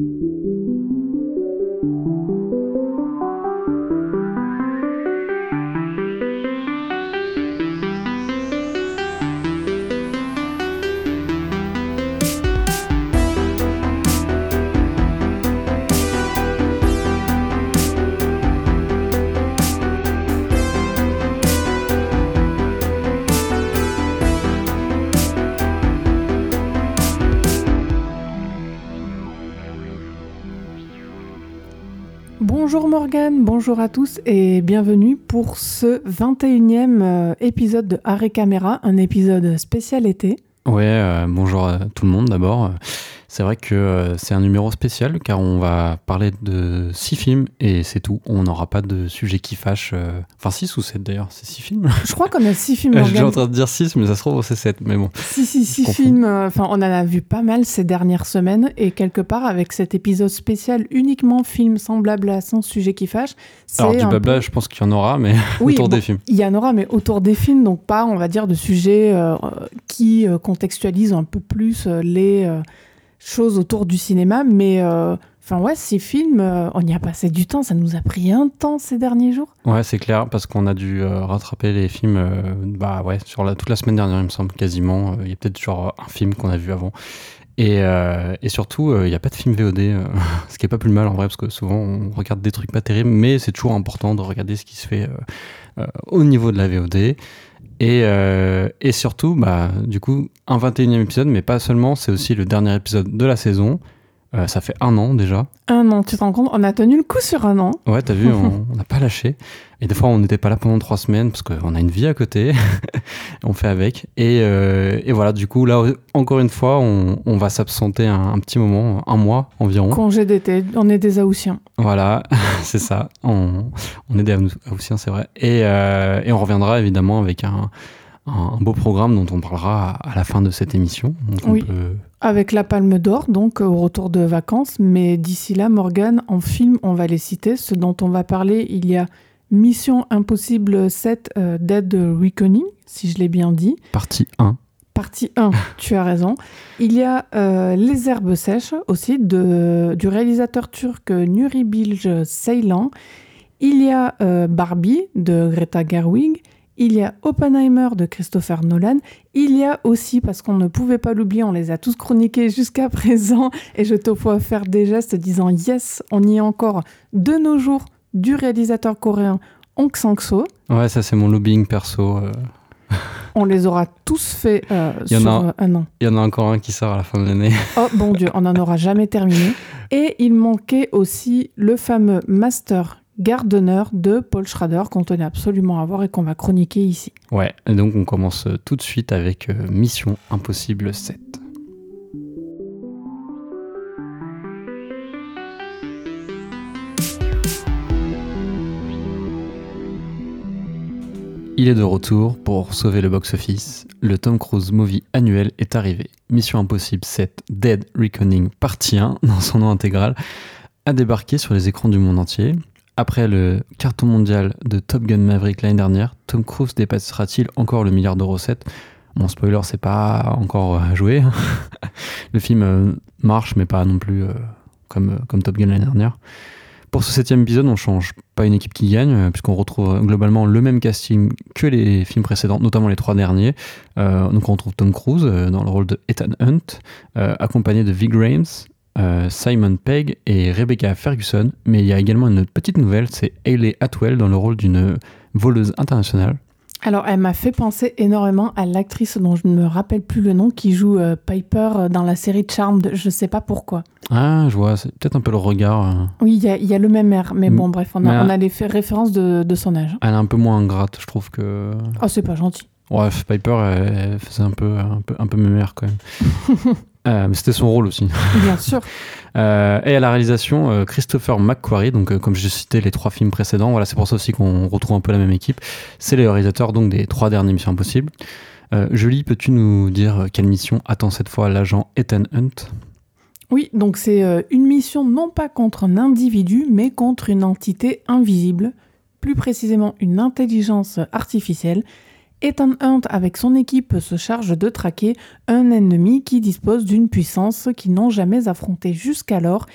Bonjour bonjour à tous et bienvenue pour ce 21e euh, épisode de Arrêt Caméra, un épisode spécial été. Ouais, euh, bonjour à tout le monde d'abord. C'est vrai que euh, c'est un numéro spécial car on va parler de six films et c'est tout. On n'aura pas de sujet qui fâche. euh, Enfin, six ou sept d'ailleurs, c'est six films. Je crois qu'on a six films Je suis en train de dire six, mais ça se trouve c'est sept. Mais bon, Si, si, six confonds. films. euh, Enfin, on en a vu pas mal ces dernières semaines et quelque part avec cet épisode spécial uniquement film sans blabla, sans sujet qui fâche. c'est alors du blabla, peu- je pense qu'il y en aura, mais Oui, autour bon, des films. Il y en aura, mais autour des films, donc pas, on va dire, de sujets euh, qui contextualisent un peu plus les euh, choses autour du cinéma. Mais euh, enfin, ouais, ces films, euh, on y a passé du temps. Ça nous a pris un temps ces derniers jours. Ouais, c'est clair, parce qu'on a dû euh, rattraper les films, bah ouais, sur la, toute la semaine dernière, il me semble, quasiment. Il y a peut-être genre un film qu'on a vu avant. Et, surtout, il n'y a pas de film VOD, ce qui est pas plus mal en vrai, parce que souvent on regarde des trucs pas terribles, mais c'est toujours important de regarder ce qui se fait au niveau de la VOD. Et, euh, et surtout, bah, du coup, un 21e épisode, mais pas seulement, c'est aussi le dernier épisode de la saison. Euh, ça fait un an déjà. Un an, tu te rends compte? On a tenu le coup sur un an. Ouais, t'as vu, on n'a pas lâché. Et des fois, on n'était pas là pendant trois semaines parce qu'on a une vie à côté. on fait avec. Et, euh, et voilà, du coup, là, encore une fois, on, on va s'absenter un, un petit moment, un mois environ. Congé d'été, on est des Aoussiens. Voilà, c'est ça. On, on est des Haussiens, c'est vrai. Et, euh, et on reviendra évidemment avec un, un, beau programme dont on parlera à, la fin de cette émission. Donc Oui. peut- Avec la Palme d'Or, donc euh, au retour de vacances. Mais d'ici là, Morgane, en film, on va les citer. Ce dont on va parler, il y a Mission Impossible 7 euh, Dead Reckoning, si je l'ai bien dit. Partie 1. Partie 1, tu as raison. Il y a euh, Les Herbes Sèches aussi, de, du réalisateur turc Nuri Bilge Ceylan. Il y a euh, Barbie de Greta Gerwig. Il y a Oppenheimer de Christopher Nolan. Il y a aussi, parce qu'on ne pouvait pas l'oublier, on les a tous chroniqués jusqu'à présent, et je te vois faire des gestes disant yes, on y est encore de nos jours du réalisateur coréen Hong Sang-soo. Ouais, ça, c'est mon lobbying perso. euh. On les aura tous fait euh, Il y en sur a- euh, un an. Il y en a encore un qui sort à la fin de l'année. Oh bon Dieu, on n'en aura jamais terminé. Et il manquait aussi le fameux Master Gardener de Paul Schrader qu'on tenait absolument à voir et qu'on va chroniquer ici. Ouais, donc on commence euh, tout de suite avec euh, Mission Impossible 7. Il est de retour pour sauver le box-office. Le Tom Cruise movie annuel est arrivé. Mission Impossible 7 Dead Reckoning partie 1, dans son nom intégral, a débarqué sur les écrans du monde entier. Après le carton mondial de Top Gun Maverick l'année dernière, Tom Cruise dépassera-t-il encore le milliard de recettes Mon spoiler, c'est pas encore euh, joué. le film euh, marche, mais pas non plus euh, comme, comme Top Gun l'année dernière. Pour ce septième épisode, on change pas une équipe qui gagne, puisqu'on retrouve globalement le même casting que les films précédents, notamment les trois derniers. Donc on retrouve Tom Cruise dans le rôle de Ethan Hunt, accompagné de Vig Rames, Simon Pegg et Rebecca Ferguson. Mais il y a également une petite nouvelle, c'est Hayley Atwell dans le rôle d'une voleuse internationale. Alors elle m'a fait penser énormément à l'actrice dont je ne me rappelle plus le nom qui joue euh, Piper dans la série Charmed, je sais pas pourquoi. Ah, je vois, c'est peut-être un peu le regard. euh. Oui, il y, a- il y a le même air, mais Mm. bon bref, on Mais, a, euh, on a les références de, de son âge. Elle est un peu moins ingrate, je trouve que. Oh c'est pas gentil. Ouais, Piper, elle, elle faisait un peu, un peu, un peu mémère quand même. Euh, mais c'était son rôle aussi. Bien sûr. Euh, et à la réalisation, euh, Christopher McQuarrie, donc comme je citais les trois films précédents, voilà, c'est pour ça aussi qu'on retrouve un peu la même équipe. C'est le réalisateur donc des trois dernières missions impossibles. Julie, peux-tu nous dire quelle mission attend cette fois l'agent Ethan Hunt? Oui, donc c'est une mission non pas contre un individu, mais contre une entité invisible, plus précisément une intelligence artificielle. Ethan Hunt, avec son équipe, se charge de traquer un ennemi qui dispose d'une puissance qu'ils n'ont jamais affrontée jusqu'alors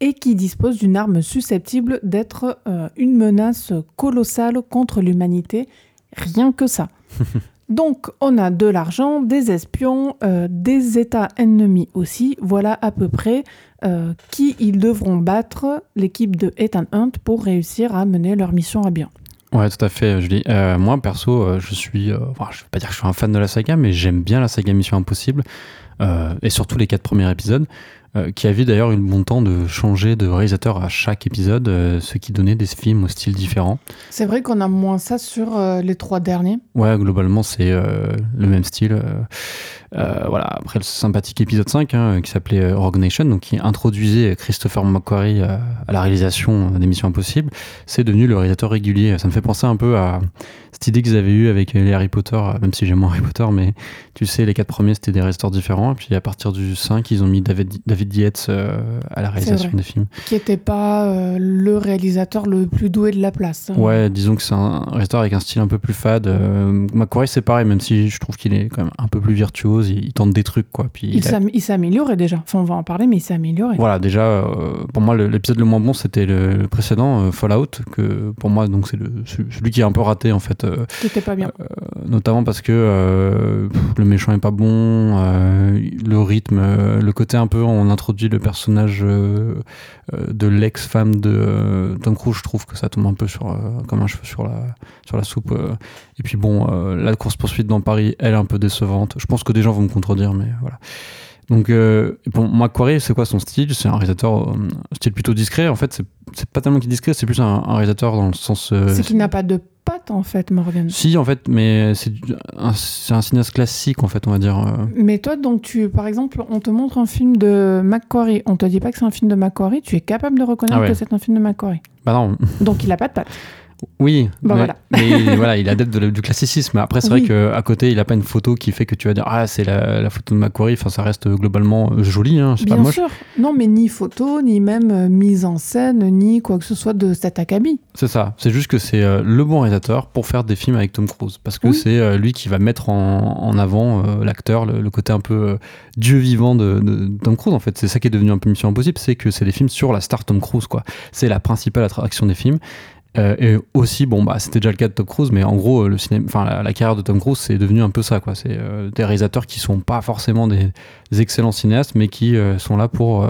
et qui dispose d'une arme susceptible d'être euh, une menace colossale contre l'humanité. Rien que ça. Donc on a de l'argent, des espions, euh, des États ennemis aussi. Voilà à peu près euh, qui ils devront battre, l'équipe de Ethan Hunt, pour réussir à mener leur mission à bien. Ouais, tout à fait, Julie. moi, perso, je suis, je vais pas dire que je suis un fan de la saga, mais j'aime bien la saga Mission Impossible, et surtout les quatre premiers épisodes. Euh, qui a vu d'ailleurs eu le bon temps de changer de réalisateur à chaque épisode, euh, ce qui donnait des films au style différent. C'est vrai qu'on a moins ça sur euh, les trois derniers. Ouais, globalement, c'est le même style. Voilà, après le sympathique épisode 5, hein, qui s'appelait Rogue Nation, donc qui introduisait Christopher McQuarrie à, la réalisation des Missions Impossibles, c'est devenu le réalisateur régulier. Ça me fait penser un peu à cette idée qu'ils avaient eue avec les Harry Potter, même si j'aime moins Harry Potter, mais tu sais, les quatre premiers, c'était des réalisateurs différents. Et puis à partir du 5, ils ont mis David, David Dietz euh, à la réalisation des films. Qui n'était pas euh, le réalisateur le plus doué de la place. Hein. Ouais, disons que c'est un réalisateur avec un style un peu plus fade. Euh, Macquarie, c'est pareil, même si je trouve qu'il est quand même un peu plus virtuose. Il, tente des trucs, quoi. Puis il, s'est amélioré déjà. Enfin, on va en parler, mais il s'est amélioré. Voilà, déjà, pour moi, l'épisode le, moins bon, c'était le, précédent, Fallout, que pour moi, donc c'est celui qui est un peu raté, en fait. C'était pas bien. notamment parce que le méchant est pas bon, le rythme, le côté un peu, on introduit le personnage euh, euh, de l'ex-femme de euh, Tom Cruise, je trouve que ça tombe un peu sur, comme un cheveu sur la, sur la soupe. Et puis bon, la course-poursuite dans Paris, elle est un peu décevante. Je pense que des gens vont me contredire, mais voilà. Donc, euh, bon, Macquarie, c'est quoi son style? C'est un réalisateur style plutôt discret. En fait, c'est pas tellement qu'il est discret, c'est plus un, réalisateur dans le sens. c'est qu'il n'a pas de patte, en fait, Morgan. Si, en fait, mais c'est un, un, cinéaste classique, en fait, on va dire. Mais toi, donc, tu, par exemple, on te montre un film de Macquarie, on te dit pas que c'est un film de Macquarie, tu es capable de reconnaître ah que c'est un film de Macquarie. Bah non. Donc, il a pas de patte. Oui, mais, voilà. mais voilà, il est adepte du classicisme. Après, c'est vrai qu'à côté, il n'a pas une photo qui fait que tu vas dire Ah, c'est la, photo de Macquarie. Enfin, ça reste globalement euh, joli. Hein, Bien pas moche. sûr. Non, mais ni photo, ni même euh, mise en scène, ni quoi que ce soit de cet acabit. C'est ça. C'est juste que c'est euh, le bon réalisateur pour faire des films avec Tom Cruise. Parce que c'est lui qui va mettre en, avant l'acteur, le, côté un peu dieu vivant de, de, Tom Cruise. En fait, c'est ça qui est devenu un peu Mission Impossible c'est que c'est des films sur la star Tom Cruise. quoi. C'est la principale attraction des films. Euh, et aussi, bon, bah, c'était déjà le cas de Tom Cruise, mais en gros, le cinéma, enfin, la, carrière de Tom Cruise, c'est devenu un peu ça, quoi. C'est euh, des réalisateurs qui sont pas forcément des, excellents cinéastes, mais qui euh, sont là pour,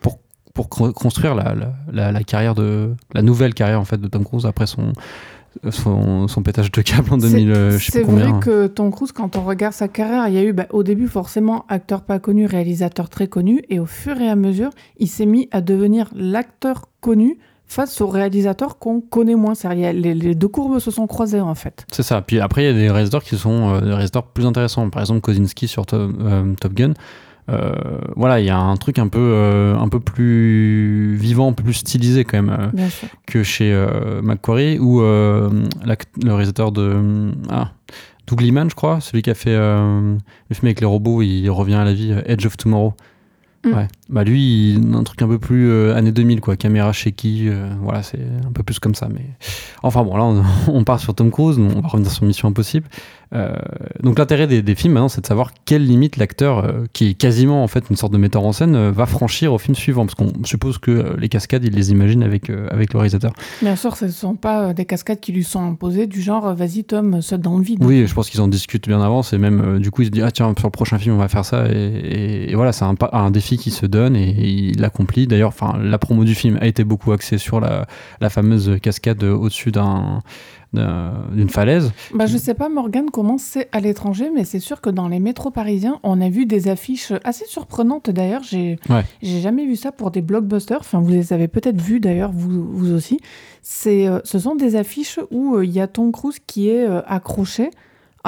pour, pour construire la, la, la, carrière de, la nouvelle carrière, en fait, de Tom Cruise après son, son, son, pétage de câble en 2000, C'est vrai que Tom Cruise, quand on regarde sa carrière, il y a eu bah, au début forcément acteur pas connu, réalisateur très connu, et au fur et à mesure, il s'est mis à devenir l'acteur connu face aux réalisateurs qu'on connaît moins. Les, les, deux courbes se sont croisées en fait. C'est ça. Puis après, il y a des réalisateurs qui sont euh, des réalisateurs plus intéressants. Par exemple, Kozinski sur euh, Top Gun. Euh, voilà, il y a un truc un peu, un peu plus vivant, un peu plus stylisé quand même que chez Macquarie ou le réalisateur de ah, Doug Liman, je crois, celui qui a fait le film avec les robots, il revient à la vie, Edge of Tomorrow. Mm. Ouais. Bah lui, un truc un peu plus euh, années 2000, quoi. Caméra shaky, euh, voilà, c'est un peu plus comme ça. Mais enfin bon, là, on, on part sur Tom Cruise, on va revenir sur Mission Impossible. Euh, donc l'intérêt des, films maintenant, c'est de savoir quelle limite l'acteur, euh, qui est quasiment en fait une sorte de metteur en scène, va franchir au film suivant, parce qu'on suppose que les cascades, il les imagine avec avec le réalisateur. Bien sûr, ce ne sont pas des cascades qui lui sont imposées du genre, vas-y Tom, saute dans le vide. Oui, je pense qu'ils en discutent bien avant, et même du coup il se dit ah tiens sur le prochain film on va faire ça, et, voilà, c'est un, un défi qui se donne et, il l'accomplit. D'ailleurs, enfin la promo du film a été beaucoup axée sur la, la fameuse cascade au-dessus d'un d'une falaise. Bah, je sais pas, Morgane, comment c'est à l'étranger, mais c'est sûr que dans les métros parisiens, on a vu des affiches assez surprenantes d'ailleurs. J'ai j'ai jamais vu ça pour des blockbusters. Enfin, vous les avez peut-être vu d'ailleurs, vous, vous aussi. Euh, ce sont des affiches où euh, il y a Tom Cruise qui est euh, accroché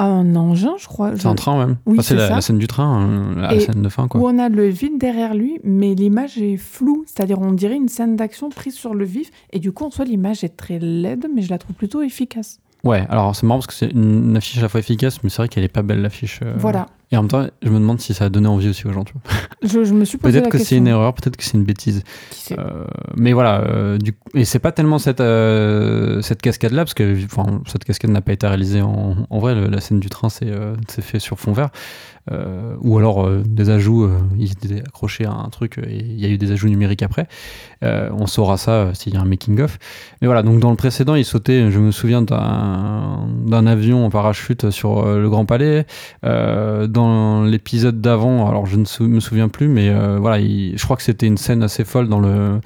un engin, je crois. C'est un train même. Oui, c'est la, scène du train, hein, la scène de fin. Quoi. Où on a le vide derrière lui, mais l'image est floue. C'est-à-dire, on dirait une scène d'action prise sur le vif. Et du coup, en soi, l'image est très laide, mais je la trouve plutôt efficace. Ouais, alors c'est marrant parce que c'est une affiche à la fois efficace, mais c'est vrai qu'elle est pas belle l'affiche. Euh. Voilà. Et en même temps, je me demande si ça a donné envie aussi aux gens. Tu vois. Je, je me suis posé Peut-être que c'est une erreur, peut-être que c'est une bêtise. Qui sait Euh, mais voilà, euh, du coup- et c'est pas tellement cette, euh, cette cascade-là, parce que enfin, cette cascade n'a pas été réalisée en, en vrai, le- la scène du train c'est euh, c'est fait sur fond vert. Euh, ou alors euh, des ajouts, euh, ils étaient accrochés à un truc et il y a eu des ajouts numériques après. Euh, on saura ça euh, s'il y a un making-of. Mais voilà, donc dans le précédent, il sautait, je me souviens d'un avion en parachute sur euh, le Grand Palais. Euh, dans l'épisode d'avant, alors je ne me souviens plus, mais euh, voilà, il- je crois que c'était une scène assez folle dans le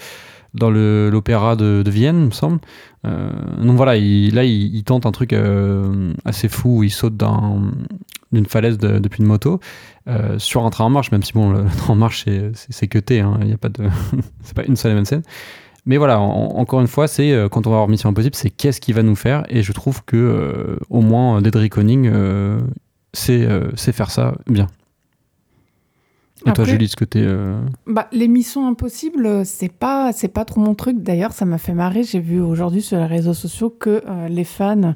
dans l'opéra de, de Vienne, il me semble. Euh, donc voilà, il- là, il, tente un truc euh, assez fou où il saute d'un- d'une falaise de- depuis une moto euh, sur un train en marche, même si bon, le, train en marche, c'est- cuté, hein, il c'est pas une seule et même scène. Mais voilà, en- encore une fois, c'est quand on va voir Mission Impossible, c'est qu'est-ce qu'il va nous faire, et je trouve que au moins Dead euh, c'est faire ça bien. Et toi, Après- Julie, ce que t'es. euh, Bah, les missions impossibles, euh, c'est pas, c'est pas trop mon truc. D'ailleurs, ça m'a fait marrer. J'ai vu aujourd'hui sur les réseaux sociaux que euh, les fans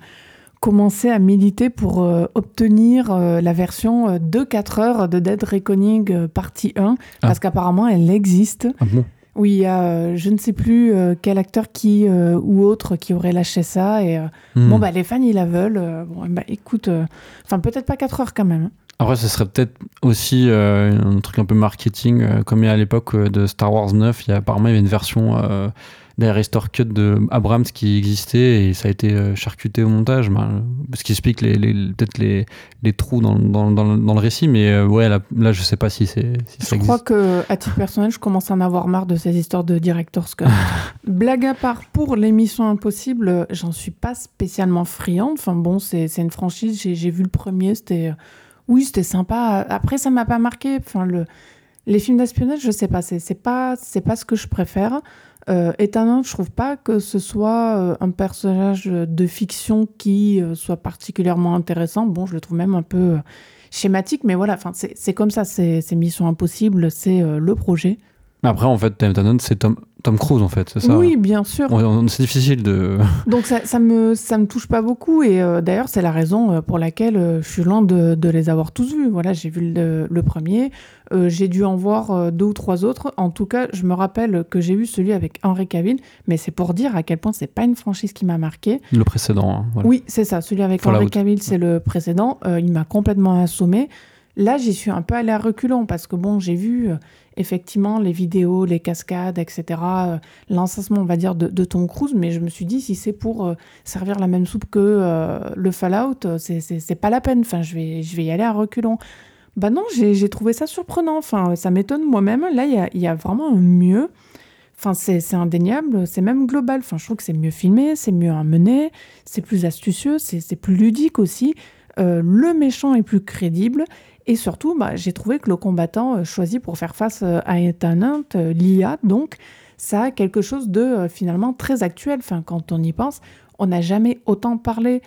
commençaient à militer pour euh, obtenir la version euh, de 4 heures de Dead Reckoning partie 1, parce qu'apparemment, elle existe. Ah bon? Oui, il y a, je ne sais plus quel acteur qui ou autre qui aurait lâché ça. Et Hmm. bon, bah, les fans, ils la veulent. bon, bah, écoute, enfin, peut-être pas 4 heures quand même. hein. Après, ce serait peut-être aussi euh, un truc un peu marketing, euh, comme il y a à l'époque euh, de Star Wars 9, il y a, apparemment il y avait une version Restore Cut de Abrams qui existait et ça a été charcuté au montage, ben, ce qui explique les, les- peut-être les, les trous dans, dans, dans, le- dans le récit, mais ouais, là, là, je sais pas si, c'est, si ça Je crois que, à titre personnel, je commence à en avoir marre de ces histoires de director's cut. Blague à part, pour l'émission Impossible, j'en suis pas spécialement friande. Enfin bon, c'est une franchise, j'ai vu le premier, c'était... Oui, c'était sympa. Après, ça m'a pas marqué. Enfin, le, les films d'espionnage, je sais pas, c'est pas, c'est pas ce que je préfère. Euh, étonnant, je trouve pas que ce soit euh, un personnage de fiction qui euh, soit particulièrement intéressant. Bon, je le trouve même un peu euh, schématique, mais voilà, enfin, c'est comme ça, c'est Mission Impossible, c'est le projet. Après, en fait, Tannen, c'est Tom, Tom Cruise, en fait, c'est ça Oui, bien sûr. C'est difficile de. Donc ça, ça me ça me touche pas beaucoup et euh, d'ailleurs c'est la raison euh, pour laquelle euh, je suis loin de, de les avoir tous vus. Voilà, j'ai vu le, le premier, euh, j'ai dû en voir deux ou trois autres. En tout cas, je me rappelle que j'ai vu celui avec Henry Cavill, mais c'est pour dire à quel point c'est pas une franchise qui m'a marqué. Le précédent. hein, voilà. Oui, c'est ça. Celui avec Fallout. Henry Cavill, c'est le précédent. Euh, il m'a complètement assommé. Là, j'y suis un peu allée à reculons parce que bon, j'ai vu effectivement les vidéos, les cascades, etc. euh, L'encensement, on va dire, de, de Tom Cruise, mais je me suis dit si c'est pour euh, servir la même soupe que euh, le Fallout, c'est- pas la peine. Enfin, je vais, je vais y aller à reculons. Bah non, j'ai trouvé ça surprenant. Enfin, ça m'étonne moi-même. Là, il y a, y a vraiment un mieux. Enfin, c'est indéniable, c'est même global. Enfin, je trouve que c'est mieux filmé, c'est mieux amené, c'est plus astucieux, c'est plus ludique aussi. Le méchant est plus crédible. Et surtout, bah, j'ai trouvé que le combattant euh, choisi pour faire face euh, à Hunt, euh, l'IA, donc, ça a quelque chose de finalement très actuel. Enfin, quand on y pense, on n'a jamais autant parlé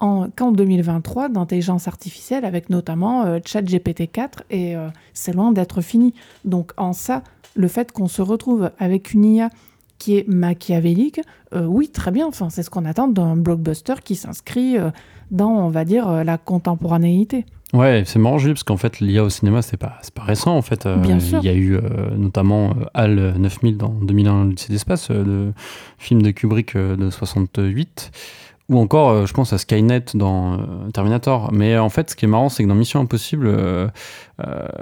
en- qu'en 2023 d'intelligence artificielle, avec notamment ChatGPT 4, et c'est loin d'être fini. Donc, en ça, le fait qu'on se retrouve avec une IA qui est machiavélique, oui, très bien. Enfin, c'est ce qu'on attend d'un blockbuster qui s'inscrit dans, on va dire, la contemporanéité. Ouais, c'est marrant, Julie, parce qu'en fait, l'IA au cinéma, c'est pas, pas récent, en fait. Euh, Bien sûr. Il y a eu euh, notamment euh, HAL 9000 dans 2001, l'Odyssée d'espace, euh, le film de Kubrick de 68, ou encore, euh, je pense, à Skynet dans euh, Terminator. Mais en fait, ce qui est marrant, c'est que dans Mission Impossible, euh,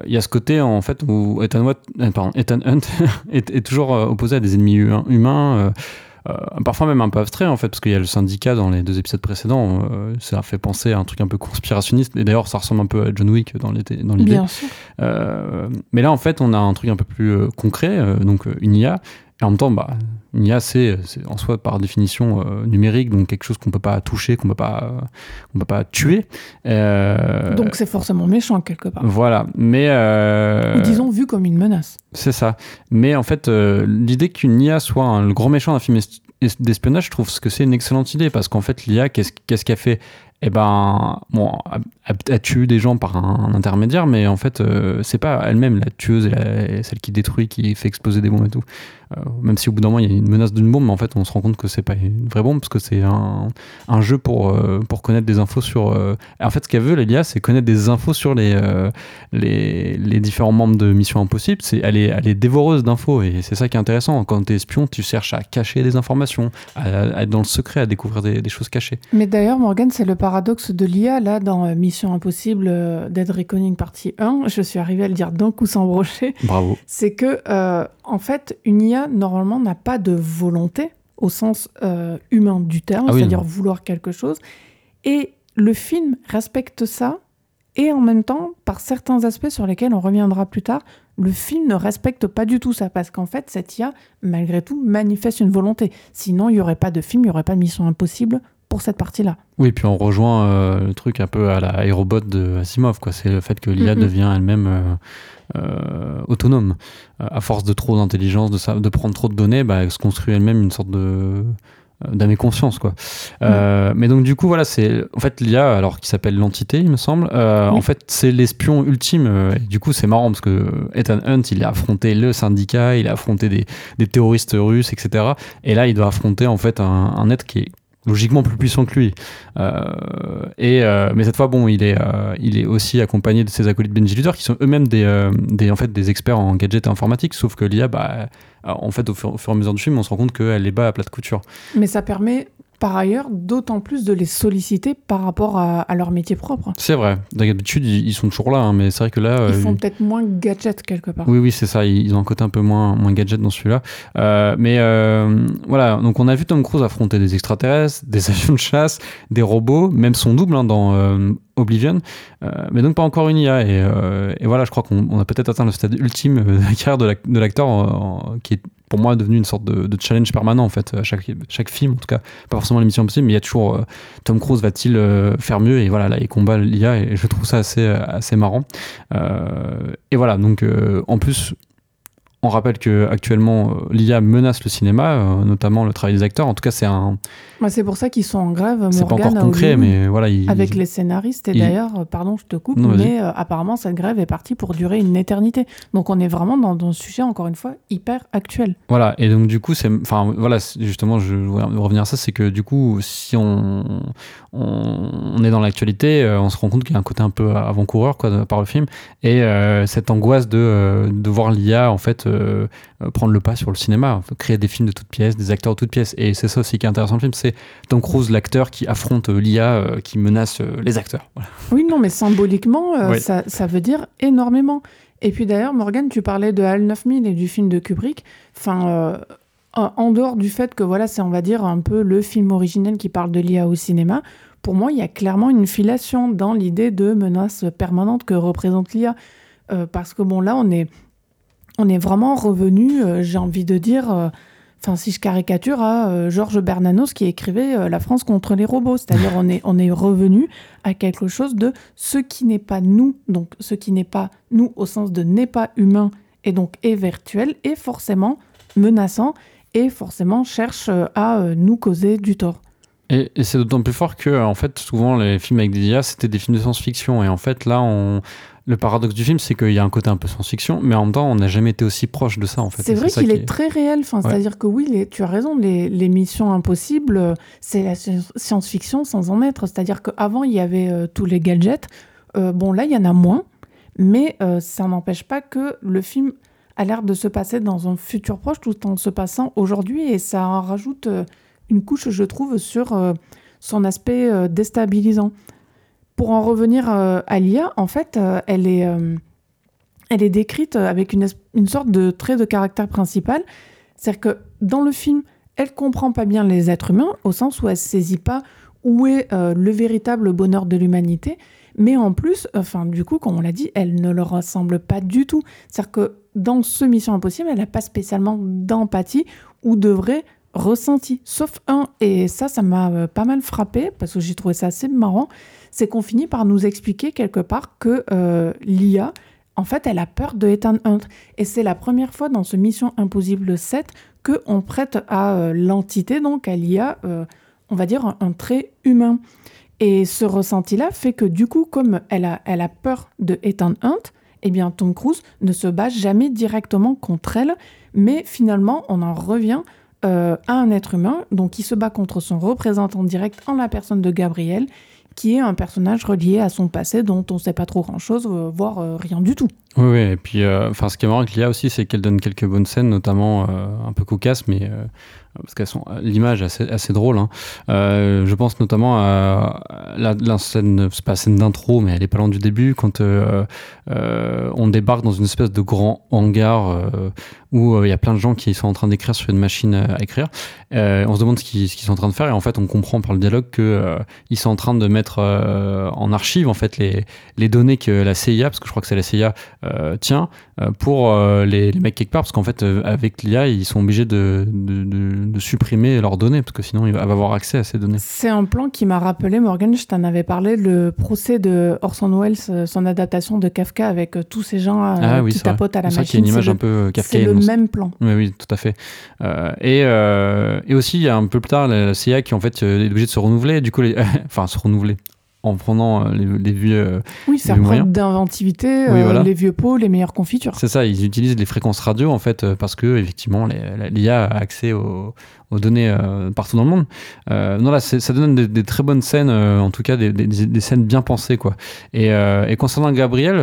il y a ce côté, en fait, où Ethan, Watt, pardon, Ethan Hunt est, est toujours opposé à des ennemis hu- humains. Euh, parfois même un peu abstrait en fait parce qu'il y a le syndicat dans les deux épisodes précédents euh, ça fait penser à un truc un peu conspirationniste et d'ailleurs ça ressemble un peu à John Wick dans l'idée Bien sûr. euh, mais là, en fait, on a un truc un peu plus concret, donc une IA. Et en même temps, bah, une IA, c'est en soi par définition euh, numérique, donc quelque chose qu'on peut pas toucher, qu'on peut pas, euh, peut pas tuer. Euh, Donc c'est forcément méchant quelque part. voilà. Mais euh, Ou disons vu comme une menace. c'est ça. Mais en fait, l'idée qu'une IA soit un- le grand méchant d'un film es- es- d'espionnage, je trouve que c'est une excellente idée parce qu'en fait, l'IA, qu'est-ce qu'elle fait? Et eh ben, bon, elle, tue des gens par un, intermédiaire, mais en fait, euh, c'est pas elle-même la tueuse et, celle qui détruit, qui fait exploser des bombes et tout. Euh, même si au bout d'un moment il y a une menace d'une bombe, mais en fait, on se rend compte que c'est pas une vraie bombe parce que c'est un, un, jeu pour, euh, pour connaître des infos sur. En fait, ce qu'elle veut, Lélia, c'est connaître des infos sur les, les, les, différents membres de Mission Impossible. C'est, elle, est, elle est dévoreuse d'infos et c'est ça qui est intéressant. Quand tu es espion, tu cherches à cacher des informations, à, être dans le secret, à découvrir des, des choses cachées. Mais d'ailleurs, Morgan, c'est le paradoxe de l'IA là dans Mission Impossible euh, Dead Reckoning partie 1. Je suis arrivée à le dire d'un coup sans brocher. Bravo. C'est que, euh, en fait, une IA, normalement, n'a pas de volonté au sens euh, humain du terme, ah c'est-à-dire vouloir quelque chose. Et le film respecte ça. Et en même temps, par certains aspects sur lesquels on reviendra plus tard, le film ne respecte pas du tout ça, parce qu'en fait, cette IA, malgré tout, manifeste une volonté. Sinon, il n'y aurait pas de film, il n'y aurait pas de Mission Impossible pour cette partie-là. Oui, puis on rejoint euh, le truc un peu à la aérobot de Asimov, quoi. C'est le fait que l'IA devient elle-même euh, euh, autonome. À force de trop d'intelligence, de, de prendre trop de données, bah, elle se construit elle-même une sorte de d'âme conscience quoi. mais donc du coup voilà c'est en fait l'IA alors qui s'appelle l'entité il me semble en fait c'est l'espion ultime et du coup c'est marrant parce que Ethan Hunt il a affronté le syndicat il a affronté des, des terroristes russes etc et là il doit affronter en fait un, un être qui est logiquement plus puissant que lui. Euh, et, euh, mais cette fois, bon, il est, euh, il est aussi accompagné de ses acolytes Benji Luthor, qui sont eux-mêmes des, des, en fait, des experts en gadgets informatiques, sauf que l'IA, bah, en fait, au fur, et à mesure du film, on se rend compte qu'elle les bat à plat de couture. Mais ça permet par ailleurs d'autant plus de les solliciter par rapport à, leur métier propre. C'est vrai. D'habitude, ils sont toujours là, hein, mais c'est vrai que là. Ils font euh, peut-être moins gadget quelque part. Oui, oui, c'est ça. Ils ont un côté un peu moins, moins gadget dans celui-là. Euh, mais euh, voilà, donc on a vu Tom Cruise affronter des extraterrestres, des avions de chasse, des robots, même son double hein, dans Oblivion, mais donc pas encore une IA. Et, voilà, je crois qu'on a peut-être atteint le stade ultime de la carrière de l'acteur qui est pour moi devenu une sorte de, challenge permanent en fait à chaque, chaque film en tout cas. Pas forcément l'émission possible mais il y a toujours euh, Tom Cruise va-t-il euh, faire mieux? Et voilà là il combat l'IA et je trouve ça assez assez marrant. Euh, et voilà donc en plus on rappelle que actuellement euh, l'IA menace le cinéma, euh, notamment le travail des acteurs. En tout cas, c'est un. c'est pour ça qu'ils sont en grève. C'est pas encore concret, mais voilà. Avec les scénaristes. Et d'ailleurs, euh, pardon, je te coupe, mais apparemment cette grève est partie pour durer une éternité. Donc on est vraiment dans, un sujet encore une fois hyper actuel. Voilà. Et donc du coup, c'est, enfin voilà, justement, je voudrais revenir à ça, c'est que du coup, si on on, est dans l'actualité, on se rend compte qu'il y a un côté un peu avant-coureur quoi par le film et cette angoisse de de voir l'IA en fait euh, prendre le pas sur le cinéma, créer des films de toutes pièces, des acteurs de toutes pièces. Et c'est ça aussi qui est intéressant le film, c'est Tom Cruise, l'acteur qui affronte euh, l'IA, euh, qui menace les acteurs. Oui, non, mais symboliquement, ça, ça, veut dire énormément. Et puis d'ailleurs, Morgan, tu parlais de HAL 9000 et du film de Kubrick. Enfin, en dehors du fait que voilà, c'est on va dire un peu le film originel qui parle de l'IA au cinéma, pour moi, il y a clairement une filation dans l'idée de menace permanente que représente l'IA. parce que bon, là, on est on est vraiment revenu, euh, j'ai envie de dire, euh, enfin si je caricature, à euh, Georges Bernanos qui écrivait La France contre les robots. C'est-à-dire on est, on est revenu à quelque chose de ce qui n'est pas nous, donc ce qui n'est pas nous au sens de n'est pas humain et donc est virtuel, est forcément menaçant et forcément cherche à nous causer du tort. Et, c'est d'autant plus fort que, en fait, souvent les films avec des IA, c'était des films de science-fiction. Et en fait, là, on, le paradoxe du film, c'est qu'il y a un côté un peu science-fiction, mais en même temps, on n'a jamais été aussi proche de ça, en fait. C'est vrai qu'il est, très réel. Enfin, C'est-à-dire que oui, tu as raison, les, missions impossibles, c'est la science-fiction sans en être. C'est-à-dire qu'avant, il y avait euh, tous les gadgets. Euh, bon, là, il y en a moins, mais euh, ça n'empêche pas que le film a l'air de se passer dans un futur proche tout en se passant aujourd'hui, et ça en rajoute une couche, je trouve, sur son aspect déstabilisant. Pour en revenir euh, à l'IA, en fait, euh, elle, est, euh, elle est décrite avec une, une, sorte de trait de caractère principal. C'est-à-dire que dans le film, elle comprend pas bien les êtres humains, au sens où elle saisit pas où est le véritable bonheur de l'humanité. Mais en plus, enfin, du coup, comme on l'a dit, elle ne leur ressemble pas du tout. C'est-à-dire que dans ce Mission Impossible, elle n'a pas spécialement d'empathie ou de vrai ressenti, sauf un. Et ça, ça m'a pas mal frappé parce que j'ai trouvé ça assez marrant c'est qu'on finit par nous expliquer quelque part que euh, l'IA, en fait, elle a peur de Ethan Hunt. Et c'est la première fois dans ce Mission Impossible 7 qu'on prête à euh, l'entité, donc à l'IA, euh, on va dire un, trait humain. Et ce ressenti-là fait que du coup, comme elle a, elle a peur de Ethan Hunt, eh bien Tom Cruise ne se bat jamais directement contre elle, mais finalement on en revient euh, à un être humain, donc il se bat contre son représentant direct en la personne de Gabriel, qui est un personnage relié à son passé dont on ne sait pas trop grand-chose, euh, voire euh, rien du tout. Oui, oui, et puis enfin ce qui est marrant avec l'IA aussi, c'est qu'elle donne quelques bonnes scènes, notamment un peu cocasses, mais parce qu'elles sont l'image assez, assez drôle. Hein. je pense notamment à la, scène, c'est pas scène d'intro, mais elle est pas loin du début, quand on débarque dans une espèce de grand hangar où il y a plein de gens qui sont en train d'écrire sur une machine à écrire. on se demande ce qu'ils sont en train de faire et en fait on comprend par le dialogue que ils sont en train de mettre en archive en fait les, les données que la CIA, parce que je crois que c'est la CIA, tient pour les, mecs quelque part, parce qu'en fait avec l'IA ils sont obligés de, supprimer leurs données parce que sinon il va avoir accès à ces données. C'est un plan qui m'a rappelé Morgan, je t'en avais parlé, le procès de Orson Welles, son adaptation de Kafka avec tous ces gens ah, oui, qui tapotent à la machine. C'est une image un peu kafkaïenne même plan. Oui, oui, tout à fait. Euh, et, euh, et, aussi, il y a un peu plus tard, la CIA qui en fait euh, est obligée de se renouveler. Du coup, les... enfin, se renouveler en prenant les, les vieux. Oui, faire preuve d'inventivité, les vieux pots, les meilleures confitures. C'est ça, ils utilisent les fréquences radio en fait parce que effectivement l'IA a accès aux, aux données euh, partout dans le monde. Euh, non, là, ça donne des, très bonnes scènes, euh, en tout cas des, scènes bien pensées. Quoi. Et, et concernant Gabriel,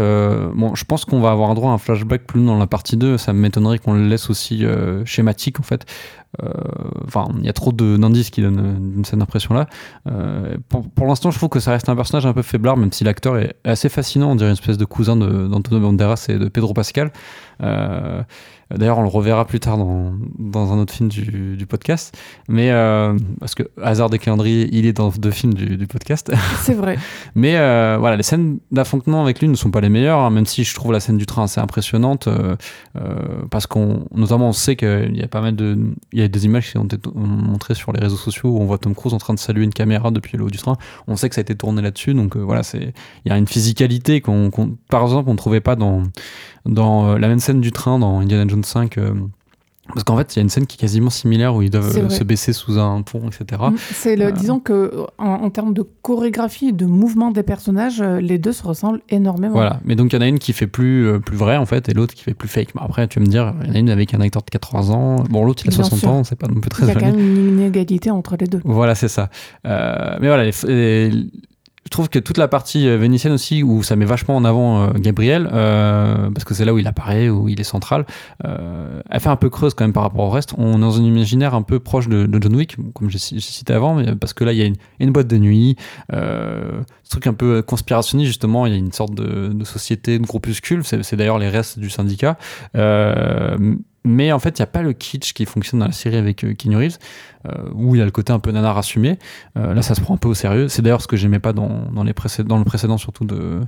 bon, je pense qu'on va avoir droit à un flashback plus dans la partie 2. Ça m'étonnerait qu'on le laisse aussi schématique, en fait. Enfin, il y a trop d'indices qui donnent cette impression-là. pour, pour l'instant, je trouve que ça reste un personnage un peu faiblard, même si l'acteur est assez fascinant. On dirait une espèce de cousin d'Antonio Banderas et de Pedro Pascal. D'ailleurs, on le reverra plus tard dans, dans un autre film du, du podcast. Mais euh, parce que hasard des calendriers, il est dans deux films du, du podcast. C'est vrai. Mais euh, voilà, les scènes d'affrontement avec lui ne sont pas les meilleures, hein, même si je trouve la scène du train assez impressionnante. Euh, parce qu'on, notamment, on sait qu'il y a pas mal de, il y a des images qui ont été montrées sur les réseaux sociaux où on voit Tom Cruise en train de saluer une caméra depuis le haut du train. On sait que ça a été tourné là-dessus, donc voilà, c'est, il y a une physicalité qu'on, par exemple, on ne trouvait pas dans dans la même scène du train dans Indiana Jones 5. Euh, parce qu'en fait, il y a une scène qui est quasiment similaire où ils doivent se baisser sous un pont, etc. Mm, c'est le, euh, disons que en, termes de chorégraphie et de mouvement des personnages, euh, les deux se ressemblent énormément. Voilà, mais donc il y en a une qui fait plus, plus vrai en fait, et l'autre qui fait plus fake. Mais après, tu vas me dire, il y en a une avec un acteur de 80 ans, bon l'autre il a 60 ans, c'est pas non plus très. Il y a quand même une inégalité entre les deux. Voilà, c'est ça. mais voilà, les, je trouve que toute la partie euh, vénitienne aussi, où ça met vachement en avant euh, Gabriel, euh, parce que c'est là où il apparaît, où il est central, elle fait un peu creuse quand même par rapport au reste. On est dans un imaginaire un peu proche de, John Wick, comme j'ai cité avant, parce que là, il y a une, boîte de nuit, ce truc un peu conspirationniste, justement, il y a une sorte de, de société, de groupuscule, c'est d'ailleurs les restes du syndicat. Mais en fait, il n'y a pas le kitsch qui fonctionne dans la série avec euh, Reeves. Euh, où il y a le côté un peu nanar assumé. Euh, là, ça se prend un peu au sérieux. C'est d'ailleurs ce que j'aimais pas dans, dans, les dans le précédent, surtout de,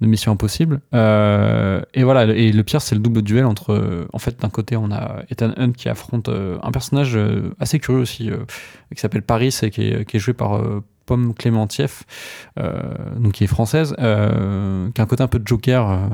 Mission Impossible. Euh, et voilà, et le pire, c'est le double duel entre. en fait, d'un côté, on a Ethan Hunt qui affronte un personnage assez curieux aussi, qui s'appelle Paris et qui est joué par. Pomme Clémentieff, donc qui est française, qui a un côté un peu de Joker.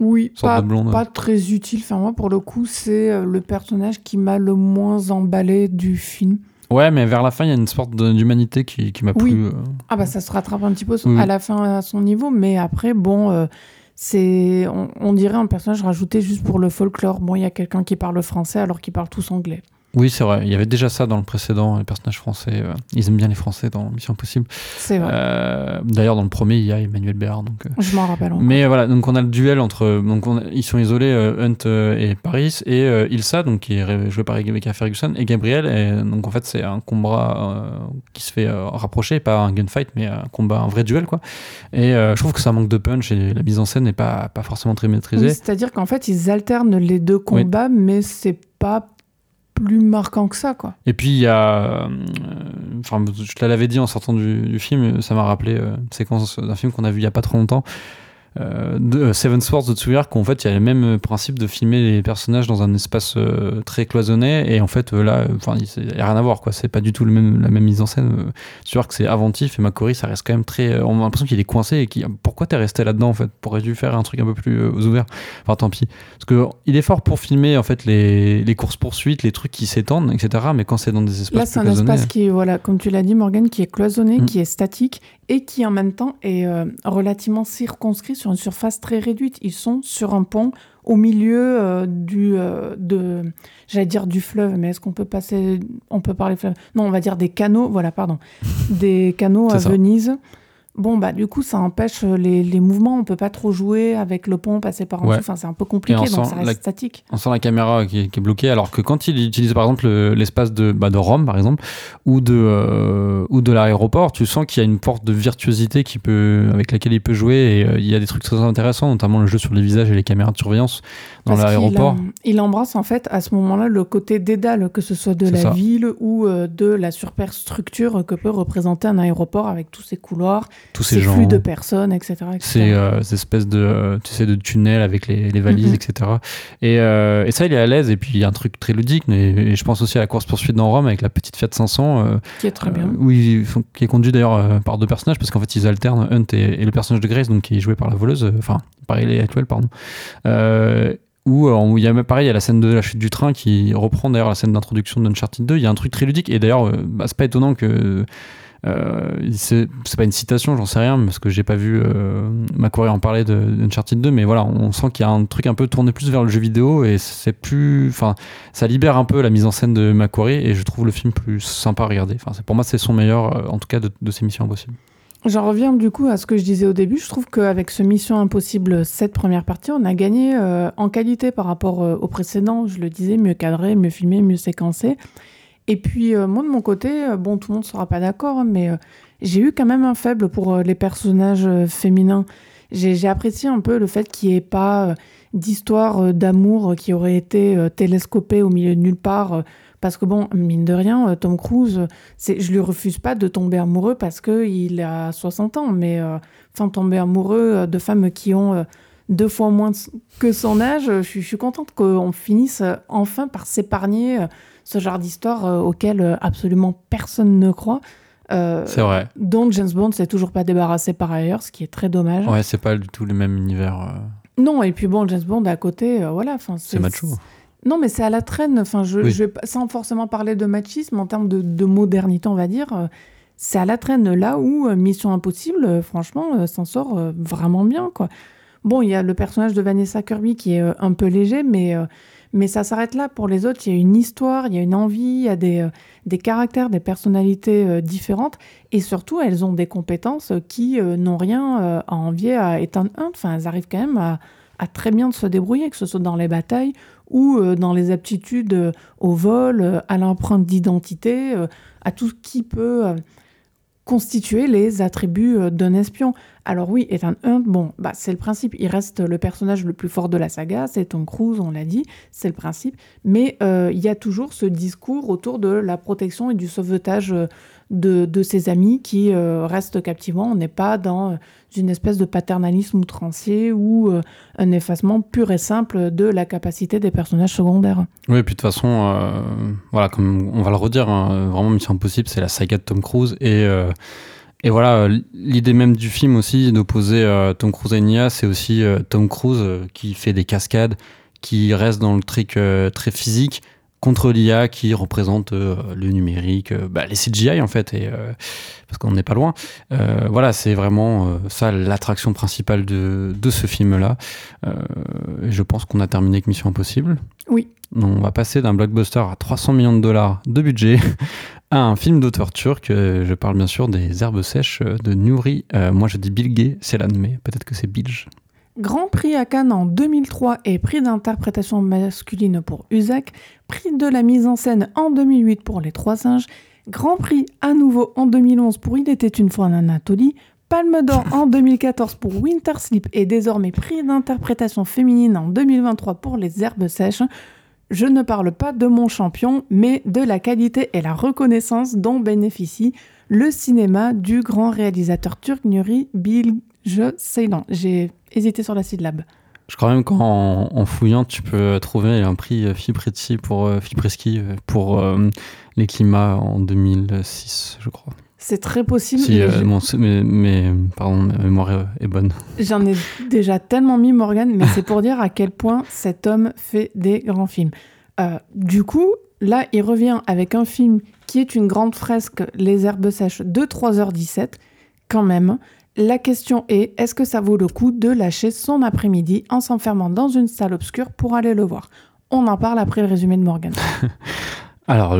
oui, pas, pas très utile. Enfin, moi, pour le coup, c'est le personnage qui m'a le moins emballé du film. Ouais, mais vers la fin, il y a une sorte d'humanité qui, qui m'a plu. Euh. Ah bah ça se rattrape un petit peu à la fin à son niveau, mais après, bon, euh, c'est on, dirait un personnage rajouté juste pour le folklore. Bon, il y a quelqu'un qui parle français alors qu'ils parlent tous anglais. Oui, c'est vrai. Il y avait déjà ça dans le précédent, les personnages français. Euh, ils aiment bien les Français dans Mission Impossible. C'est vrai. Euh, d'ailleurs, dans le premier, il y a Emmanuel Béard. Donc, euh, Je m'en rappelle. Encore. Mais voilà, donc on a le duel entre. Donc ils sont isolés, Hunt et Paris, et Ilsa, donc qui est joué par Rebecca Ferguson, et Gabriel. Et donc en fait, c'est un combat qui se fait rapprocher, pas un gunfight, mais un combat, un vrai duel, quoi. Et je trouve que ça manque de punch et la mise en scène n'est pas, pas forcément très maîtrisée. C'est-à-dire qu'en fait, ils alternent les deux combats, mais c'est pas plus marquant que ça, quoi. Et puis il y a, euh, enfin, je te l'avais dit en sortant du, film, ça m'a rappelé euh, une séquence d'un film qu'on a vu il y a pas trop longtemps. Euh, de euh, Seven Swords de Tsuyar qu'en fait il y a le même principe de filmer les personnages dans un espace euh, très cloisonné. Et en fait là enfin il n'y a rien à voir quoi. C'est pas du tout le même, la même mise en scène. Tsuyar que c'est inventif et Makori ça reste quand même très on a l'impression qu'il est coincé et qui pourquoi t'es resté là-dedans en fait? Pourrais dû faire un truc un peu plus ouvert enfin tant pis. Parce que il est fort pour filmer en fait les, les courses poursuites les trucs qui s'étendent etc mais quand c'est dans des espaces là c'est un espace qui voilà comme tu l'as dit Morgan qui est cloisonné mm. qui est statique et qui en même temps est relativement circonscrit sur une surface très réduite. Ils sont sur un pont au milieu euh, du, euh, de, j'allais dire du fleuve, mais est-ce qu'on peut passer, on peut parler fleuve? Non, on va dire des canaux, voilà, pardon, des canaux à Venise. Bon, bah, du coup, ça empêche euh, les, les, mouvements. On peut pas trop jouer avec le pont, passer par en dessous. Enfin, c'est un peu compliqué, donc ça reste statique. On sent la caméra qui est, bloquée, alors que quand il utilise, par exemple, l'espace de, bah, de Rome, par exemple, ou de, euh, ou de l'aéroport, tu sens qu'il y a une porte de virtuosité qui peut, avec laquelle il peut jouer. Et euh, il y a des trucs très intéressants, notamment le jeu sur les visages et les caméras de surveillance dans l'aéroport. Il, embrasse, en fait, à ce moment-là, le côté dédale, que ce soit de la ville ou de la superstructure que peut représenter un aéroport avec tous ses couloirs tous ces, gens. flux de personnes, etc. Ces, euh, espèces de, tu sais, de tunnels avec les, les valises, etc. Et, euh, et, ça, il est à l'aise. Et puis, il y a un truc très ludique. Mais, je pense aussi à la course-poursuite dans Rome avec la petite Fiat 500. Euh, qui est très bien. oui, qui est conduit d'ailleurs par deux personnages parce qu'en fait, ils alternent Hunt et, le personnage de Grace, donc qui est joué par la voleuse, enfin, pareil, les actuels, pardon. où il y a pareil il y a la scène de la chute du train qui reprend d'ailleurs la scène d'introduction d'Uncharted 2 il y a un truc très ludique et d'ailleurs bah, c'est pas étonnant que euh, c'est pas une citation, j'en sais rien, parce que j'ai pas vu euh, Macquarie en parler de, Uncharted 2, mais voilà, on sent qu'il y a un truc un peu tourné plus vers le jeu vidéo et c'est plus. Enfin, ça libère un peu la mise en scène de Macquarie et je trouve le film plus sympa à regarder. Enfin, pour moi, c'est son meilleur, euh, en tout cas, de, de ses missions impossibles. J'en reviens du coup à ce que je disais au début. Je trouve qu'avec ce Mission Impossible, cette première partie, on a gagné euh, en qualité par rapport au précédent. Je le disais, mieux cadré, mieux filmé, mieux séquencé. Et puis, euh, moi, de mon côté, euh, bon, tout le monde ne sera pas d'accord, hein, mais euh, j'ai eu quand même un faible pour les personnages féminins. J'ai apprécié un peu le fait qu'il n'y ait pas d'histoire d'amour qui aurait été télescopée au milieu de nulle part. parce que, bon, mine de rien, Tom Cruise, je lui refuse pas de tomber amoureux parce qu'il a 60 ans, mais enfin, tomber amoureux de femmes qui ont deux fois moins que son âge, je suis contente qu'on finisse enfin par s'épargner ce genre d'histoire euh, auquel euh, absolument personne ne croit. Euh, c'est vrai. Dont James Bond s'est toujours pas débarrassé par ailleurs, ce qui est très dommage. Ouais, c'est pas du tout le même univers. Non, et puis bon, James Bond à côté, voilà. C'est macho. Non, mais c'est à la traîne. Enfin, je, je, sans forcément parler de machisme en termes de, de modernité, on va dire, c'est à la traîne là où Mission Impossible, franchement, s'en sort vraiment bien, quoi. Bon, il y a le personnage de Vanessa Kirby qui est un peu léger, mais mais ça s'arrête là. Pour les autres, il y a une histoire, il y a une envie, il y a des, euh, des caractères, des personnalités euh, différentes. Et surtout, elles ont des compétences qui euh, n'ont rien à envier à Ethan Hunt. Enfin, elles arrivent quand même à, à, très bien se débrouiller, que ce soit dans les batailles ou dans les aptitudes au vol, à l'empreinte d'identité, à tout ce qui peut constituer les attributs d'un espion. Alors oui, Ethan Hunt, bon, bah c'est le principe, il reste le personnage le plus fort de la saga, c'est Tom Cruise, on l'a dit, c'est le principe, mais euh, il y a toujours ce discours autour de la protection et du sauvetage euh, de, ses amis qui euh, reste captivant. On n'est pas dans euh, une espèce de paternalisme outrancier ou un effacement pur et simple de la capacité des personnages secondaires. Oui, et puis de toute façon, voilà, comme on va le redire, hein, vraiment Mission Impossible, c'est la saga de Tom Cruise et et voilà, l'idée même du film aussi d'opposer Tom Cruise à Nia, c'est aussi Tom Cruise qui fait des cascades, qui reste dans le truc très physique, contre l'IA qui représente euh, le numérique, euh, bah, les CGI en fait, et, euh, parce qu'on n'est pas loin. voilà, c'est vraiment ça l'attraction principale de, de ce film-là. je pense qu'on a terminé avec Mission Impossible. Oui. on va passer d'un blockbuster à 300 millions de dollars de budget à un film d'auteur turc. Je parle bien sûr des herbes sèches de Nuri. moi je dis Bilge Ceylan, mais peut-être que c'est Bilge. Grand prix à Cannes en 2003 et prix d'interprétation masculine pour Usac, prix de la mise en scène en 2008 pour Les Trois Singes, Grand prix à nouveau en 2011 pour Il était une fois en Anatolie, Palme d'or en 2014 pour Winter Sleep et désormais prix d'interprétation féminine en 2023 pour Les Herbes Sèches. Je ne parle pas de mon champion, mais de la qualité et la reconnaissance dont bénéficie le cinéma du grand réalisateur turc Nuri sais non. J'ai hésité sur la syllabe. Je crois même qu'en en fouillant, tu peux trouver un prix Fipretti pour euh, Fipreski pour euh, les climats en 2006, je crois. C'est très possible. Si, euh, mais, mais, pardon, ma mémoire est bonne. J'en ai déjà tellement mis Morgan, mais c'est pour dire à quel point cet homme fait des grands films. du coup, là, il revient avec un film qui est une grande fresque, Les herbes sèches, de 3h17, quand même. La question est, est-ce que ça vaut le coup de lâcher son après-midi en s'enfermant dans une salle obscure pour aller le voir? On en parle après le résumé de Morgan. Alors,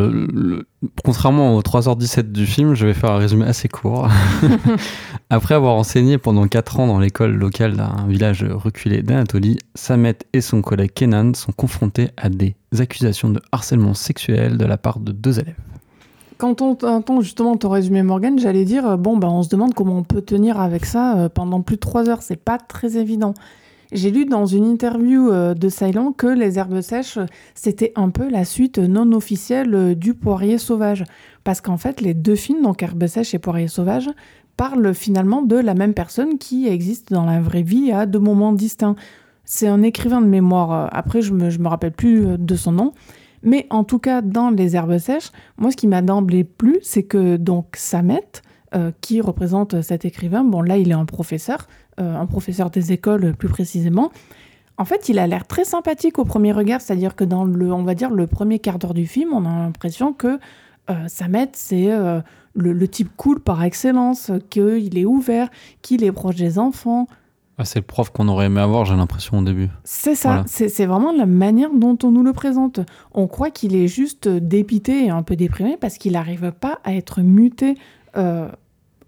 contrairement aux 3h17 du film, je vais faire un résumé assez court. Après avoir enseigné pendant 4 ans dans l'école locale d'un village reculé d'Anatolie, Samet et son collègue Kenan sont confrontés à des accusations de harcèlement sexuel de la part de deux élèves. Quand on entend justement ton résumé Morgan, j'allais dire euh, bon bah on se demande comment on peut tenir avec ça euh, pendant plus de trois heures. C'est pas très évident. J'ai lu dans une interview euh, de Ceylan que les herbes sèches c'était un peu la suite non officielle du poirier sauvage, parce qu'en fait les deux films donc herbes sèches et poirier sauvage parlent finalement de la même personne qui existe dans la vraie vie à deux moments distincts. C'est un écrivain de mémoire. Après je me je me rappelle plus de son nom. Mais en tout cas, dans les herbes sèches, moi, ce qui m'a d'emblée plu, c'est que donc Samet, euh, qui représente cet écrivain, bon là, il est un professeur, euh, un professeur des écoles plus précisément. En fait, il a l'air très sympathique au premier regard, c'est-à-dire que dans le, on va dire, le premier quart d'heure du film, on a l'impression que euh, Samet, c'est le, type cool par excellence, qu'il est ouvert, qu'il est proche des enfants, ah, c'est le prof qu'on aurait aimé avoir, j'ai l'impression, au début. C'est ça, c'est vraiment la manière dont on nous le présente. On croit qu'il est juste dépité et un peu déprimé parce qu'il n'arrive pas à être muté euh,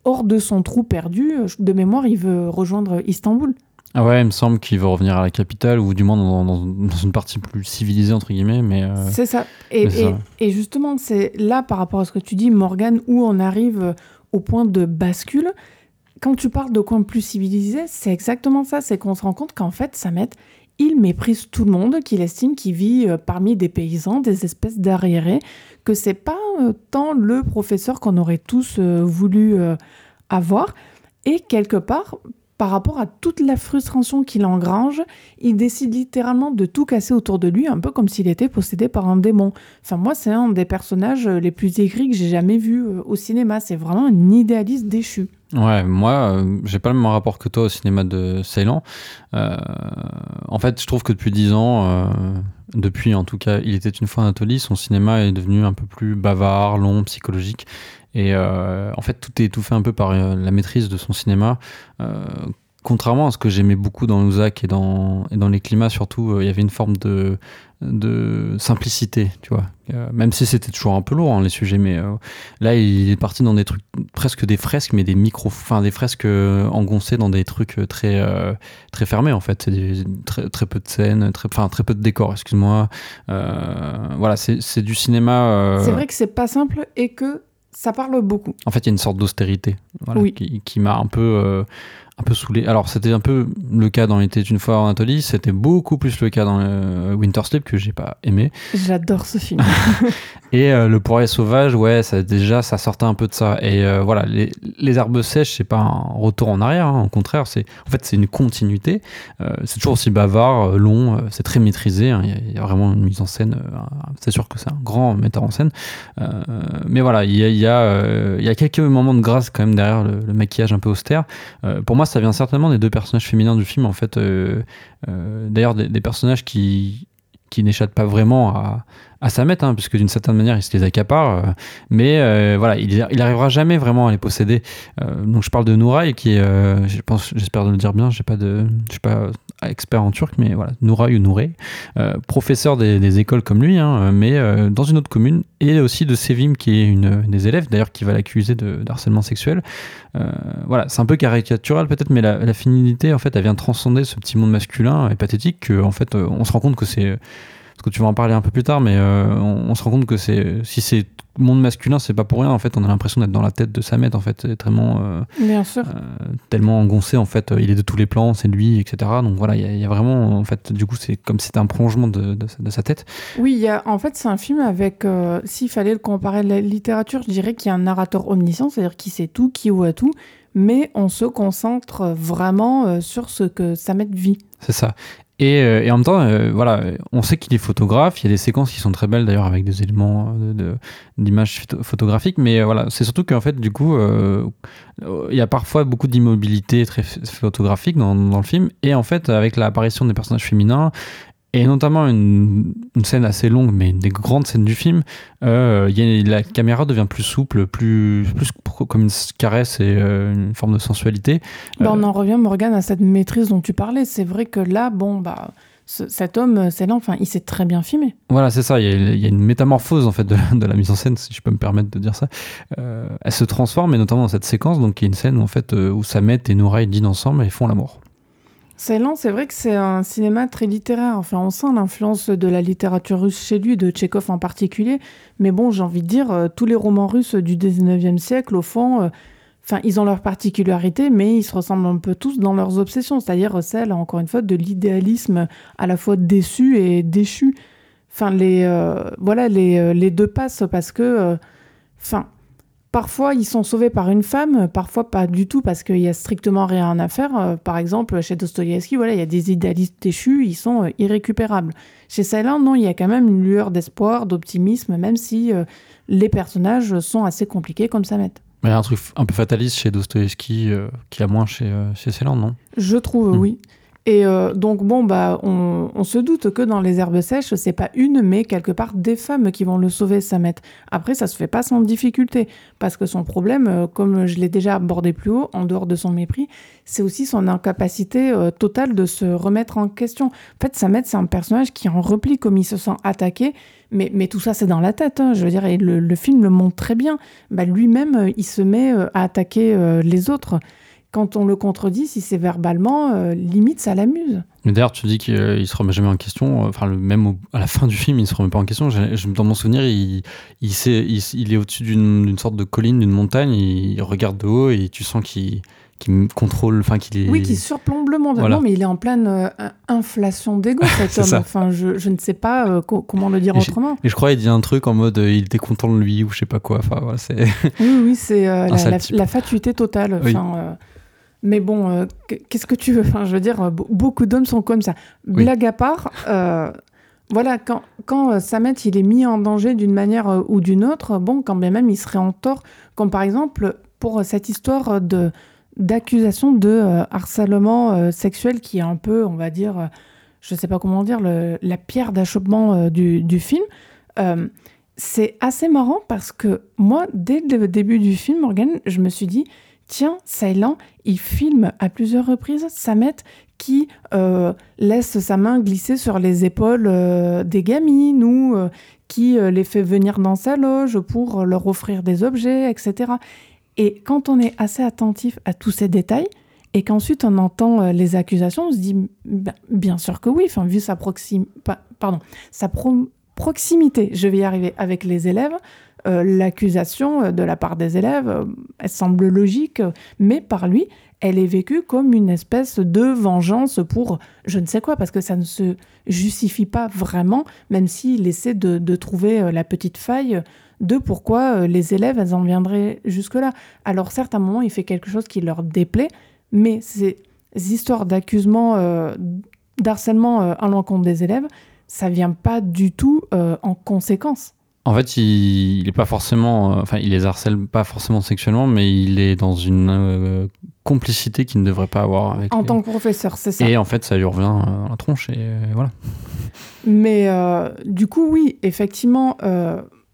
hors de son trou perdu. De mémoire, il veut rejoindre Istanbul. Ah ouais, il me semble qu'il veut revenir à la capitale, ou du moins dans, une partie plus civilisée, entre guillemets. mais euh, C'est ça. Et, et justement, c'est là, par rapport à ce que tu dis, Morgane, où on arrive au point de bascule, quand tu parles de coin plus civilisé, c'est exactement ça. C'est qu'on se rend compte qu'en fait, Samet, il méprise tout le monde, qu'il estime qu'il vit euh, parmi des paysans, des espèces d'arriérés, que c'est pas euh, tant le professeur qu'on aurait tous euh, voulu avoir. Et quelque part, par rapport à toute la frustration qu'il engrange, il décide littéralement de tout casser autour de lui, un peu comme s'il était possédé par un démon. Enfin, moi, c'est un des personnages les plus écrits que j'ai jamais vu au cinéma. C'est vraiment un idéaliste déchu. Ouais, moi, euh, j'ai pas le même rapport que toi au cinéma de Ceylan. Euh, en fait, je trouve que depuis dix ans, euh, depuis en tout cas, il était une fois Anatolie, son cinéma est devenu un peu plus bavard, long, psychologique. Et en fait, tout est étouffé un peu par la maîtrise de son cinéma contrairement à ce que j'aimais beaucoup dans Ozak et dans, et dans les climats, surtout, il y avait une forme de, de simplicité, tu vois. Euh, même si c'était toujours un peu lourd, hein, les sujets, mais euh, là, il est parti dans des trucs, presque des fresques, mais des micro, enfin, des fresques engoncées dans des trucs très, très fermés, en fait. C'est très, très peu de scènes, très, enfin, très peu de décors, excuse-moi. voilà, c'est du cinéma. C'est vrai que c'est pas simple et que ça parle beaucoup. En fait, il y a une sorte d'austérité qui, qui m'a un peu un peu saoulé. Alors c'était un peu le cas dans l'été une fois en Anatolie, c'était beaucoup plus le cas dans le Winter Sleep que j'ai pas aimé. J'adore ce film. et euh, le poirier sauvage, ouais, ça déjà ça sortait un peu de ça. Et euh, voilà, les, les, herbes sèches, c'est pas un retour en arrière, hein. au contraire, c'est en fait c'est une continuité. Euh, c'est toujours aussi bavard, long, c'est très maîtrisé. Hein. Il y, a vraiment une mise en scène. c'est sûr que c'est un grand metteur en scène. mais voilà, il y a, y, a, y a quelques moments de grâce quand même derrière le, le maquillage un peu austère. pour moi, ça vient certainement des deux personnages féminins du film, en fait. Euh, euh, d'ailleurs, des, personnages qui, qui n'échappent pas vraiment à, à Samet, hein, puisque d'une certaine manière, il se les accapare. Euh, mais voilà, il, il arrivera jamais vraiment à les posséder. donc, je parle de Nouray, qui est, j'espère de le dire bien, j'ai pas de, je suis pas expert en turc, mais voilà, Nouray ou Nouré, professeur des, écoles comme lui, hein, mais dans une autre commune, et aussi de Sevim, qui est une des élèves, d'ailleurs, qui va l'accuser de, harcèlement sexuel. Euh, voilà, c'est un peu caricatural peut-être, mais la, la, féminité, en fait, elle vient transcender ce petit monde masculin et pathétique que, en fait, euh, on se rend compte que c'est parce que tu vas en parler un peu plus tard, mais euh, on, se rend compte que c'est si c'est monde masculin, c'est pas pour rien. En fait, on a l'impression d'être dans la tête de Samet. En fait, tellement, Bien sûr. tellement engoncé. En fait, il est de tous les plans, c'est lui, etc. Donc voilà, il y, a vraiment, en fait, du coup, c'est comme si c'était un prolongement de, de, sa tête. Oui, y a, en fait, c'est un film avec. S'il fallait le comparer à la littérature, je dirais qu'il y a un narrateur omniscient, c'est-à-dire qui sait tout, qui voit tout, mais on se concentre vraiment euh, sur ce que Samet vit. C'est ça. Et, euh, et, en même temps, euh, voilà, on sait qu'il est photographe. Il y a des séquences qui sont très belles d'ailleurs avec des éléments d'images de, photographiques. Mais voilà, c'est surtout qu'en fait, du coup, il y a parfois beaucoup d'immobilité très photographique dans, le film. Et en fait, avec l'apparition des personnages féminins et notamment une, une, scène assez longue, mais une des grandes scènes du film, euh, y a, la caméra devient plus souple, plus, plus comme une caresse et euh, une forme de sensualité. Bah, on en revient, Morgane, à cette maîtrise dont tu parlais. C'est vrai que là, bon, bah, cet homme, c'est là, enfin, il s'est très bien filmé. Voilà, c'est ça. Il y, a, y, a, une métamorphose en fait de, de, la mise en scène, si je peux me permettre de dire ça. Euh, elle se transforme, et notamment dans cette séquence, donc y a une scène où, en fait euh, où Samet et Noura dînent ensemble et font l'amour. Ceylan, c'est vrai que c'est un cinéma très littéraire. Enfin, on sent l'influence de la littérature russe chez lui, de Tchekhov en particulier. Mais bon, j'ai envie de dire, euh, tous les romans russes du 19e siècle, au fond, euh, enfin, ils ont leurs particularités, mais ils se ressemblent un peu tous dans leurs obsessions. C'est-à-dire celle, encore une fois, de l'idéalisme à la fois déçu et déchu. Enfin, les, euh, voilà, les, les, deux passent parce que, Parfois, ils sont sauvés par une femme, parfois pas du tout parce qu'il y a strictement rien à faire. Euh, par exemple, chez Dostoïevski, voilà, il y a des idéalistes déchus, ils sont euh, irrécupérables. Chez Ceylan, non, il y a quand même une lueur d'espoir, d'optimisme, même si euh, les personnages sont assez compliqués comme ça met. Il y a un truc un peu fataliste chez Dostoïevski qui a moins chez, chez Ceylan, non? Je trouve, hmm. oui. Et euh, donc, bon, bah, on, se doute que dans les herbes sèches, c'est pas une, mais quelque part des femmes qui vont le sauver, Samet. Après, ça se fait pas sans difficulté, parce que son problème, euh, comme je l'ai déjà abordé plus haut, en dehors de son mépris, c'est aussi son incapacité euh, totale de se remettre en question. En fait, Samet, c'est un personnage qui en replie comme il se sent attaqué, mais, tout ça, c'est dans la tête. Hein. Je veux dire, et le, film le montre très bien. Bah, Lui-même, il se met à attaquer les autres quand on le contredit, si c'est verbalement, euh, limite ça l'amuse. Mais d'ailleurs, tu dis qu'il ne se remet jamais en question. Enfin, même à la fin du film, il ne se remet pas en question. Je, dans mon souvenir, il, il, il, est au-dessus d'une sorte de colline, d'une montagne. Il regarde de haut et tu sens qu'il contrôle, enfin qu'il est. Oui, qui surplombe le monde. Non, mais il est en pleine euh, inflation d'ego, cet homme. Enfin, je, je, ne sais pas euh, comment le dire autrement. et je crois qu'il dit un truc en mode il était content de lui ou je sais pas quoi. Enfin, voilà, c'est. Oui, oui, c'est la, la, fatuité totale. Enfin, mais bon, euh, qu'est-ce que tu veux? Enfin, je veux dire, euh, beaucoup d'hommes sont comme ça. Blague à part, euh, voilà, quand, quand Samet il est mis en danger d'une manière ou d'une autre, bon, quand bien même il serait en tort, comme par exemple pour cette histoire de d'accusation de harcèlement sexuel qui est un peu, on va dire, je sais pas comment dire, le, la pierre d'achoppement du, du, film. c'est assez marrant parce que moi, dès le début du film, Morgan, je me suis dit, tiens, Ceylan, il filme à plusieurs reprises Samet qui euh, laisse sa main glisser sur les épaules euh, des gamines ou euh, qui les fait venir dans sa loge pour leur offrir des objets, etc. Et quand on est assez attentif à tous ces détails, et qu'ensuite on entend les accusations, on se dit ben, bien sûr que oui, enfin, vu sa, pardon, sa proximité, je vais y arriver, avec les élèves, euh, l'accusation euh, de la part des élèves, euh, elle semble logique, mais par lui, elle est vécue comme une espèce de vengeance pour je ne sais quoi, parce que ça ne se justifie pas vraiment, même s'il essaie de, trouver la petite faille de pourquoi les élèves, elles en viendraient jusque-là. Alors certes, à un moment, il fait quelque chose qui leur déplaît, mais ces histoires d'accusement, d'harcèlement à l'encontre des élèves, ça vient pas du tout en conséquence. En fait, il, est pas forcément, euh, enfin, il les harcèle pas forcément sexuellement, mais il est dans une euh, complicité qu'il ne devrait pas avoir. Avec en tant que professeur, c'est ça. Et en fait, ça lui revient dans la tronche et voilà. Mais euh, du coup, oui, effectivement,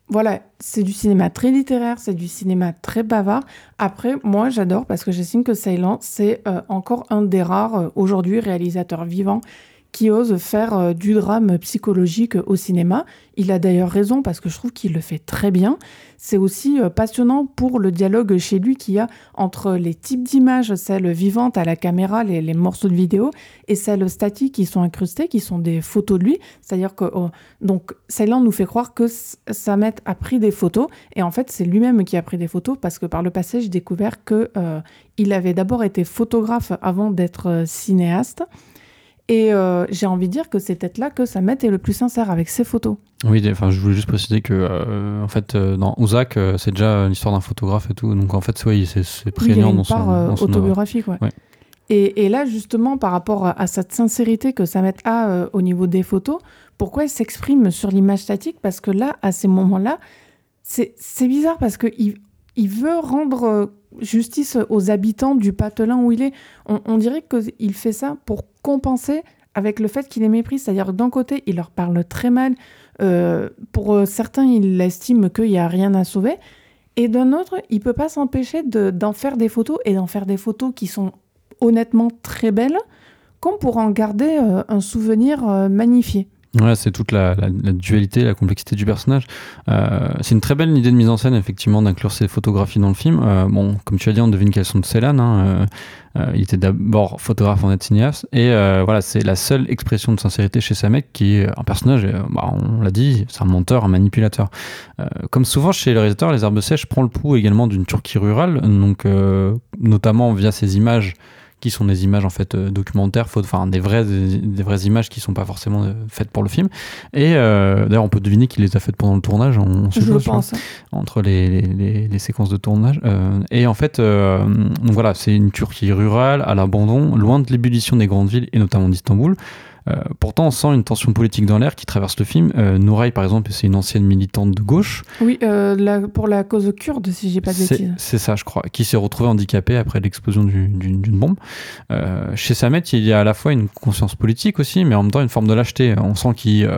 voilà, c'est du cinéma très littéraire, c'est du cinéma très bavard. Après, moi, j'adore parce que j'estime que Ceylan, c'est encore un des rares aujourd'hui réalisateurs vivants qui ose faire euh, du drame psychologique au cinéma. Il a d'ailleurs raison parce que je trouve qu'il le fait très bien. C'est aussi euh, passionnant pour le dialogue chez lui qu'il y a entre les types d'images, celles vivantes à la caméra, les, morceaux de vidéo, et celles statiques qui sont incrustées, qui sont des photos de lui. C'est-à-dire que oh, donc Ceylan nous fait croire que Samet a pris des photos, et en fait c'est lui-même qui a pris des photos parce que par le passé j'ai découvert que euh, il avait d'abord été photographe avant d'être cinéaste. Et euh, j'ai envie de dire que c'est peut-être là que Samet est le plus sincère avec ses photos. Oui, enfin, je voulais juste préciser que, euh, en fait, euh, dans Ozak, c'est déjà l'histoire d'un photographe et tout. Donc, en fait, oui, c'est prégnant dans, son, son autobiographique. Ouais. Et, et, là, justement, par rapport à cette sincérité que Samet a au niveau des photos, pourquoi il s'exprime sur l'image statique? Parce que là, à ces moments-là, c'est bizarre parce qu'il il veut rendre justice aux habitants du patelin où il est. On, dirait qu'il fait ça pour compenser avec le fait qu'il est mépris. C'est-à-dire d'un côté, il leur parle très mal. Euh, pour euh, certains, il estime qu'il n'y a rien à sauver. Et d'un autre, il peut pas s'empêcher d'en faire des photos et d'en faire des photos qui sont honnêtement très belles, qu'on pour en garder euh, un souvenir magnifié. Ouais, c'est toute la, dualité, la complexité du personnage. Euh, c'est une très belle idée de mise en scène, effectivement, d'inclure ces photographies dans le film. Euh, bon, comme tu as dit, on devine qu'elles sont de Célan. Hein, euh, il était d'abord photographe en net cinéaste. Et voilà, c'est la seule expression de sincérité chez Samek qui est un personnage, bah, on l'a dit, c'est un menteur, un manipulateur. comme souvent chez le réalisateur, Les Herbes Sèches prend le pouls également d'une Turquie rurale, donc notamment via ces images qui sont des images en fait euh, documentaires, enfin des vraies, des, vraies images qui sont pas forcément euh, faites pour le film. Et euh, d'ailleurs, on peut deviner qu'il les a faites pendant le tournage, on, Je pense. entre les, les, les, séquences de tournage. et en fait, voilà, c'est une Turquie rurale, à l'abandon, loin de l'ébullition des grandes villes et notamment d'Istanbul. Euh, pourtant, on sent une tension politique dans l'air qui traverse le film. Euh, Nouraï, par exemple, c'est une ancienne militante de gauche. Oui, euh, pour la cause kurde, si j'ai pas de bêtises. C'est ça, je crois, qui s'est retrouvée handicapée après l'explosion d'une bombe. chez Samet, il y a à la fois une conscience politique aussi, mais en même temps une forme de lâcheté. On sent qu'il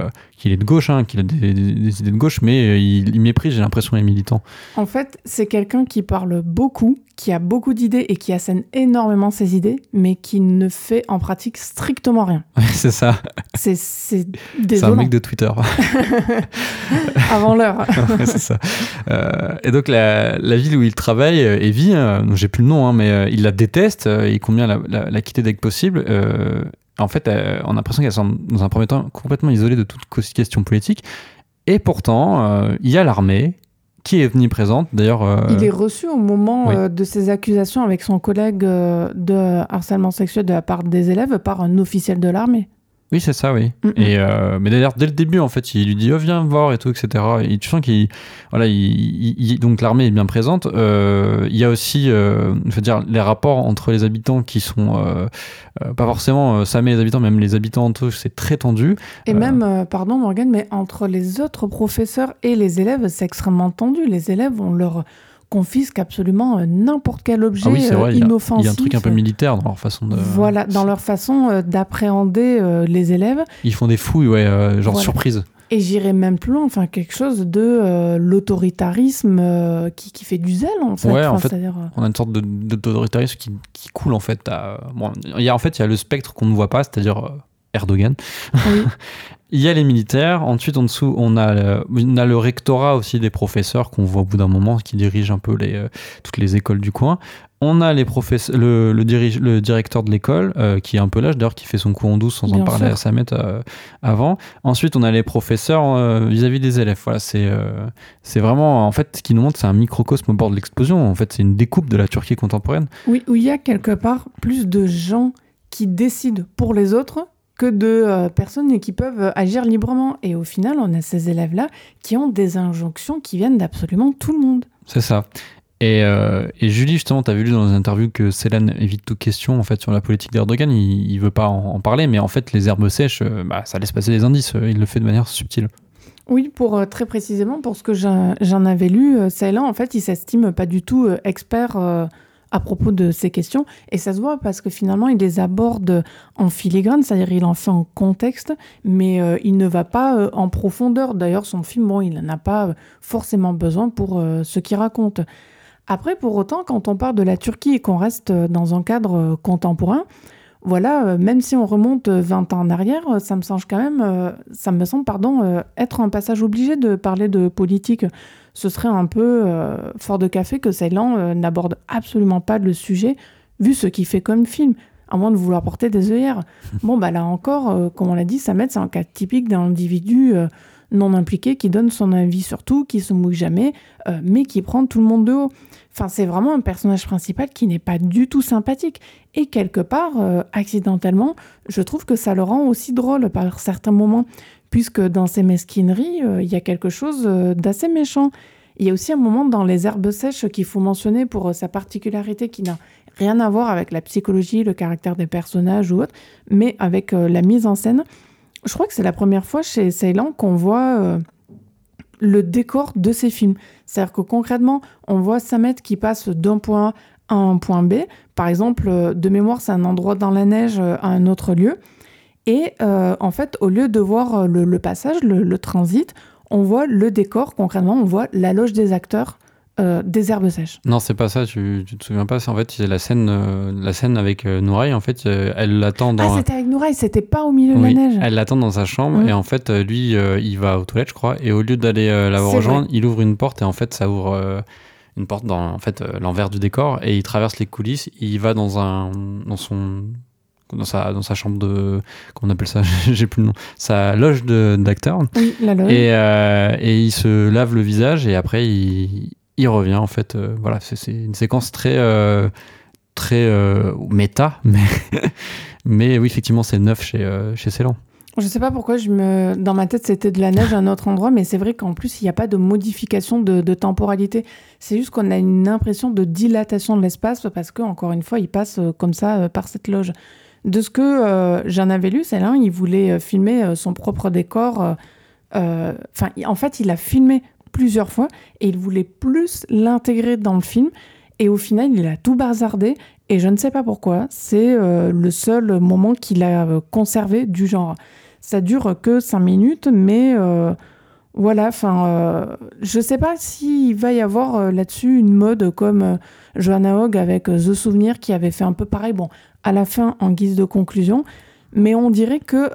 est de gauche, hein, qu'il a des, idées de gauche, mais il, il méprise, j'ai l'impression, les militants. En fait, c'est quelqu'un qui parle beaucoup, qui a beaucoup d'idées et qui assène énormément ses idées, mais qui ne fait en pratique strictement rien. c'est ça. C'est c'est un mec de Twitter. Avant l'heure. c'est ça. Euh, et donc la, la, ville où il travaille, euh, Evie, euh, j'ai plus le nom, hein, mais il la déteste, il bien la, la, quitter dès que possible. En fait, on a l'impression qu'elle est dans un premier temps complètement isolée de toute question politique. Et pourtant, il y a l'armée, qui est omniprésente. D'ailleurs, euh, il est reçu au moment euh, de ses accusations avec son collègue euh, de harcèlement sexuel de la part des élèves par un officiel de l'armée. Oui, c'est ça, oui. Et euh, mais d'ailleurs, dès le début, en fait, il lui dit oh, viens voir et tout, etc. Et tu sens qu'il, voilà, il, donc l'armée est bien présente. Euh, il y a aussi, euh, je veux dire, les rapports entre les habitants qui sont pas forcément Sam et les habitants, même les habitants entre eux, c'est très tendu. Et même, pardon Morgan, mais entre les autres professeurs et les élèves, c'est extrêmement tendu. Les élèves ont leur confisquent absolument euh, n'importe quel objet ah inoffensif. Il y, a un truc un peu militaire dans leur façon de. Voilà, dans leur façon euh, d'appréhender euh, les élèves. Ils font des fouilles, ouais, genre surprise. Et j'irais même plus loin, enfin quelque chose de l'autoritarisme qui, qui, fait du zèle en fait. Ouais, en fait, on a une sorte d'autoritarisme qui, qui, coule en fait. À... Bon, il y a, en fait, il y a le spectre qu'on ne voit pas, c'est-à-dire Erdogan. Oui. Il y a les militaires. Ensuite, en dessous, on a, le, on a le rectorat aussi des professeurs qu'on voit au bout d'un moment, qui dirige un peu les, euh, toutes les écoles du coin. On a les professeurs, le, le, dirige, le directeur de l'école, euh, qui est un peu l'âge, d'ailleurs, qui fait son cours en douce sans en parler à Samet euh, avant. Ensuite, on a les professeurs vis-à-vis des élèves. Voilà, c'est c'est vraiment, en fait, ce qui nous montre, c'est un microcosme au bord de l'explosion. En fait, c'est une découpe de la Turquie contemporaine. Oui, où il y a quelque part plus de gens qui décident pour les autres que de euh, personnes qui peuvent agir librement. Et au final, on a ces élèves-là qui ont des injonctions qui viennent d'absolument tout le monde. C'est ça. Et, euh, et, Julie, justement, tu as vu dans une interview que Céline évite toute question en fait, sur la politique d'Erdogan. Il ne veut pas en, parler, mais en fait, les herbes sèches, euh, bah, ça laisse passer des indices. Il le fait de manière subtile. Oui, pour très précisément, pour ce que j'en avais lu, Céline, en fait, il s'estime pas du tout expert à propos de ces questions. Et ça se voit parce que finalement, il les aborde en filigrane, c'est-à-dire il en fait en contexte, mais euh, il ne va pas euh, en profondeur. D'ailleurs, son film, bon, il n'en a pas forcément besoin pour euh, ce qu'il raconte. Après, pour autant, quand on parle de la Turquie et qu'on reste dans un cadre contemporain, voilà, même si on remonte 20 ans en arrière, ça me semble quand même, ça me semble, pardon, être un passage obligé de parler de politique ce serait un peu euh, fort de café que Ceylan euh, n'aborde absolument pas le sujet, vu ce qu'il fait comme film, à moins de vouloir porter des œillères. bon, bah là encore, euh, comme on l'a dit, Samet, c'est un cas typique d'un individu non impliqué, qui donne son avis sur tout, qui se mouille jamais, mais qui prend tout le monde de haut. C'est vraiment un personnage principal qui n'est pas du tout sympathique. Et quelque part, euh, accidentellement, je trouve que ça le rend aussi drôle par certains moments, puisque dans ses mesquineries, euh, il y a quelque chose d'assez méchant. Il y a aussi un moment dans Les Herbes Sèches qu'il faut mentionner pour sa particularité qui n'a rien à voir avec la psychologie, le caractère des personnages ou autre, mais avec la mise en scène je crois que c'est la première fois chez Ceylan qu'on voit euh, le décor de ces films. C'est-à-dire que concrètement, on voit Samet qui passe d'un point A à un point B. Par exemple, euh, de mémoire, c'est un endroit dans la neige euh, à un autre lieu. Et en fait, au lieu de voir le, passage, le, transit, on voit le décor. Concrètement, on voit la loge des acteurs euh, des herbes sèches. Non, c'est pas ça, tu, tu te souviens pas. En fait, c'est la scène, euh, la scène avec euh. En fait, elle l'attend dans. Ah, c'était avec Nouraï, c'était pas au milieu de la neige. Elle l'attend dans sa chambre et en fait, lui, il va aux toilettes, je crois. Et au lieu d'aller la rejoindre, il ouvre une porte et en fait, ça ouvre une porte dans en fait l'envers du décor et il traverse les coulisses. Il va dans un dans son dans sa, dans sa chambre de. Comment on appelle ça J'ai plus le nom. Sa loge d'acteur. Oui, la loge. Et, et, il se lave le visage et après il, il revient en fait. Euh, voilà, c'est une séquence très euh, très euh, méta, mais mais oui effectivement c'est neuf chez chez Ceylan. Je sais pas pourquoi je me dans ma tête c'était de la neige à un autre endroit, mais c'est vrai qu'en plus il n'y a pas de modification de, temporalité. C'est juste qu'on a une impression de dilatation de l'espace parce que encore une fois il passe comme ça par cette loge. De ce que j'en avais lu, là, il voulait filmer son propre décor. Enfin, en fait, il a filmé plusieurs fois et il voulait plus l'intégrer dans le film. Et au final, il a tout bazardé et je ne sais pas pourquoi. C'est euh, le seul moment qu'il a euh, conservé du genre. Ça dure que cinq minutes, mais euh, voilà. Enfin, je ne sais pas s'il va y avoir là-dessus une mode comme Johanna Hogg avec The Souvenir qui avait fait un peu pareil. Bon, à la fin, en guise de conclusion, mais on dirait que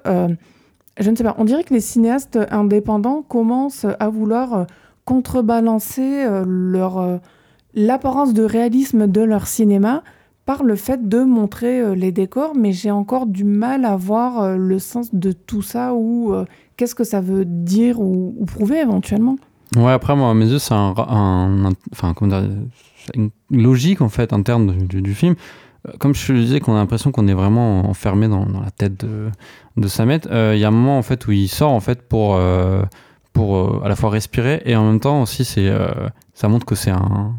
je ne sais pas, on dirait que les cinéastes indépendants commencent à vouloir contrebalancer euh, leur euh, l'apparence de réalisme de leur cinéma par le fait de montrer euh, les décors, mais j'ai encore du mal à voir le sens de tout ça ou qu'est-ce que ça veut dire ou, prouver éventuellement. Ouais, après, moi, à mes yeux, c'est un, une logique en fait interne du, film. Comme je te disais, qu'on a l'impression qu'on est vraiment enfermé dans, la tête de, de Samet. Il y a un moment en fait où il sort en fait pour pour euh, à la fois respirer et en même temps aussi c'est euh, ça montre que c'est un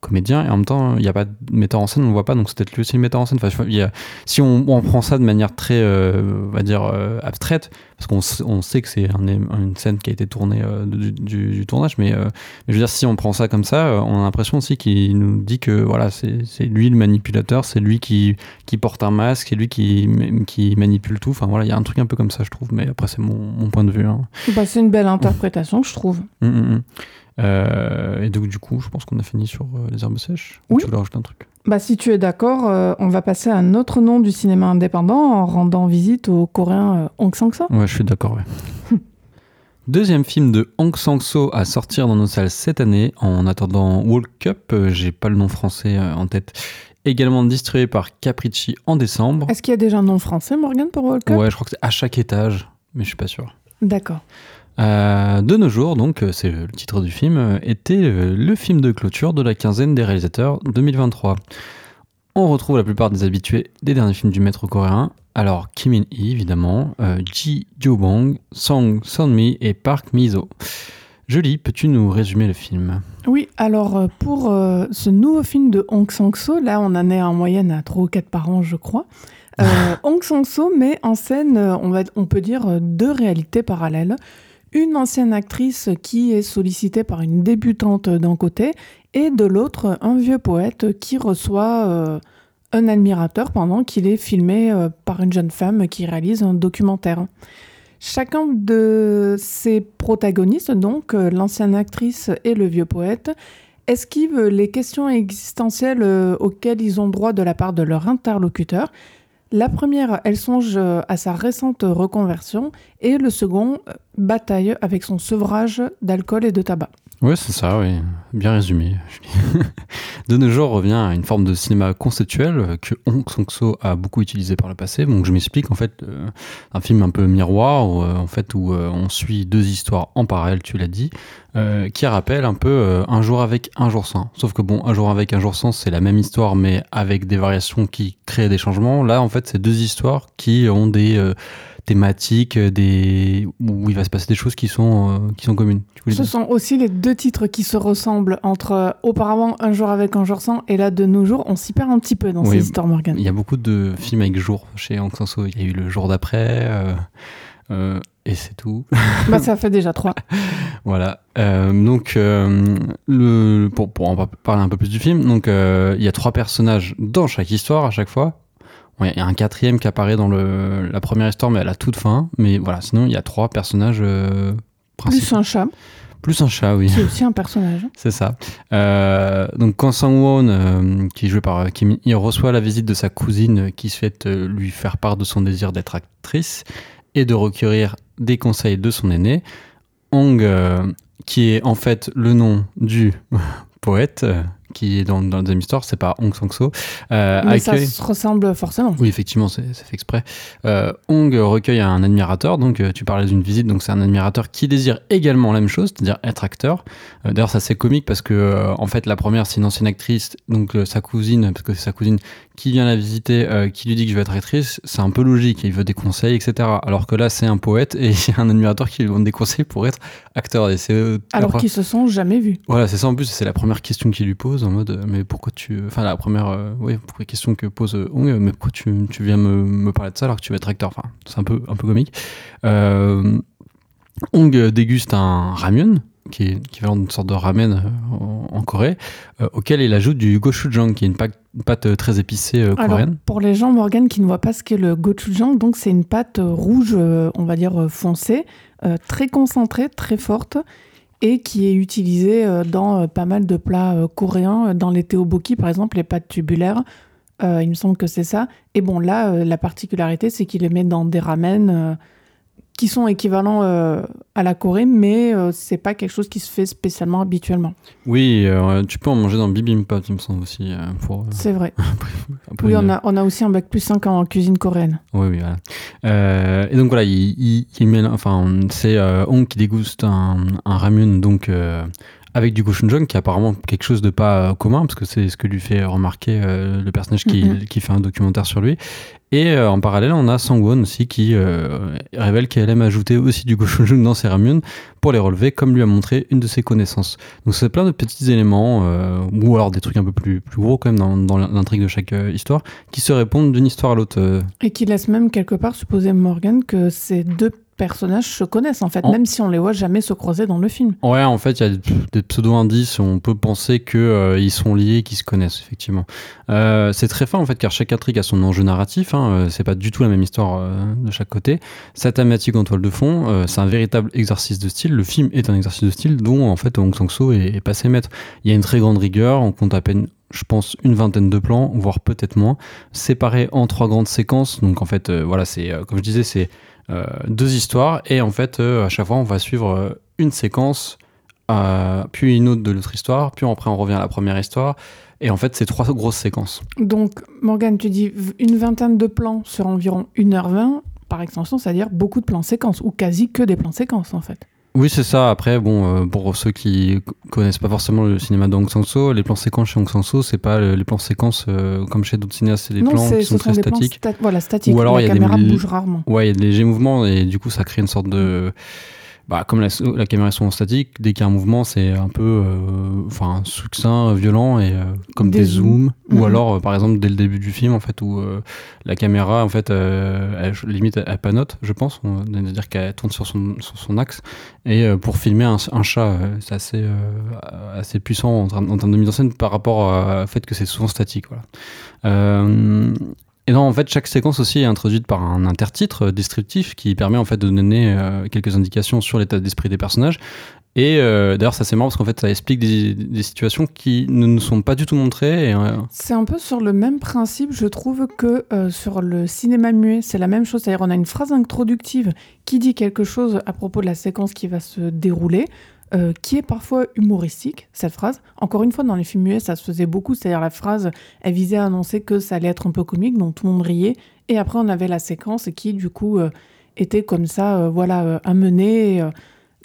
comédien et en même temps il n'y a pas de metteur en scène on ne voit pas donc c'est peut-être lui aussi le metteur en scène enfin, a, si on, on, prend ça de manière très euh, on va dire euh, abstraite parce qu'on on sait que c'est un, une scène qui a été tournée euh, du, du, du, tournage mais, mais, je veux dire si on prend ça comme ça on a l'impression aussi qu'il nous dit que voilà c'est lui le manipulateur c'est lui qui, qui porte un masque c'est lui qui, qui manipule tout enfin voilà il y a un truc un peu comme ça je trouve mais après c'est mon, mon, point de vue hein. bah, c'est une belle interprétation je trouve mmh, mmh, mmh. Euh, et donc, du coup, je pense qu'on a fini sur euh, les herbes sèches. Oui. tu veux rajouter un truc? Bah, Si tu es d'accord, euh, on va passer à un autre nom du cinéma indépendant en rendant visite au coréen Hong Sang-soo. Ouais, je suis d'accord, ouais. Deuxième film de Hong Sang-soo à sortir dans nos salles cette année. En attendant World Cup, j'ai pas le nom français en tête. Également distribué par Capricci en décembre. Est-ce qu'il y a déjà un nom français, Morgan, pour World Cup? Ouais, je crois que c'est à chaque étage, mais je suis pas sûr. D'accord. Euh, de nos jours, donc euh, c'est le titre du film, euh, était le film de clôture de la quinzaine des réalisateurs 2023. On retrouve la plupart des habitués des derniers films du maître coréen. Alors Kim In-hee évidemment, Ji Jo-bong, Song Son-mi et Park Mizo. Julie, peux-tu nous résumer le film? Oui, alors pour ce nouveau film de Hong Sang-soo, là on en est en moyenne à 3 ou 4 par an je crois, Hong Sang-soo met en scène, on, va, on peut dire, deux réalités parallèles une ancienne actrice qui est sollicitée par une débutante d'un côté et de l'autre un vieux poète qui reçoit euh, un admirateur pendant qu'il est filmé euh, par une jeune femme qui réalise un documentaire. Chacun de ces protagonistes, donc euh, l'ancienne actrice et le vieux poète, esquivent les questions existentielles auxquelles ils ont droit de la part de leur interlocuteur la première, elle songe euh, à sa récente reconversion et le second euh, bataille avec son sevrage d'alcool et de tabac. Oui, c'est ça, oui. Bien résumé. de nos jours, revient à une forme de cinéma conceptuel que Hong Sang-soo a beaucoup utilisé par le passé. Donc, je m'explique, en fait, euh, un film un peu miroir, où, euh, en fait, où euh, on suit deux histoires en parallèle, tu l'as dit, qui rappelle un peu Un jour avec, un jour sans. Sauf que, bon, Un jour avec, un jour sans, c'est la même histoire, mais avec des variations qui créent des changements. Là, en fait, c'est deux histoires qui ont des thématiques, euh, des... où il va se passer des choses qui sont, euh, qui sont communes. Ce sont aussi les deux titres qui se ressemblent entre euh, auparavant Un jour avec, un jour sans, et là de nos jours, on s'y perd un petit peu dans ces histoires, Morgan. Il y a beaucoup de films avec jour chez Aung San Il y a eu le jour d'après. et c'est tout. bah, ça fait déjà trois. voilà. donc, le, pour, pour en parler un peu plus du film, donc il y a trois personnages dans chaque histoire à chaque fois. Il y a un quatrième qui apparaît dans le, la première histoire, mais à la toute fin. Mais voilà, sinon, il y a trois personnages euh, principaux. Plus un chat. Plus un chat, oui. C'est aussi un personnage. C'est ça. Euh, donc, quand Sang-won, euh, qui est joué par Kim, il reçoit la visite de sa cousine qui souhaite lui faire part de son désir d'être actrice et de recueillir des conseils de son aîné. Hong, qui est en fait le nom du poète, qui est dans, dans la deuxième histoire, c'est pas Hong Sang-so. Euh, Mais ça se ressemble forcément. Oui, effectivement, c'est fait exprès. Euh, Hong recueille un admirateur, donc euh, tu parlais d'une visite, donc c'est un admirateur qui désire également la même chose, c'est-à-dire être acteur. Euh, d'ailleurs, ça c'est comique parce que en fait, la première c'est une ancienne actrice, donc sa cousine, parce que c'est sa cousine qui vient la visiter, qui lui dit que je vais être actrice, c'est un peu logique, il veut des conseils, etc. Alors que là, c'est un poète et il y a un admirateur qui lui donne des conseils pour être acteur. Et Alors qu'ils se sont jamais vus. Voilà, c'est ça en plus, c'est la première question qu'il lui pose en mode mais pourquoi tu enfin la première euh, oui question que pose Hong mais pourquoi tu, tu viens me, me, parler de ça alors que tu vas être acteur enfin c'est un peu un peu comique euh, Hong déguste un ramyun qui est équivalent d'une sorte de ramen euh, en, Corée, auquel il ajoute du gochujang, qui est une pâte, très épicée coréenne. pour les gens, Morgan, qui ne voient pas ce qu'est le gochujang, donc c'est une pâte rouge, on va dire foncée, très concentrée, très forte, et qui est utilisé euh, dans euh, pas mal de plats euh, coréens, dans les teoboki par exemple, les pâtes tubulaires. il me semble que c'est ça. Et bon, là, la particularité, c'est qu'il les met dans des ramen qui sont équivalents euh, à la Corée, mais euh, c'est pas quelque chose qui se fait spécialement habituellement. Oui, euh, tu peux en manger dans bibimbap, il me semble aussi. c'est vrai. oui, on a, on a aussi un bac plus 5 en cuisine coréenne. Oui, oui, voilà. et donc voilà, il, il, met, enfin, c'est Hong qui déguste un, un ramyun, donc avec du gochujang qui est apparemment quelque chose de pas commun parce que c'est ce que lui fait remarquer le personnage qui, mm-hmm. qui, fait un documentaire sur lui et euh, en parallèle, on a Sangwon aussi qui euh, révèle qu'elle aime ajouter aussi du gochujang dans ses ramyun pour les relever, comme lui a montré une de ses connaissances. Donc c'est plein de petits éléments, euh, ou alors des trucs un peu plus, plus gros quand même dans, dans l'intrigue de chaque histoire, qui se répondent d'une histoire à l'autre. Et qui laissent même quelque part supposer Morgan que ces deux personnages se connaissent en fait, même si on les voit jamais se croiser dans le film. Ouais, en fait, il y a des pseudo-indices, on peut penser qu'ils euh, ils sont liés, qu'ils se connaissent, effectivement. Euh, c'est très fin en fait, car chaque intrigue a son enjeu narratif, hein, euh, c'est pas du tout la même histoire de chaque côté. Sa thématique en toile de fond, c'est un véritable exercice de style, le film est un exercice de style dont en fait Hong Sang-soo est, est passé maître. Il y a une très grande rigueur, on compte à peine je pense, une vingtaine de plans, voire peut-être moins, séparés en trois grandes séquences. Donc en fait, voilà, c'est comme je disais, c'est deux histoires. Et en fait euh, à chaque fois on va suivre euh, une séquence puis une autre de l'autre histoire puis après on revient à la première histoire. Et en fait c'est trois grosses séquences. Donc Morgane tu dis une vingtaine de plans sur environ 1h20 par extension c'est-à-dire beaucoup de plans séquences ou quasi que des plans séquences en fait oui, c'est ça. Après, bon, euh, pour ceux qui connaissent pas forcément le cinéma d'Aung San Suu, les plans séquences chez Aung San Suu, c'est pas les plans séquences euh, comme chez d'autres cinéastes, c'est des plans qui sont très statiques. voilà, statiques. Ou alors il y a caméra des bouge rarement. Ouais, il y a des légers mouvements et du coup, ça crée une sorte de bah, comme la, la, caméra est souvent statique, dès qu'il y a un mouvement, c'est un peu euh, enfin succinct, violent et euh, comme des, zooms. Ou mhm. alors, euh, par exemple, dès le début du film, en fait, où la caméra, en fait, elle, limite, elle, panote, je pense, c'est-à-dire qu'elle tourne sur son, sur son axe. Et pour filmer un, un chat, c'est assez, assez puissant en, en, termes de mise en scène par rapport au fait que c'est souvent statique. Voilà. Et donc, en fait, chaque séquence aussi est introduite par un intertitre descriptif qui permet en fait de donner euh, quelques indications sur l'état d'esprit des personnages. Et euh, d'ailleurs, ça c'est marrant parce qu'en fait, ça explique des, situations qui ne nous sont pas du tout montrées. Euh, c'est un peu sur le même principe, je trouve, que euh, sur le cinéma muet. C'est la même chose. C'est-à-dire, on a une phrase introductive qui dit quelque chose à propos de la séquence qui va se dérouler. Qui est parfois humoristique, cette phrase. Encore une fois, dans les films muets, ça se faisait beaucoup, c'est-à-dire la phrase, elle visait à annoncer que ça allait être un peu comique, donc tout le monde riait. Et après, on avait la séquence qui, du coup, était comme ça, voilà, amenée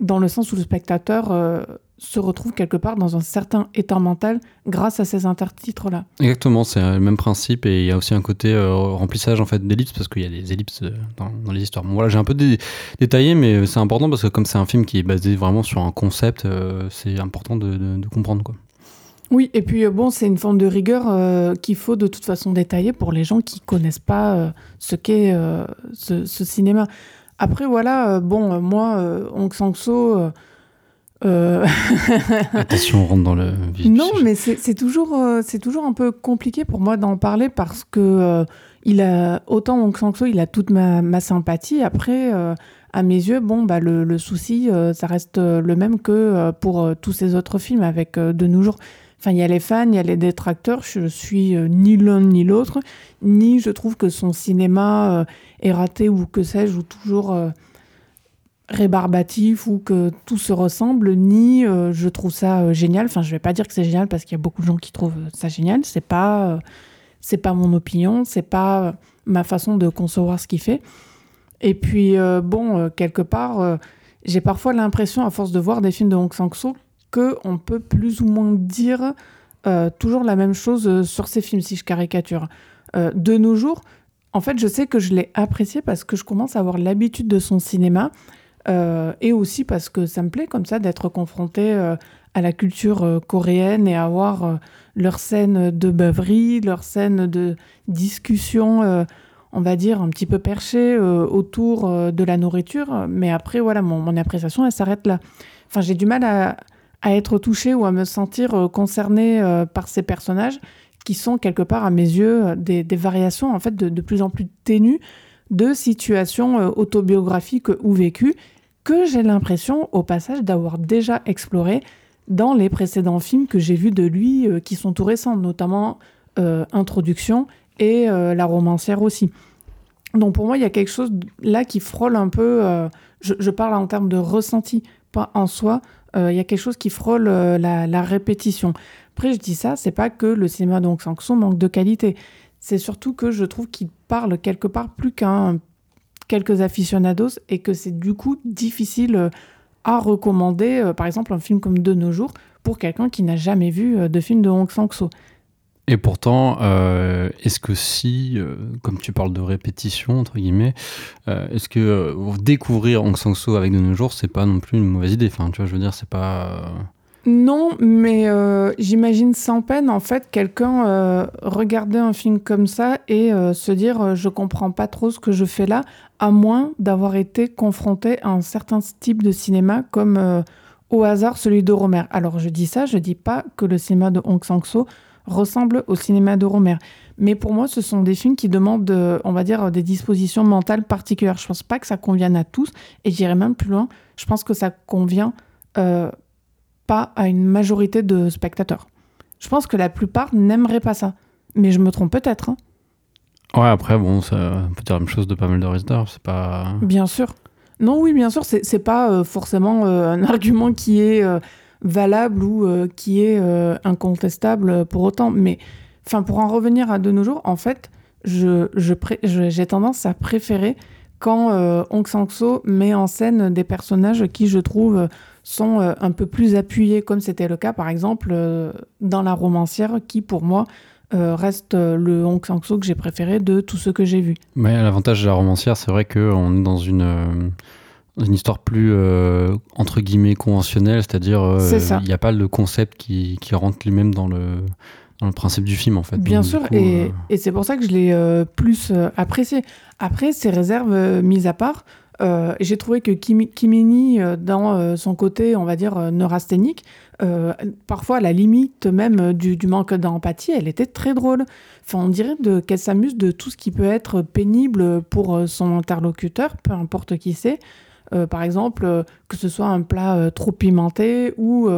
dans le sens où le spectateur euh, se retrouve quelque part dans un certain état mental grâce à ces intertitres-là. Exactement, c'est le même principe et il y a aussi un côté euh, remplissage en fait d'ellipses parce qu'il y a des ellipses euh, dans, les histoires. voilà, j'ai un peu détaillé, mais c'est important parce que comme c'est un film qui est basé vraiment sur un concept, c'est important de, comprendre quoi. Oui, et puis bon, c'est une forme de rigueur qu'il faut de toute façon détailler pour les gens qui connaissent pas ce qu'est ce, ce, cinéma. Après, voilà, euh, bon, euh, moi, euh, Hong Sang-so. Attention, on rentre dans le Non, mais c'est toujours, c'est toujours un peu compliqué pour moi d'en parler parce que il a autant Hong Sang-so, il a toute ma, ma sympathie. Après, à mes yeux, bon, bah, le, le souci, ça reste le même que pour tous ces autres films avec De nos jours. Enfin, il y a les fans, il y a les détracteurs. Je suis euh, ni l'un ni l'autre, ni je trouve que son cinéma euh, est raté ou que sais-je, ou toujours euh, rébarbatif ou que tout se ressemble, ni je trouve ça génial. Enfin, je vais pas dire que c'est génial parce qu'il y a beaucoup de gens qui trouvent ça génial. C'est pas, c'est pas mon opinion, c'est pas ma façon de concevoir ce qu'il fait. Et puis, bon, quelque part, j'ai parfois l'impression, à force de voir des films de Hong Sang-soo, qu'on peut plus ou moins dire euh, toujours la même chose euh, sur ces films, si je caricature. Euh, de nos jours, en fait, je sais que je l'ai apprécié parce que je commence à avoir l'habitude de son cinéma et aussi parce que ça me plaît comme ça d'être confronté à la culture coréenne et à voir leurs scènes de beuverie, leurs scènes de discussion, on va dire, un petit peu perchées autour de la nourriture. Mais après, voilà, mon, appréciation, elle s'arrête là. Enfin, j'ai du mal à, être touchée ou à me sentir euh, concernée euh, par ces personnages qui sont quelque part à mes yeux euh, des, variations en fait de, plus en plus ténues de situations autobiographiques ou vécues que j'ai l'impression au passage d'avoir déjà exploré dans les précédents films que j'ai vus de lui qui sont tout récents, notamment Introduction et La romancière aussi. Donc pour moi, il y a quelque chose là qui frôle un peu, je, parle en termes de ressenti, pas en soi, euh, il y a quelque chose qui frôle euh, la, répétition. Après, je dis ça, c'est pas que le cinéma donc Sanction manque de qualité. C'est surtout que je trouve qu'il parle quelque part plus qu'un quelques aficionados et que c'est du coup difficile euh, à recommander, par exemple, un film comme De nos jours pour quelqu'un qui n'a jamais vu de film de Hong Sang-soo. Et pourtant, euh, est-ce que si, euh, comme tu parles de répétition, entre guillemets, euh, est-ce que découvrir Hong Sang-soo avec de nos jours, c'est pas non plus une mauvaise idée? Enfin, tu vois, je veux dire, c'est pas... Non, mais j'imagine sans peine, en fait, quelqu'un regarder un film comme ça et se dire je comprends pas trop ce que je fais là, à moins d'avoir été confronté à un certain type de cinéma comme au hasard celui de. Alors je dis ça, je dis pas que le cinéma de Hong Sang-soo ressemble au cinéma de Romer. Mais pour moi, ce sont des films qui demandent, euh, on va dire, des dispositions mentales particulières. Je pense pas que ça convienne à tous, et j'irai même plus loin. Je pense que ça convient euh, pas à une majorité de spectateurs. Je pense que la plupart n'aimeraient pas ça. Mais je me trompe peut-être. Hein. Ouais, après, bon, ça peut dire la même chose de pas mal de résidents. C'est pas. Bien sûr. Non, oui, bien sûr, c'est pas euh, forcément un argument qui est valable ou euh, qui est euh, incontestable pour autant. Mais enfin, pour en revenir à de nos jours, en fait, je, j'ai tendance à préférer quand euh, Hong Sang-soo met en scène des personnages qui, je trouve, sont un peu plus appuyés, comme c'était le cas, par exemple, dans La romancière, qui, pour moi, reste le Hong Sang-soo que j'ai préféré de tous ceux que j'ai vus. Mais l'avantage de La romancière, c'est vrai qu'on est dans une une histoire plus euh, entre guillemets conventionnelle, c'est-à-dire euh, il n'y a pas le concept qui, qui rentre lui-même dans le, dans le principe du film en fait. Bien sûr, et, euh, et c'est pour ça que je l'ai plus apprécié. Après, ces réserves mises à part, j'ai trouvé que Kimini, dans son côté, on va dire, neurasthénique, parfois à la limite même du, manque d'empathie, elle était très drôle. Enfin, on dirait qu'elle s'amuse de tout ce qui peut être pénible pour son interlocuteur, peu importe qui c'est. euh, par exemple, euh, que ce soit un plat euh, trop pimenté ou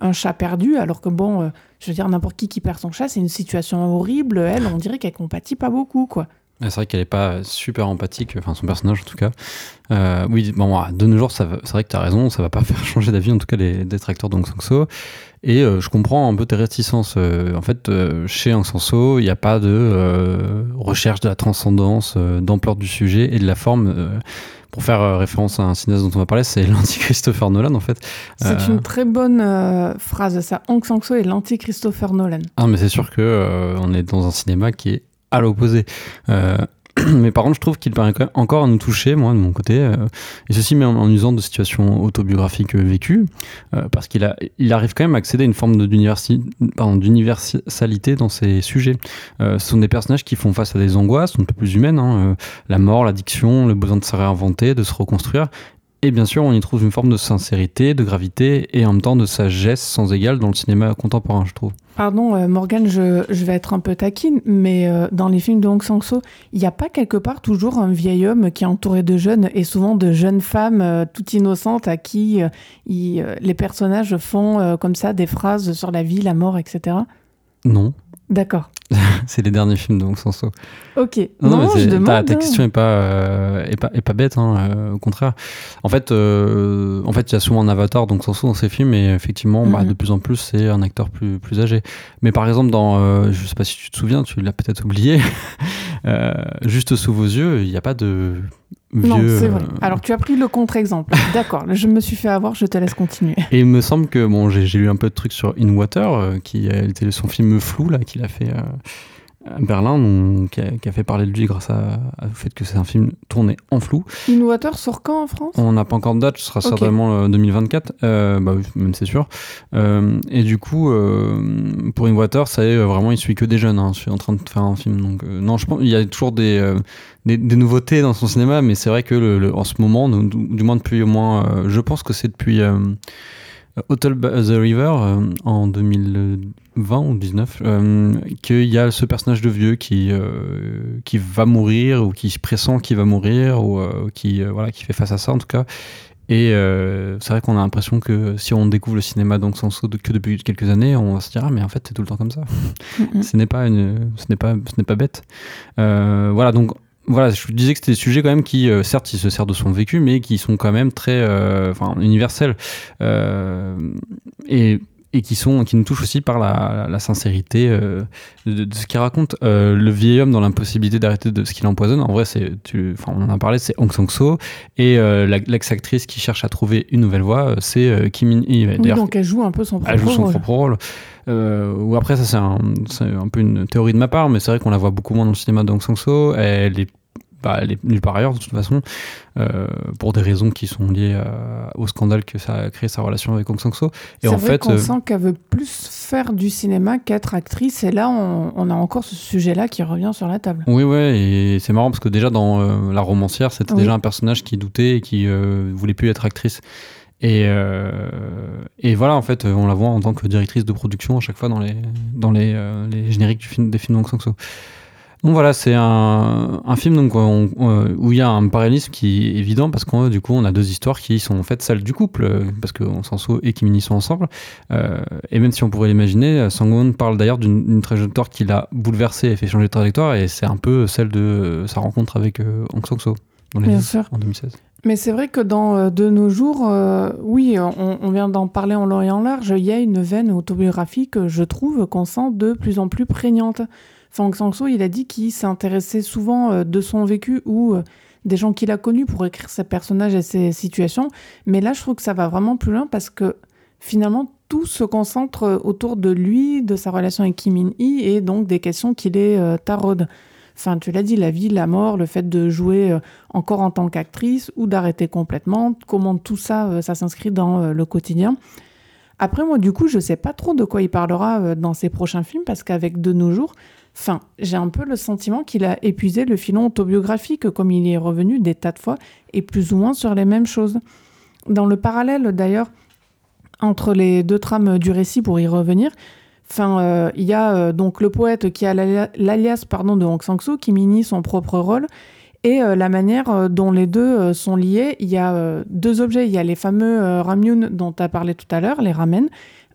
un chat perdu, alors que bon, je veux dire, n'importe qui qui perd son chat, c'est une situation horrible. Elle, on dirait qu'elle compatit pas beaucoup, quoi. C'est vrai qu'elle est pas super empathique, enfin son personnage en tout cas. oui, bon, de nos jours, c'est vrai que tu as raison, ça va pas faire changer d'avis en tout cas les détracteurs d'Aung San Suu. Et je comprends un peu tes réticences. en fait, chez Aung San Suu, il n'y a pas de recherche de la transcendance, d'ampleur du sujet et de la forme pour faire euh, référence à un cinéaste dont on va parler, c'est l'anti-Christopher Nolan en fait. C'est euh, une très bonne euh, phrase, ça. Hong Sang-soo est l'anti-Christopher Nolan. Ah, mais c'est sûr que on est dans un cinéma qui est à l'opposé. mais par contre, je trouve qu'il parvient encore à nous toucher, moi, de mon côté, euh, et ceci même en, usant de situations autobiographiques euh, vécues, euh, parce qu'il il arrive quand même à accéder à une forme d'universalité dans ses sujets. ce sont des personnages qui font face à des angoisses un peu plus humaines, hein, la mort, l'addiction, le besoin de se réinventer, de se reconstruire, et bien sûr, on y trouve une forme de sincérité, de gravité et en même temps de sagesse sans égale dans le cinéma contemporain, je trouve. Pardon, euh, Morgane, je, vais être un peu taquine, mais euh, dans les films de Hong Sang-soo, il n'y a pas quelque part toujours un vieil homme qui est entouré de jeunes et souvent de jeunes femmes euh, toutes innocentes à qui les personnages font comme ça des phrases sur la vie, la mort, etc. Non. D'accord. c'est les derniers films de Hong Sang-soo. Ok. Non, je demande. Ta, ta question n'est pas, euh, est pas, est pas bête, hein, euh, au contraire. En fait, euh, en fait, il y a souvent un avatar d'Hong Sang-soo dans ces films, et effectivement, bah, mhm. de plus en plus, c'est un acteur plus, plus âgé. Mais par exemple, dans, je sais pas si tu te souviens, tu l'as peut-être oublié, juste sous vos yeux, il n'y a pas de non, c'est vrai. Alors, tu as pris le contre-exemple. D'accord, je me suis fait avoir, je te laisse continuer. Et il me semble que, bon, j'ai lu un peu de trucs sur In Water, qui était son film Flou, là, qu'il a fait Berlin, qui, a, fait parler de lui grâce à, au fait que c'est un film tourné en flou. In Water sort quand en France? On n'a pas encore de date, ce sera certainement 2024, euh, bah, même c'est sûr. Euh, et du coup, euh, pour In Water, ça est vraiment, il suit que des jeunes. Hein. Je suis en train de faire un film, donc non, je pense il y a toujours des, des, nouveautés dans son cinéma, mais c'est vrai que le, en ce moment, du moins depuis au moins, je pense que c'est depuis Hotel the River euh, en 2020 ou 2019 euh, qu'il y a ce personnage de vieux qui, euh, qui va mourir ou qui pressent qu'il va mourir ou qui, voilà, qui fait face à ça en tout cas. Et c'est vrai qu'on a l'impression que si on découvre le cinéma donc sans que depuis quelques années, on va se dire ah mais en fait c'est tout le temps comme ça. ce n'est pas une, ce n'est pas, ce n'est pas bête. voilà donc voilà, je disais que c'était des sujets quand même qui, euh, certes, ils se servent de son vécu, mais qui sont quand même très, euh, enfin, universels euh, et, et qui sont, qui nous touchent aussi par la, la sincérité de, ce qu'il raconte. le vieil homme dans l'impossibilité d'arrêter de ce qu'il empoisonne. En vrai, c'est, on en a parlé, c'est Hong Sang-soo et l'ex-actrice qui cherche à trouver une nouvelle voie, c'est Kim In-hee. Oui, donc elle joue un peu son propre elle joue son rôle. propre rôle. Ou après, ça c'est un, un, peu une théorie de ma part, mais c'est vrai qu'on la voit beaucoup moins dans le cinéma d'Aung San Suu. Elle est bah, elle est nulle part ailleurs de toute façon, euh, pour des raisons qui sont liées au scandale que ça a créé sa relation avec Hong Sang-soo. Et en vrai fait, qu'on euh, sent qu'elle veut plus faire du cinéma qu'être actrice, et là, on, a encore ce sujet-là qui revient sur la table. Oui, ouais, et c'est marrant parce que déjà dans euh, La romancière, c'était déjà un personnage qui doutait et qui voulait plus être actrice. Et, et, voilà, en fait, on la voit en tant que directrice de production à chaque fois dans les, dans les, les génériques du film, des films d'Hong Sang-soo. Donc voilà, c'est un, un, film donc, euh, où il y a un parallélisme qui est évident parce que du coup on a deux histoires qui sont en fait celles du couple parce que Sanso et Kimini sont ensemble euh, et même si on pourrait l'imaginer, Sangwon parle d'ailleurs d'une trajectoire qui l'a bouleversé et fait changer de trajectoire et c'est un peu celle de sa rencontre avec euh, Hong Sang-soo en 2016. Mais c'est vrai que dans De nos jours, oui, on, on vient d'en parler en long et en large, il y a une veine autobiographique, je trouve, qu'on sent de plus en plus prégnante. Fang Sang-soo, il a dit qu'il s'intéressait souvent euh, de son vécu ou euh, des gens qu'il a connus pour écrire ses personnages et ses situations. Mais là, je trouve que ça va vraiment plus loin parce que finalement, tout se concentre euh, autour de lui, de sa relation avec Kim In-hee et donc des questions qu'il est taraude. Enfin, tu l'as dit, la vie, la mort, le fait de jouer encore en tant qu'actrice ou d'arrêter complètement, comment tout ça, ça s'inscrit dans le quotidien. Après, moi, du coup, je sais pas trop de quoi il parlera dans ses prochains films parce qu'avec De nos jours, Enfin, j'ai un peu le sentiment qu'il a épuisé le filon autobiographique, comme il y est revenu des tas de fois, et plus ou moins sur les mêmes choses. Dans le parallèle, d'ailleurs, entre les deux trames du récit, pour y revenir, enfin, euh, il y a euh, donc le poète qui a l'alias pardon de Hong Sang-soo, qui minie son propre rôle, et euh, la manière euh, dont les deux sont liés. Il y a deux objets. Il y a les fameux ramyun dont tu as parlé tout à l'heure, les ramen.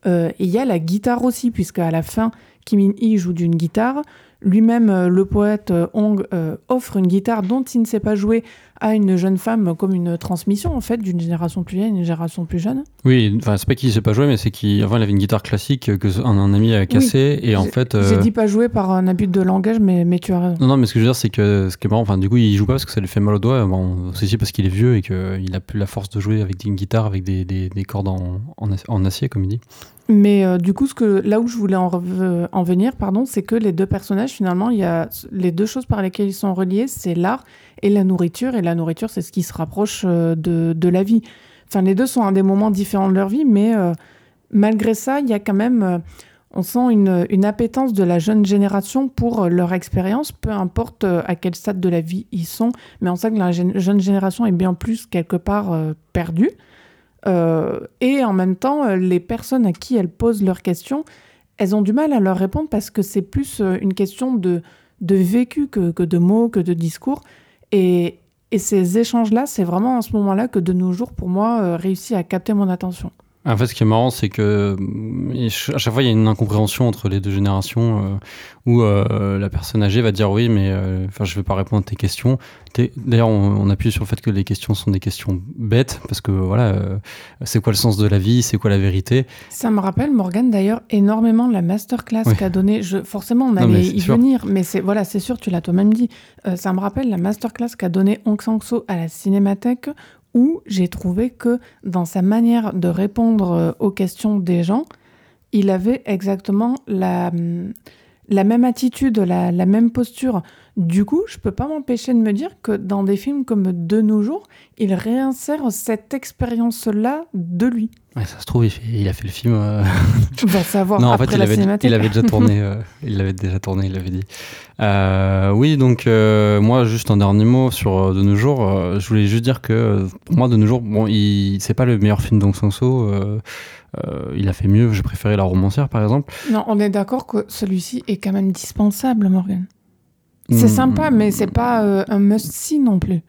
et il y a la guitare aussi, puisque à la fin, Kim In-hee joue d'une guitare. Lui-même, euh, le poète euh, Hong euh, offre une guitare dont il ne sait pas jouer à une jeune femme comme une transmission en fait d'une génération plus vieille à une génération plus jeune. Oui, enfin c'est pas qu'il sait pas jouer, mais c'est enfin, il avait une guitare classique que un, ami a cassé et en fait. J'ai dit pas jouer par un abus de langage, mais, mais tu as raison. Non, non, mais ce que je veux dire c'est que ce qui est marrant, enfin du coup il joue pas parce que ça lui fait mal au doigt. Bon, c'est aussi parce qu'il est vieux et qu'il a plus la force de jouer avec une guitare avec des, des, des cordes en, en, acier comme il dit. Mais euh, du coup, ce que, là où je voulais en, en venir, pardon, c'est que les deux personnages, finalement, il y a les deux choses par lesquelles ils sont reliés, c'est l'art et la nourriture. Et la nourriture, c'est ce qui se rapproche euh, de, de, la vie. Enfin, les deux sont à des moments différents de leur vie, mais euh, malgré ça, il y a quand même, on sent une, une, appétence de la jeune génération pour leur expérience, peu importe à quel stade de la vie ils sont. Mais on sait que la jeune génération est bien plus quelque part perdue. Euh, et en même temps, euh, les personnes à qui elles posent leurs questions, elles ont du mal à leur répondre parce que c'est plus euh, une question de, de vécu que, que, de mots, que de discours. Et, et ces échanges-là, c'est vraiment à ce moment-là que de nos jours, pour moi, réussit à capter mon attention. En fait, ce qui est marrant, c'est que à chaque fois, il y a une incompréhension entre les deux générations euh, où euh, la personne âgée va dire oui, mais euh, je ne vais pas répondre à tes questions. D'ailleurs, on, appuie sur le fait que les questions sont des questions bêtes parce que voilà, c'est quoi le sens de la vie, c'est quoi la vérité. Ça me rappelle Morgane d'ailleurs énormément la masterclass qu'a donnée. Forcément, on allait y venir, mais c'est voilà, c'est sûr, tu l'as toi-même dit. ça me rappelle la masterclass qu'a donnée Hong Sang-so à la Cinémathèque où j'ai trouvé que dans sa manière de répondre euh, aux questions des gens, il avait exactement la, la même attitude, la, même posture. Du coup, je peux pas m'empêcher de me dire que dans des films comme De nos jours, il réinsère cette expérience-là de lui. Ouais, ça se trouve, il, a fait le film. Euh... Va savoir. non, en fait, il, avait, il avait déjà tourné. Euh, il l'avait déjà tourné, il l'avait dit. Euh, oui, donc euh, moi, juste un dernier mot sur De nos jours. je voulais juste dire que pour moi, De nos jours, bon, c'est pas le meilleur film d'Ong il a fait mieux. J'ai préféré La Romancière, par exemple. Non, on est d'accord que celui-ci est quand même dispensable, Morgan. C'est hmm. sympa, mais c'est pas un must-see non plus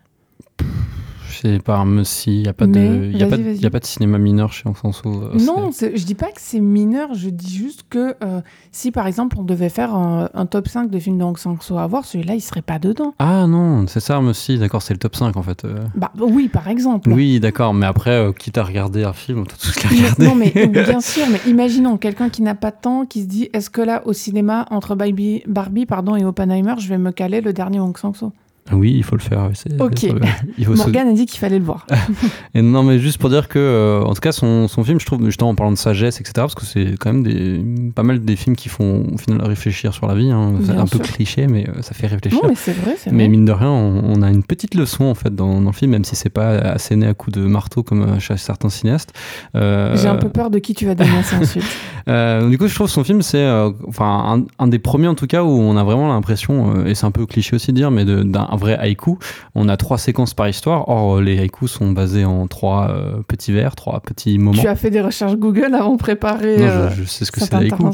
c'est pas un must Il n'y a, pas de, y a, pas, y a pas de cinéma mineur chez Ensenso. Euh, non, je dis pas que c'est mineur. Je dis juste que euh, si, par exemple, on devait faire un, top 5 de films de à voir, celui-là, il serait pas dedans. Ah non, c'est ça, must D'accord, c'est le top 5, en fait. Euh. Bah oui, par exemple. Oui, d'accord. Mais après, quitte à regarder un film, on peut tous les regarder. Non, mais bien sûr. Mais imaginons quelqu'un qui n'a pas de temps, qui se dit, est-ce que là, au cinéma, entre Barbie, Barbie pardon, et Oppenheimer, je vais me caler le dernier Hong Sang-soo oui, il faut le faire. Ok. Morgan a dit qu'il fallait le voir. et non, mais juste pour dire que, euh, en tout cas, son, son, film, je trouve, justement, en parlant de sagesse, etc., parce que c'est quand même des, pas mal des films qui font au final réfléchir sur la vie. Hein. C'est un peu cliché, mais euh, ça fait réfléchir. Non, mais c'est vrai, Mais mine de rien, on, a une petite leçon, en fait, dans, dans, le film, même si c'est pas asséné à coups de marteau comme euh, chez certains cinéastes. J'ai un peu peur de qui tu vas dénoncer ensuite. du coup, je trouve son film, c'est enfin un, un, des premiers, en tout cas, où on a vraiment l'impression, et c'est un peu cliché aussi de dire, mais d'un un vrai haïku. On a trois séquences par histoire. Or, les haïkus sont basés en trois euh, petits vers, trois petits moments. Tu as fait des recherches Google avant de préparer. Non, je, euh, sais ce que c'est haïku.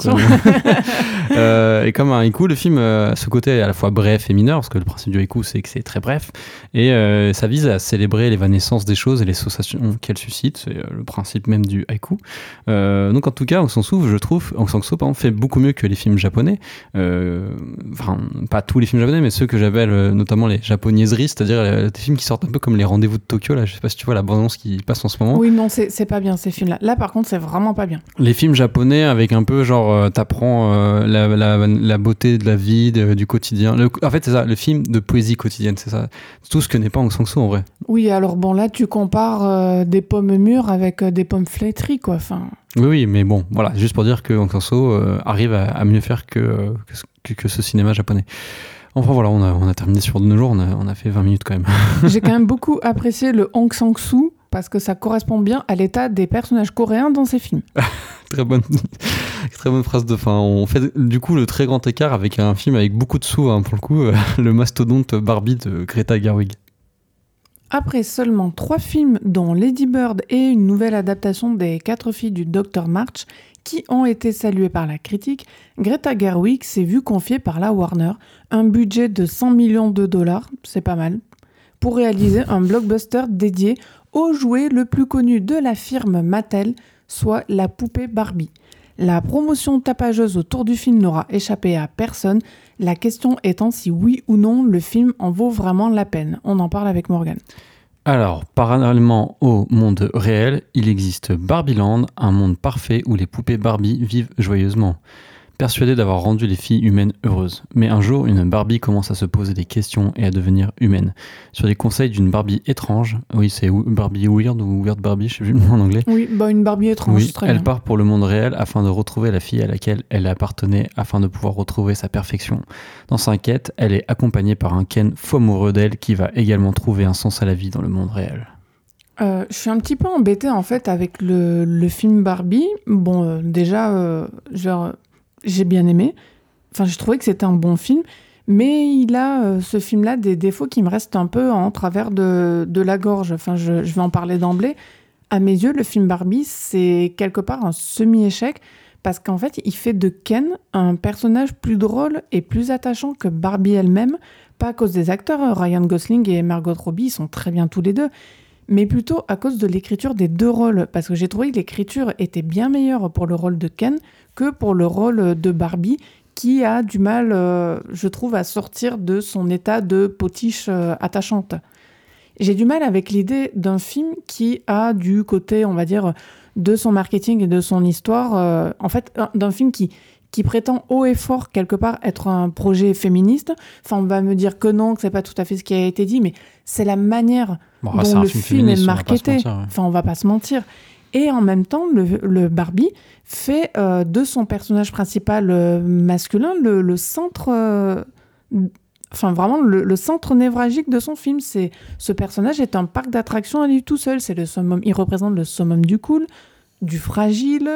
euh, et comme un haïku, le film a ce côté à la fois bref et mineur, parce que le principe du haïku, c'est que c'est très bref. Et euh, ça vise à célébrer l'évanescence des choses et les associations qu'elles suscitent. C'est le principe même du haïku. donc, en tout cas, Aung San Suu, je trouve, Aung San Suu, fait beaucoup mieux que les films japonais. Enfin, pas tous les films japonais, mais ceux que j'appelle notamment les japonaiseries, c'est-à-dire euh, des films qui sortent un peu comme les rendez-vous de Tokyo. Là, je sais pas si tu vois la bande qui passe en ce moment. Oui, non, c'est pas bien ces films-là. Là, par contre, c'est vraiment pas bien. Les films japonais avec un peu genre, euh, t'apprends euh, la, la, la, beauté de la vie, du quotidien. en fait, c'est ça, le film de poésie quotidienne, c'est ça. Tout ce que n'est pas Aung San Suu en vrai. Oui, alors bon, là, tu compares des pommes mûres avec des pommes flétries, quoi. Enfin. Oui, oui, mais bon, voilà, juste pour dire que Aung San Suu arrive à, mieux faire que, que, que ce cinéma japonais. Enfin voilà, on a, on a terminé sur de nos jours, on a, on a fait 20 minutes quand même. J'ai quand même beaucoup apprécié le Hong Sang-soo parce que ça correspond bien à l'état des personnages coréens dans ces films. très, bonne, très bonne phrase de fin. On fait du coup le très grand écart avec un film avec beaucoup de sous, hein, pour le coup, le mastodonte Barbie de Greta Gerwig. Après seulement trois films, dont Lady Bird et une nouvelle adaptation des quatre filles du Dr. March, qui ont été salués par la critique, Greta Gerwig s'est vue confier par la Warner un budget de 100 millions de dollars, c'est pas mal, pour réaliser un blockbuster dédié au jouet le plus connu de la firme Mattel, soit la poupée Barbie. La promotion tapageuse autour du film n'aura échappé à personne, la question étant si oui ou non le film en vaut vraiment la peine. On en parle avec Morgan. Alors, parallèlement au monde réel, il existe Barbieland, un monde parfait où les poupées Barbie vivent joyeusement persuadé d'avoir rendu les filles humaines heureuses. Mais un jour, une Barbie commence à se poser des questions et à devenir humaine. Sur les conseils d'une Barbie étrange, oui, c'est Barbie Weird ou Weird Barbie, je sais plus le en anglais. Oui, bah une Barbie étrange, oui, Elle part pour le monde réel afin de retrouver la fille à laquelle elle appartenait afin de pouvoir retrouver sa perfection. Dans sa quête, elle est accompagnée par un Ken fou amoureux d'elle qui va également trouver un sens à la vie dans le monde réel. Euh, je suis un petit peu embêtée en fait avec le, le film Barbie. Bon, euh, déjà, euh, genre, j'ai bien aimé. Enfin, j'ai trouvé que c'était un bon film. Mais il a, euh, ce film-là, des défauts qui me restent un peu en travers de, la gorge. Enfin, je, je vais en parler d'emblée. À mes yeux, le film Barbie, c'est quelque part un semi-échec parce qu'en fait, il fait de Ken un personnage plus drôle et plus attachant que Barbie elle-même, pas à cause des acteurs, Ryan Gosling et Margot Robbie, ils sont très bien tous les deux, mais plutôt à cause de l'écriture des deux rôles, parce que j'ai trouvé que l'écriture était bien meilleure pour le rôle de Ken que pour le rôle de Barbie, qui a du mal, euh, je trouve, à sortir de son état de potiche euh, attachante. J'ai du mal avec l'idée d'un film qui a du côté, on va dire, de son marketing et de son histoire, euh, en fait, d'un film qui, qui prétend haut et fort quelque part être un projet féministe. Enfin, on va me dire que non, que c'est pas tout à fait ce qui a été dit, mais c'est la manière dont le film, est marketé. Enfin, on va pas se mentir. Et en même temps, le, Barbie fait euh, de son personnage principal euh, masculin le, centre, euh, enfin vraiment le, centre névralgique de son film. C'est ce personnage est un parc d'attractions à lui tout seul. C'est le summum, il représente le summum du cool, du fragile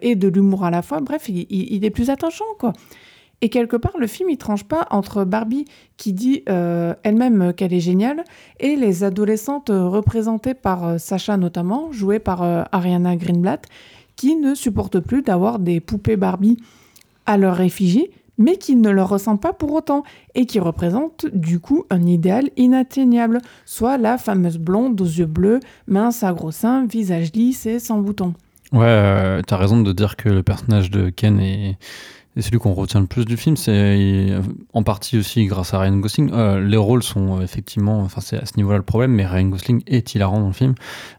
et de l'humour à la fois. Bref, il, il, est plus attachant quoi. Et quelque part, le film, il tranche pas entre Barbie, qui dit euh, elle-même qu'elle est géniale, et les adolescentes représentées par euh, Sacha notamment, jouées par euh, Ariana Greenblatt, qui ne supportent plus d'avoir des poupées Barbie à leur effigie, mais qui ne leur ressemblent pas pour autant, et qui représentent du coup un idéal inatteignable, soit la fameuse blonde aux yeux bleus, mince à gros seins, visage lisse et sans boutons. Ouais, tu as raison de dire que le personnage de Ken est et celui qu'on retient le plus du film, c'est en partie aussi grâce à Ryan Gosling. Euh, les rôles sont euh, effectivement, enfin c'est à ce niveau-là le problème, mais Ryan Gosling est hilarant dans le film.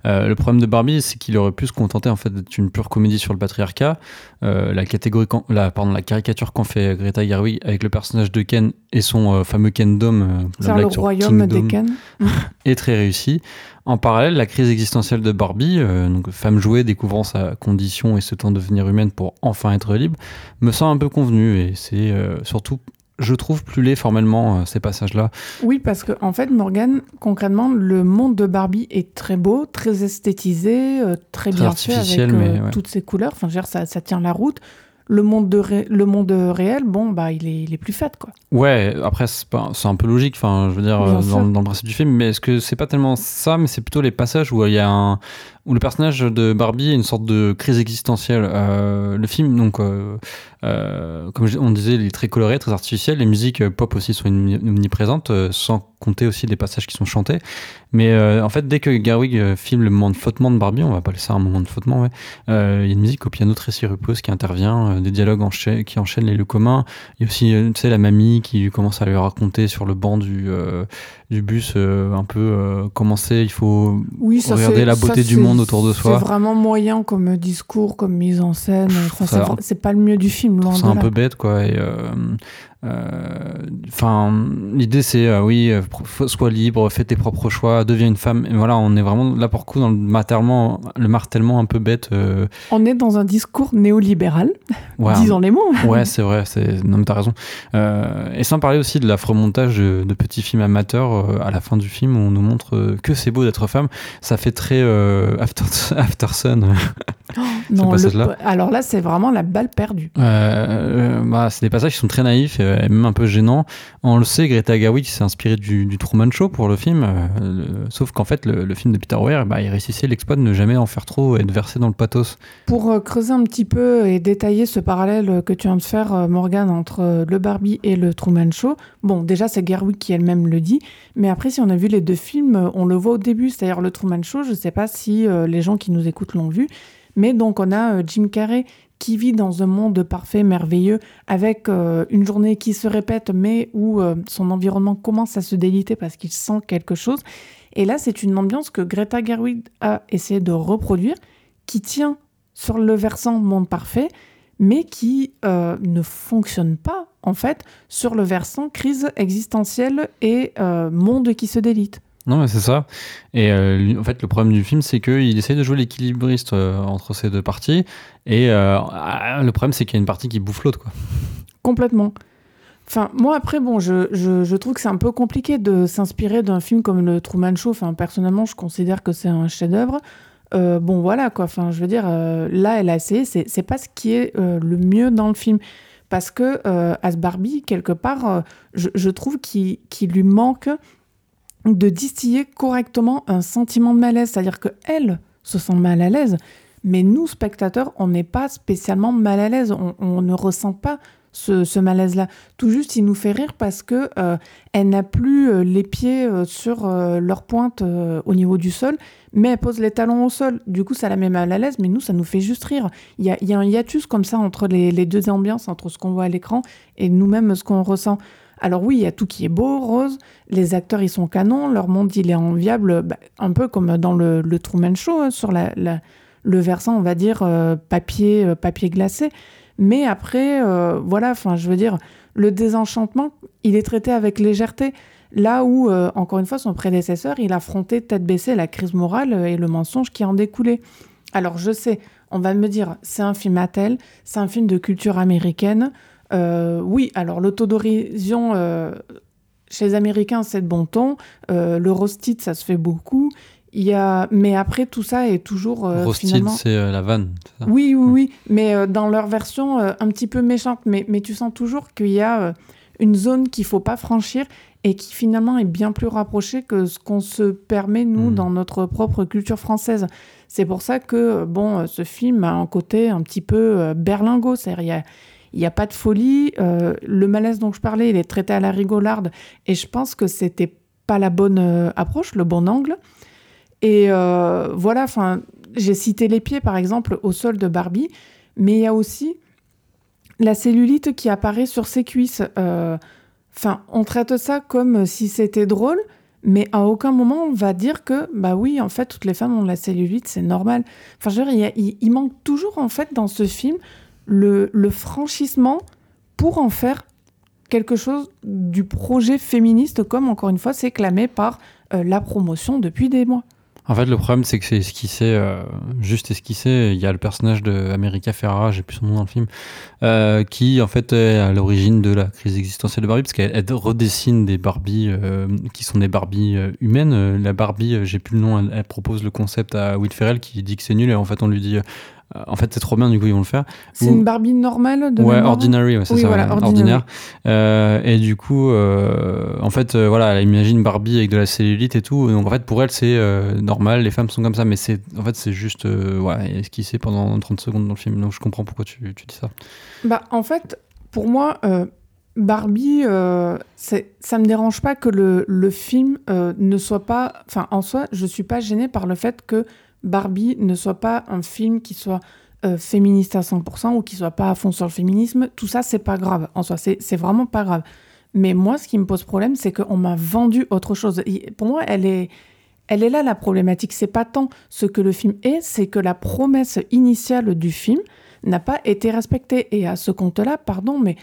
Euh, le problème de Barbie, c'est qu'il aurait pu se contenter en fait d'être une pure comédie sur le patriarcat. la catégorie, la, pardon, la caricature qu'en fait Greta Gerwig avec le personnage de Ken et son fameux Ken Dome, le royaume des Ken, est très réussi. En parallèle, la crise existentielle de Barbie, euh, donc femme jouée découvrant sa condition et se temps de devenir humaine pour enfin être libre, me semble un peu convenu et c'est euh, surtout je trouve plus laid formellement euh, ces passages-là. Oui, parce que en fait, Morgan, concrètement, le monde de Barbie est très beau, très esthétisé, très, bien fait avec toutes ses couleurs. Enfin, ça, ça tient la route le monde, de le monde réel, bon, bah, il est, il est plus fait, quoi. Ouais, après, c'est un peu logique, enfin, je veux dire, dans, dans, le principe du film, mais est-ce que c'est pas tellement ça, mais c'est plutôt les passages où il y a un, où le personnage de Barbie a une sorte de crise existentielle. Euh, le film, donc, euh, euh, comme on disait, il est très coloré, très artificiel. Les musiques pop aussi sont omniprésentes, sans compter aussi les passages qui sont chantés. Mais en fait, dès que Garwig filme le moment de flottement de Barbie, on va appeler ça un moment de flottement, ouais, il y a une musique au piano très sirupeuse qui intervient, des dialogues qui enchaînent les lieux communs. Il y a aussi, tu sais, la mamie qui commence à lui raconter sur le banc du, du bus un peu comment c'est, il faut regarder la beauté du monde autour de soi. C'est vraiment moyen comme discours, comme mise en scène. c'est pas le mieux du film. C'est un peu bête, quoi. Et, euh, euh, enfin, l'idée c'est euh, oui, sois libre, fais tes propres choix, deviens une femme. Et voilà, on est vraiment là pour coup dans le martèlement, le martèlement un peu bête. On est dans un discours néolibéral, disons les mots. Ouais, c'est vrai. C'est non mais t'as raison. et sans parler aussi de l'affremontage de, de petits films amateurs à la fin du film où on nous montre que c'est beau d'être femme. Ça fait très After, After Sun. non, alors là, c'est vraiment la balle perdue. Euh, bah, c'est des passages qui sont très naïfs et même un peu gênants. On le sait, Greta Gerwig s'est inspirée du, Truman Show pour le film, euh, sauf qu'en fait, le, film de Peter Weir, bah, il réussissait l'exploit de ne jamais en faire trop et de verser dans le pathos. Pour euh, creuser un petit peu et détailler ce parallèle que tu viens de faire, Morgan, entre le Barbie et le Truman Show, bon, déjà, c'est Gerwig qui elle-même le dit, mais après, si on a vu les deux films, on le voit au début, c'est-à-dire le Truman Show, je ne sais pas si les gens qui nous écoutent l'ont vu, mais donc on a euh, Jim Carrey qui vit dans un monde parfait, merveilleux, avec euh, une journée qui se répète, mais où euh, son environnement commence à se déliter parce qu'il sent quelque chose. Et là, c'est une ambiance que Greta Gerwig a essayé de reproduire, qui tient sur le versant monde parfait, mais qui ne fonctionne pas, en fait, sur le versant crise existentielle et monde qui se délite. Non, mais c'est ça. Et euh, en fait, le problème du film, c'est qu'il essaye de jouer l'équilibriste euh, entre ces deux parties. Et euh, ah, le problème, c'est qu'il y a une partie qui bouffe l'autre, quoi. Complètement. Enfin, moi, après, bon, je, je, trouve que c'est un peu compliqué de s'inspirer d'un film comme le Truman Show. Enfin, personnellement, je considère que c'est un chef-d'œuvre. bon, voilà, quoi. Enfin, je veux dire, là, elle a essayé. C'est pas ce qui est le mieux dans le film. Parce que ce Barbie, quelque part, je, trouve qu'il lui manque de distiller correctement un sentiment de malaise, c'est-à-dire que elle se sent mal à l'aise, mais nous, spectateurs, on n'est pas spécialement mal à l'aise, on, ne ressent pas ce, malaise-là. Tout juste, il nous fait rire parce que euh, elle n'a plus euh, les pieds euh, sur leur pointe au niveau du sol, mais elle pose les talons au sol. Du coup, ça la met mal à l'aise, mais nous, ça nous fait juste rire. Il y a, un hiatus comme ça entre les deux ambiances, entre ce qu'on voit à l'écran et nous-mêmes ce qu'on ressent. Alors oui, il y a tout qui est beau, rose, les acteurs ils sont canons, leur monde il est enviable, bah, un peu comme dans le, Truman Show, hein, sur le versant on va dire euh, papier, euh, papier glacé. Mais après, euh, voilà, enfin je veux dire, le désenchantement, il est traité avec légèreté. Là où, encore une fois, son prédécesseur, il affrontait tête baissée la crise morale et le mensonge qui en découlait. Alors je sais, on va me dire, c'est un film à tel, c'est un film de culture américaine, oui, alors l'autodorision euh, chez les Américains, c'est de bon ton. Euh, le roasted, ça se fait beaucoup. Il y a... Mais après, tout ça est toujours. roasted, c'est la vanne. Oui, oui, oui. Mais dans leur version un petit peu méchante. Mais, mais tu sens toujours qu'il y a une zone qu'il faut pas franchir et qui finalement est bien plus rapprochée que ce qu'on se permet, nous, hmm. dans notre propre culture française. C'est pour ça que, bon, ce film a un côté un petit peu berlingot. C'est-à-dire, il n'y a pas de folie. Euh, le malaise dont je parlais, il est traité à la rigolarde. Et je pense que c'était pas la bonne euh, approche, le bon angle. Et euh, voilà, j'ai cité les pieds, par exemple, au sol de Barbie. Mais il y a aussi la cellulite qui apparaît sur ses cuisses. Enfin, on traite ça comme si c'était drôle. Mais à aucun moment on va dire que, bah oui, en fait, toutes les femmes ont la cellulite, c'est normal. Enfin, je veux dire, il, il, manque toujours, en fait, dans ce film, le, franchissement pour en faire quelque chose du projet féministe, comme encore une fois c'est clamé par euh, la promotion depuis des mois. En fait, le problème, c'est que c'est esquissé, euh, juste esquissé. Il y a le personnage de America Ferrara, j'ai plus son nom dans le film, euh, qui en fait est à l'origine de la crise existentielle de Barbie, parce qu'elle redessine des Barbies qui sont des Barbies humaines. La Barbie, j'ai plus le nom, elle, elle, propose le concept à Will Ferrell qui dit que c'est nul, et en fait, on lui dit euh, en fait, c'est trop bien, du coup, ils vont le faire. C'est une Barbie normale de Ouais, ordinary, ouais, c'est ça, ordinaire. Euh, et du coup, euh, en fait, voilà, elle imagine Barbie avec de la cellulite et tout. Donc, en fait, pour elle, c'est normal, les femmes sont comme ça, mais c'est en fait, c'est juste ouais, esquissé pendant 30 secondes dans le film. Donc, je comprends pourquoi tu, tu dis ça. Bah, en fait, pour moi, Barbie, ça me dérange pas que le, le film ne soit pas. Enfin, en soi, je suis pas gênée par le fait que Barbie ne soit pas un film qui soit euh, féministe à 100% ou qui soit pas à fond sur le féminisme, tout ça, c'est pas grave. En soi, c'est vraiment pas grave. Mais moi, ce qui me pose problème, c'est qu'on m'a vendu autre chose. pour moi, elle est, elle est là la problématique. C'est pas tant ce que le film est, c'est que la promesse initiale du film n'a pas été respectée. Et à ce compte-là, pardon, mais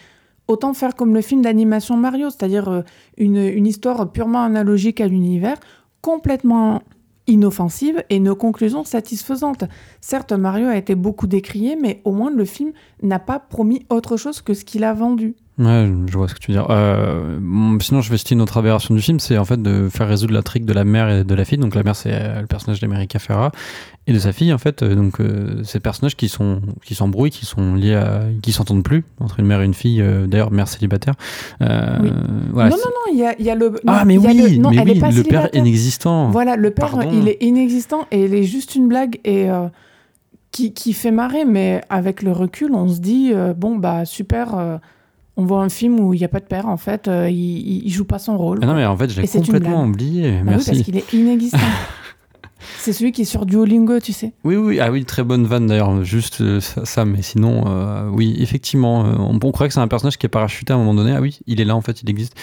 autant faire comme le film d'animation Mario, c'est-à-dire euh, une, une histoire purement analogique à l'univers, complètement inoffensive et nos conclusions satisfaisantes. Certes, Mario a été beaucoup décrié, mais au moins le film n'a pas promis autre chose que ce qu'il a vendu. Ouais, je vois ce que tu veux dire. Euh, sinon, je vais citer une autre aberration du film, c'est en fait de faire résoudre la trique de la mère et de la fille. Donc la mère, c'est euh, le personnage d'America Ferra et de sa fille, en fait. Euh, donc ces personnages qui sont qui s'embrouillent, qui sont liés à, qui s'entendent plus entre une mère et une fille. D'ailleurs, mère célibataire. Oui. Voilà, non, non, non, il y a, y a, le. ah, mais oui, non, mais elle oui, est pas le père inexistant. Voilà, le père, il est inexistant et il est juste une blague et. Qui, qui, fait marrer, mais avec le recul, on se dit, bon, bah super, on voit un film où il n'y a pas de père, en fait, euh, il, il, joue pas son rôle. Ah non, mais en fait, je l'ai complètement oublié. Merci. Bah oui, parce qu'il est inexistant. C'est celui qui est sur Duolingo, tu sais. Oui, oui, ah oui, très bonne vanne d'ailleurs, juste euh, ça, mais sinon, euh, oui, effectivement, on, on, croit que c'est un personnage qui est parachuté à un moment donné. Ah oui, il est là en fait, il existe.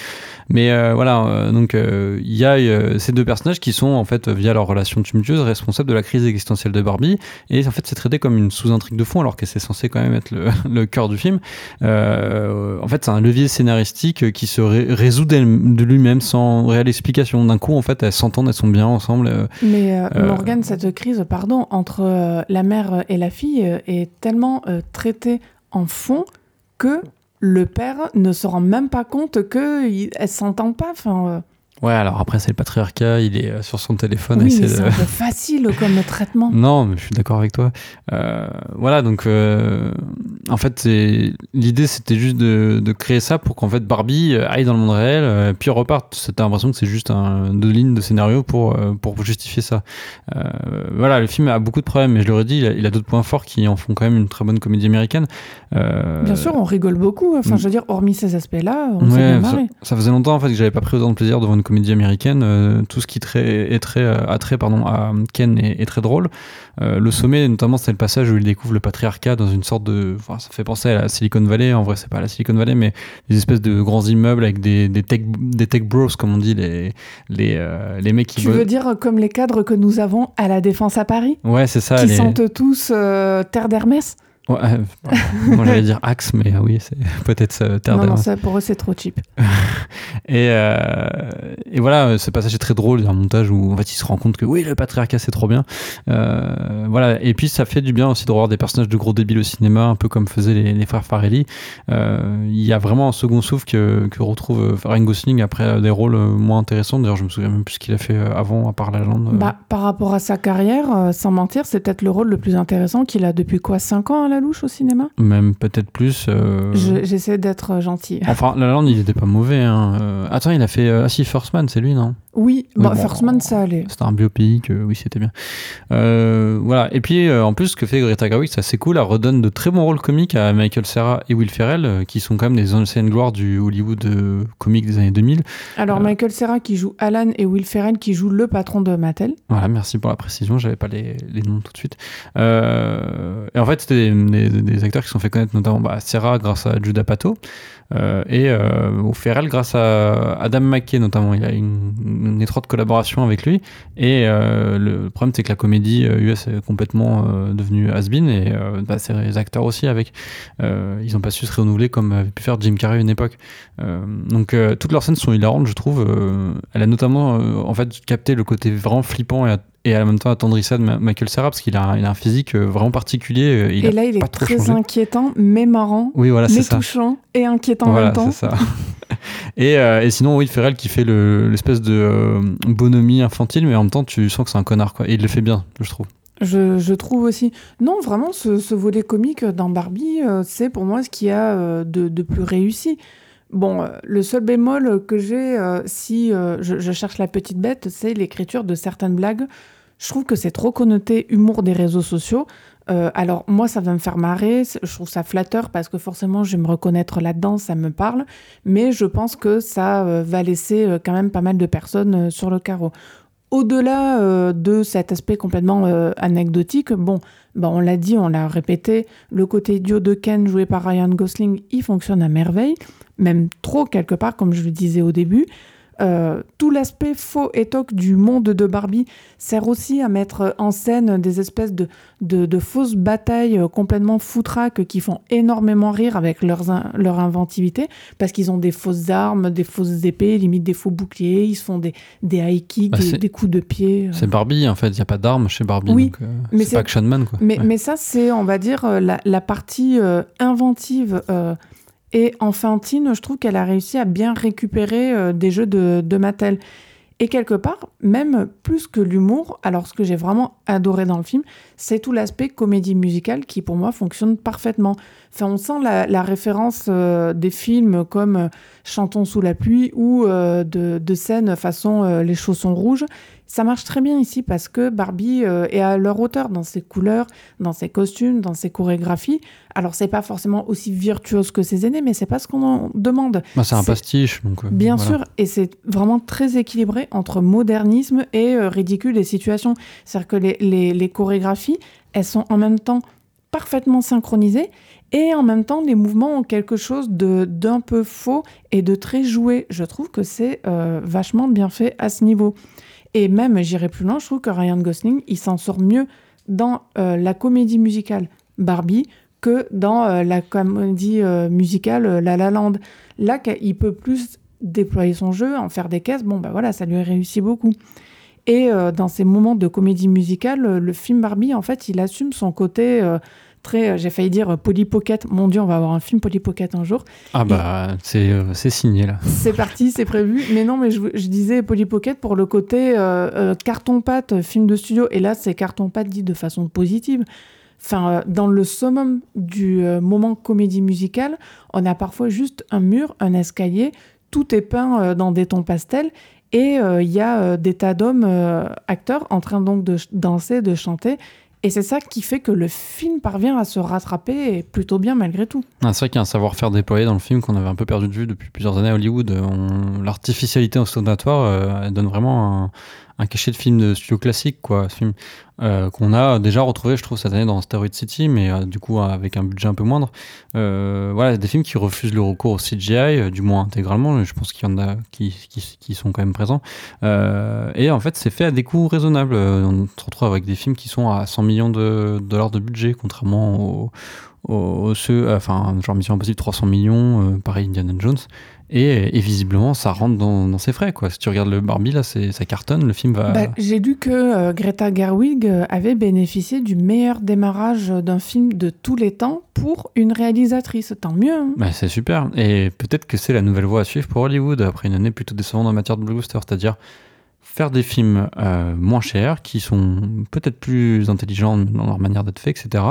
Mais voilà, donc il y a ces deux personnages qui sont en fait, via leur relation tumultueuse, responsables de la crise existentielle de Barbie. Et en fait, c'est traité comme une sous-intrigue de fond, alors que c'est censé quand même être le, le cœur du film. en fait, c'est un levier scénaristique qui se résout de lui-même sans réelle explication. D'un coup, en fait, elles s'entendent, elles sont bien ensemble. Mais euh, Morgane, cette crise, pardon, entre euh, la mère et la fille euh, est tellement traitée en fond que le père ne se rend même pas compte qu'elle ne s'entend pas. Enfin, Ouais, alors après, c'est le patriarcat, il est euh, sur son téléphone. Oui, mais c'est un peu facile comme traitement. Non, mais je suis d'accord avec toi. Euh, voilà, donc euh, en fait, l'idée c'était juste de, de, créer ça pour qu'en fait Barbie aille dans le monde réel, puis reparte. C'était l'impression que c'est juste un, deux lignes de scénario pour, pour justifier ça. voilà, le film a beaucoup de problèmes, mais je l'aurais dit, il a, a d'autres points forts qui en font quand même une très bonne comédie américaine. Bien sûr, on rigole beaucoup. Enfin, je veux dire, hormis ces aspects-là, on s'est bien marré. Ça, ça, faisait longtemps en fait que j'avais pas pris autant de plaisir devant une comédie américaine, euh, tout ce qui est très, euh, attrait pardon, à Ken est, très drôle. Euh, le sommet, notamment, c'est le passage où il découvre le patriarcat dans une sorte de. Enfin, ça fait penser à la Silicon Valley. En vrai, c'est pas la Silicon Valley, mais des espèces de grands immeubles avec des, des, tech, des tech bros, comme on dit, les, les, les mecs qui. Tu veux dire comme les cadres que nous avons à la Défense à Paris Ouais, c'est ça. Qui sentent tous terre d'Hermès? Ouais, moi j'allais dire Axe, mais oui, c'est peut-être ça. Terre non, non, ça, pour eux c'est trop cheap. et, euh, et voilà, ce passage est très drôle. Il y a un montage où en fait il se rend compte que oui, le patriarcat c'est trop bien. Euh, voilà, et puis ça fait du bien aussi de revoir des personnages de gros débiles au cinéma, un peu comme faisaient les, frères Farelli. Euh, il y a vraiment un second souffle que, que retrouve Ryan Gosling après des rôles moins intéressants. D'ailleurs, je me souviens même plus ce qu'il a fait avant, à part La Lande. Bah, par rapport à sa carrière, sans mentir, c'est peut-être le rôle le plus intéressant qu'il a depuis quoi 5 ans la louche au cinéma? Même peut-être plus. Euh, j'essaie d'être gentil. Enfin, La Land, il était pas mauvais. Hein. Euh, attends, il a fait. Euh, ah si, First Man, c'est lui, non? Oui, bah, First Man, ça allait. C'était un biopic, oui, c'était bien. Euh, voilà. Et puis, euh, en plus, ce que fait Greta Gerwig, c'est assez cool. Elle redonne de très bons rôles comiques à Michael Cera et Will Ferrell, euh, qui sont quand même des anciennes gloires du Hollywood comique des années 2000. Alors, Michael Cera qui joue Alan et Will Ferrell qui joue le patron de Mattel. Voilà, merci pour la précision. J'avais pas les, les, noms tout de suite. et en fait, c'était des, des, acteurs qui sont fait connaître notamment bah, Cera grâce à Judah Pato. Euh, et euh, Ferrell grâce à Adam McKay notamment. Il a une, étroite collaboration avec lui. Et euh, le problème, c'est que la comédie US est complètement devenue has-been et bah, c'est les acteurs aussi avec. ils n'ont pas su se renouveler comme avait pu faire Jim Carrey à une époque. donc toutes leurs scènes sont hilarantes, je trouve. elle a notamment en fait capté le côté vraiment flippant et et en même temps attendrissant de Michael Cera parce qu'il a, a, un physique euh, vraiment particulier. Euh, il et là, il est très inquiétant, mais marrant, oui, voilà, mais touchant et inquiétant en même temps. ça. et, euh, et, sinon, oui, Ferrell qui fait l'espèce de bonhomie infantile, mais en même temps, tu sens que c'est un connard. Quoi. Et il le fait bien, je trouve. Je, je, trouve aussi. Non, vraiment, ce, ce volet comique dans Barbie, c'est pour moi ce qu'il y a de, de, plus réussi. Bon, le seul bémol que j'ai, si je, je, cherche la petite bête, c'est l'écriture de certaines blagues je trouve que c'est trop connoté humour des réseaux sociaux. Euh, alors moi, ça va me faire marrer, je trouve ça flatteur parce que forcément, je vais me reconnaître là-dedans, ça me parle, mais je pense que ça euh, va laisser euh, quand même pas mal de personnes sur le carreau. Au-delà de cet aspect complètement anecdotique, bon, bah on l'a dit, on l'a répété, le côté idiot de Ken joué par Ryan Gosling, il fonctionne à merveille, même trop quelque part, comme je le disais au début. Euh, tout l'aspect faux et toc du monde de Barbie sert aussi à mettre en scène des espèces de, de, fausses batailles euh, complètement foutraques qui font énormément rire avec leurs, leur inventivité parce qu'ils ont des fausses armes, des fausses épées, limite des faux boucliers, ils se font des, des high kicks, bah, des, coups de pied. Euh. C'est Barbie en fait, il n'y a pas d'armes chez Barbie. Oui, mais c'est Action Man quoi. Mais, mais ça, c'est, on va dire, la, la partie inventive Et enfantine, je trouve qu'elle a réussi à bien récupérer euh, des jeux de, Mattel. Et quelque part, même plus que l'humour, alors ce que j'ai vraiment adoré dans le film, c'est tout l'aspect comédie musicale qui pour moi fonctionne parfaitement. Enfin, on sent la, référence euh, des films comme euh, Chantons sous la pluie ou de, de, scènes façon Les chaussons rouges. Ça marche très bien ici parce que Barbie est à leur hauteur dans ses couleurs, dans ses costumes, dans ses chorégraphies. Alors c'est pas forcément aussi virtuose que ses aînés, mais c'est pas ce qu'on en demande. Bah, c'est un pastiche, donc. bien sûr, et c'est vraiment très équilibré entre modernisme et ridicule des situations. C'est-à-dire que les, les, les chorégraphies, elles sont en même temps parfaitement synchronisées et en même temps, les mouvements ont quelque chose d'un peu faux et de très joué. Je trouve que c'est euh, vachement bien fait à ce niveau. Et même, j'irai plus loin, je trouve que Ryan Gosling, il s'en sort mieux dans euh, la comédie musicale Barbie que dans euh, la comédie musicale La La Land. Là, il peut plus déployer son jeu, en faire des caisses. Bon, bah voilà, ça lui réussit beaucoup. Et dans ces moments de comédie musicale, le film Barbie, en fait, il assume son côté très, euh, j'ai failli dire euh, Polly Pocket. Mon Dieu, on va avoir un film Polly Pocket un jour. Ah bah, euh, c'est signé là. C'est parti, c'est prévu. Mais non, mais je, disais Polly Pocket pour le côté carton-pâte, film de studio. Et là, c'est carton-pâte dit de façon positive. Enfin, dans le summum du moment comédie musicale, on a parfois juste un mur, un escalier, tout est peint dans des tons pastels et il y a des tas d'hommes acteurs en train donc de danser, de chanter et c'est ça qui fait que le film parvient à se rattraper plutôt bien malgré tout. Ah, c'est vrai qu'il y a un savoir-faire déployé dans le film qu'on avait un peu perdu de vue depuis plusieurs années à Hollywood. L'artificialité en sonatoire euh, donne vraiment un, un cachet de film de studio classique, quoi. Film euh, qu'on a déjà retrouvé, je trouve, cette année dans Steroid City, mais euh, du coup avec un budget un peu moindre. Euh, voilà, des films qui refusent le recours au CGI, du moins intégralement. Je pense qu'il y en a qui, sont quand même présents. et en fait, c'est fait à des coûts raisonnables. On se retrouve avec des films qui sont à 100 millions de dollars de budget, contrairement aux, ceux, enfin, genre Mission Impossible 300 millions, pareil Indiana Jones. Et, visiblement, ça rentre dans, ses frais. Quoi. Si tu regardes le Barbie, là, ça cartonne, le film va... Bah, j'ai lu que euh, Greta Gerwig euh, avait bénéficié du meilleur démarrage d'un film de tous les temps pour une réalisatrice. Tant mieux. Hein. Bah, c'est super. Et peut-être que c'est la nouvelle voie à suivre pour Hollywood après une année plutôt décevante en matière de blockbuster. C'est-à-dire faire des films euh, moins chers, qui sont peut-être plus intelligents dans leur manière d'être faits, etc.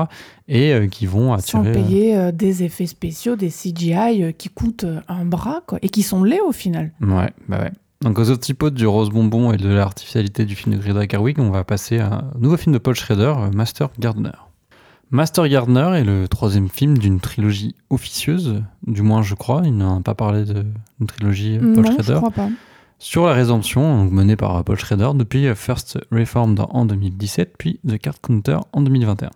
Et euh, qui vont attirer... Sans payer euh, des effets spéciaux, des CGI qui coûtent un bras, quoi, et qui sont laids au final. Ouais, bah ouais. Donc aux antipodes du rose bonbon et de l'artificialité du film de Greta Gerwig, on va passer à un nouveau film de Paul Schrader, Master Gardener. Master Gardener est le troisième film d'une trilogie officieuse, du moins je crois, il n'a pas parlé d'une trilogie Paul non, Schrader. Je crois pas sur la rédemption menée par Paul Schrader depuis First Reformed en 2017 puis The Card Counter en 2021.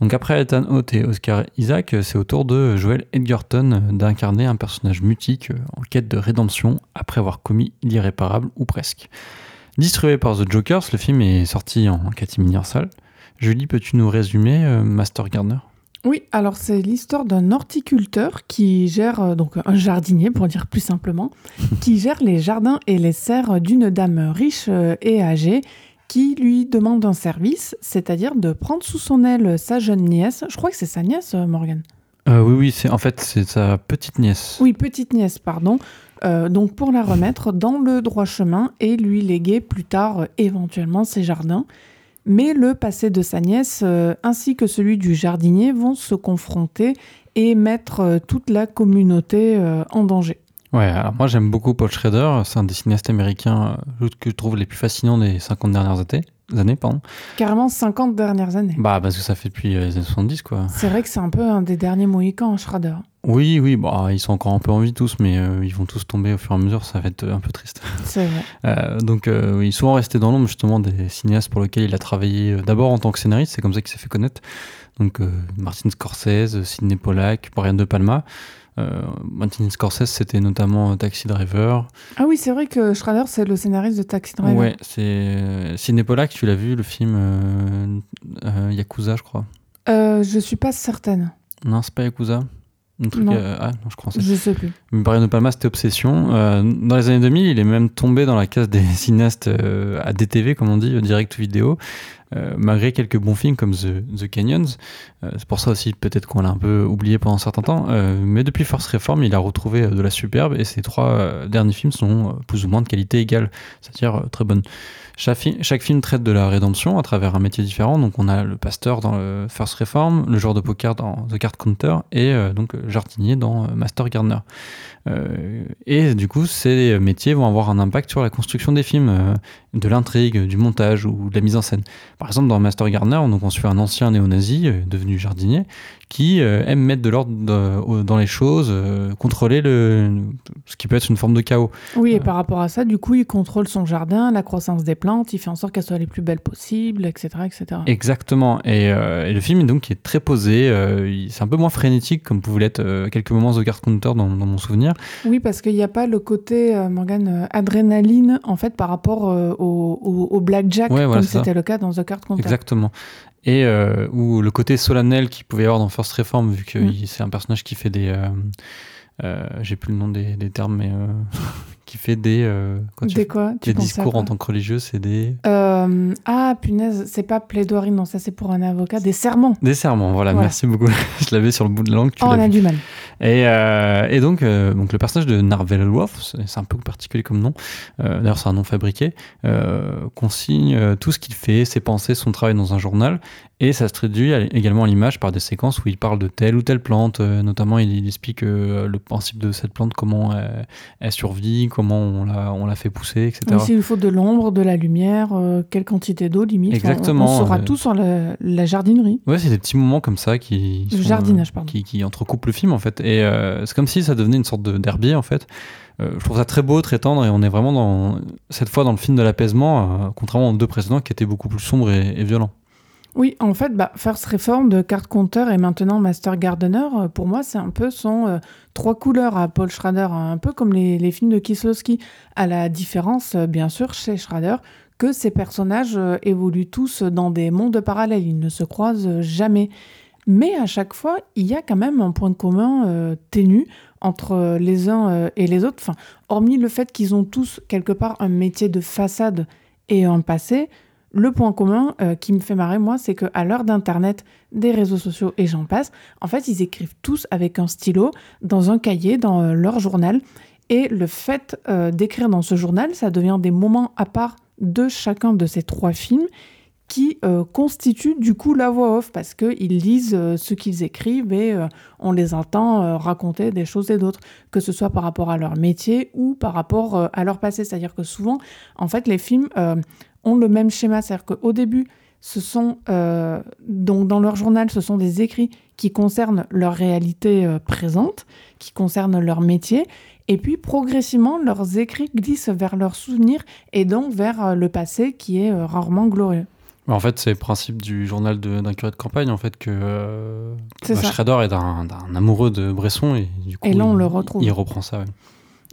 Donc après Ethan Hawke et Oscar Isaac, c'est au tour de Joel Edgerton d'incarner un personnage mutique en quête de rédemption après avoir commis l'irréparable ou presque. Distribué par The Jokers, le film est sorti en catimini en salle. Julie, peux-tu nous résumer euh, Master Gardener oui, alors c'est l'histoire d'un horticulteur qui gère, euh, donc un jardinier pour dire plus simplement, qui gère les jardins et les serres d'une dame riche euh, et âgée qui lui demande un service, c'est-à-dire de prendre sous son aile sa jeune nièce. Je crois que c'est sa nièce, euh, Morgan. oui, oui, c'est en fait c'est sa petite nièce. Oui, petite nièce, pardon. donc pour la remettre dans le droit chemin et lui léguer plus tard éventuellement ses jardins mais le passé de sa nièce euh, ainsi que celui du jardinier vont se confronter et mettre euh, toute la communauté euh, en danger. Ouais, alors moi j'aime beaucoup Paul Schrader, c'est un des cinéastes américains que je trouve les plus fascinants des 50 dernières années. Années, pardon. Carrément 50 dernières années. Bah, parce que ça fait depuis les années 70, quoi. C'est vrai que c'est un peu un des derniers Mohicans, Schrader. Oui, oui, bah, ils sont encore un peu en vie tous, mais euh, ils vont tous tomber au fur et à mesure, ça va être un peu triste. C'est vrai. Euh, donc, euh, ils sont souvent restés dans l'ombre justement des cinéastes pour lesquels il a travaillé d'abord en tant que scénariste, c'est comme ça qu'il s'est fait connaître. Donc, Martin Scorsese, Sidney Pollack, Brian De Palma. Martin Scorsese, c'était notamment Taxi Driver. Ah oui, c'est vrai que Schrader, c'est le scénariste de Taxi Driver. Ouais, c'est Sidney Pollack, tu l'as vu, le film Yakuza, je crois. je suis pas certaine. Non, c'est pas Yakuza. Euh, ah, non, je crois. Je sais plus. Brian De Palma, c'était Obsession. Euh, dans les années 2000, il est même tombé dans la case des cinéastes euh, à DTV, comme on dit, direct vidéo. malgré quelques bons films comme The, The Canyons. c'est pour ça aussi peut-être qu'on l'a un peu oublié pendant un certain temps. mais depuis Force Reform, il a retrouvé de la superbe et ses trois derniers films sont plus ou moins de qualité égale, c'est-à-dire très bonne. Chaque, film traite de la rédemption à travers un métier différent. Donc on a le pasteur dans le First Reform, le joueur de poker dans The Card Counter et euh, donc jardinier dans euh, Master Gardener. Euh, et du coup, ces métiers vont avoir un impact sur la construction des films, de l'intrigue, du montage ou de la mise en scène. Par exemple, dans Master Gardener, donc on suit un ancien néo-nazi devenu jardinier qui aime mettre de l'ordre dans les choses, contrôler le, ce qui peut être une forme de chaos. Oui, et par rapport à ça, du coup, il contrôle son jardin, la croissance des plantes, il fait en sorte qu'elles soient les plus belles possibles, etc. etc. Exactement. Et, et le film donc, est très posé, c'est un peu moins frénétique comme pouvait l'être quelques moments The Card Counter dans, dans mon souvenir. Oui, parce qu'il n'y a pas le côté, euh, Morgan, euh, adrénaline, en fait, par rapport euh, au, au, blackjack, comme c'était le cas dans The Card Counter. Exactement. Et ou le côté solennel qu'il pouvait y avoir dans First Reform, vu que mm. c'est un personnage qui fait des... J'ai plus le nom des, des termes, mais qui fait des. Euh, des quoi? Des discours en tant que religieux, c'est des. Euh, ah, punaise, c'est pas plaidoirie, non, ça c'est pour un avocat. Des serments. Des serments, voilà, merci beaucoup. je l'avais sur le bout de la langue. Tu oh, on a du mal. Et, euh, et donc, donc, le personnage de Narvel Wolf, c'est un peu particulier comme nom, d'ailleurs, c'est un nom fabriqué, consigne tout ce qu'il fait, ses pensées, son travail dans un journal. Et ça se traduit également à l'image par des séquences où il parle de telle ou telle plante. notamment, il, explique le principe de cette plante, comment elle, elle survit, comment on l'a fait pousser, etc. S'il faut de l'ombre, de la lumière, euh, quelle quantité d'eau limite. Exactement. On, saura tout sur la, jardinerie. Ouais, c'est des petits moments comme ça qui. Le jardinage, pardon. Qui, qui, entrecoupent le film en fait. Et euh, c'est comme si ça devenait une sorte d'herbier en fait. Euh, je trouve ça très beau, très tendre, et on est vraiment cette fois dans le film de l'apaisement, contrairement aux deux précédents qui étaient beaucoup plus sombres et violents. Oui, en fait, bah, First Reform de Card Counter et maintenant Master Gardener, euh, pour moi, c'est un peu son euh, trois couleurs à Paul Schrader, un peu comme les, films de Kieslowski, à la différence, euh, bien sûr, chez Schrader, que ces personnages évoluent tous dans des mondes parallèles, ils ne se croisent jamais. Mais à chaque fois, il y a quand même un point commun ténu entre les uns et les autres. Enfin, hormis le fait qu'ils ont tous quelque part un métier de façade et un passé, le point commun euh, qui me fait marrer, moi, c'est qu'à l'heure d'Internet, des réseaux sociaux et j'en passe, en fait, ils écrivent tous avec un stylo, dans un cahier, dans euh, leur journal. Et le fait euh, d'écrire dans ce journal, ça devient des moments à part de chacun de ces trois films qui constituent du coup la voix off parce qu'ils lisent ce qu'ils écrivent et on les entend raconter des choses et d'autres, que ce soit par rapport à leur métier ou par rapport à leur passé. C'est-à-dire que souvent, en fait, les films ont le même schéma. C'est-à-dire qu'au début, ce sont, euh, donc dans leur journal, ce sont des écrits qui concernent leur réalité euh, présente, qui concernent leur métier. Et puis progressivement, leurs écrits glissent vers leurs souvenirs et donc vers euh, le passé qui est rarement glorieux. En fait, c'est le principe du journal d'un curé de campagne, en fait, que euh, bah, Schrader est un, amoureux de Bresson et du coup, et là, on il, le retrouve. Il reprend ça.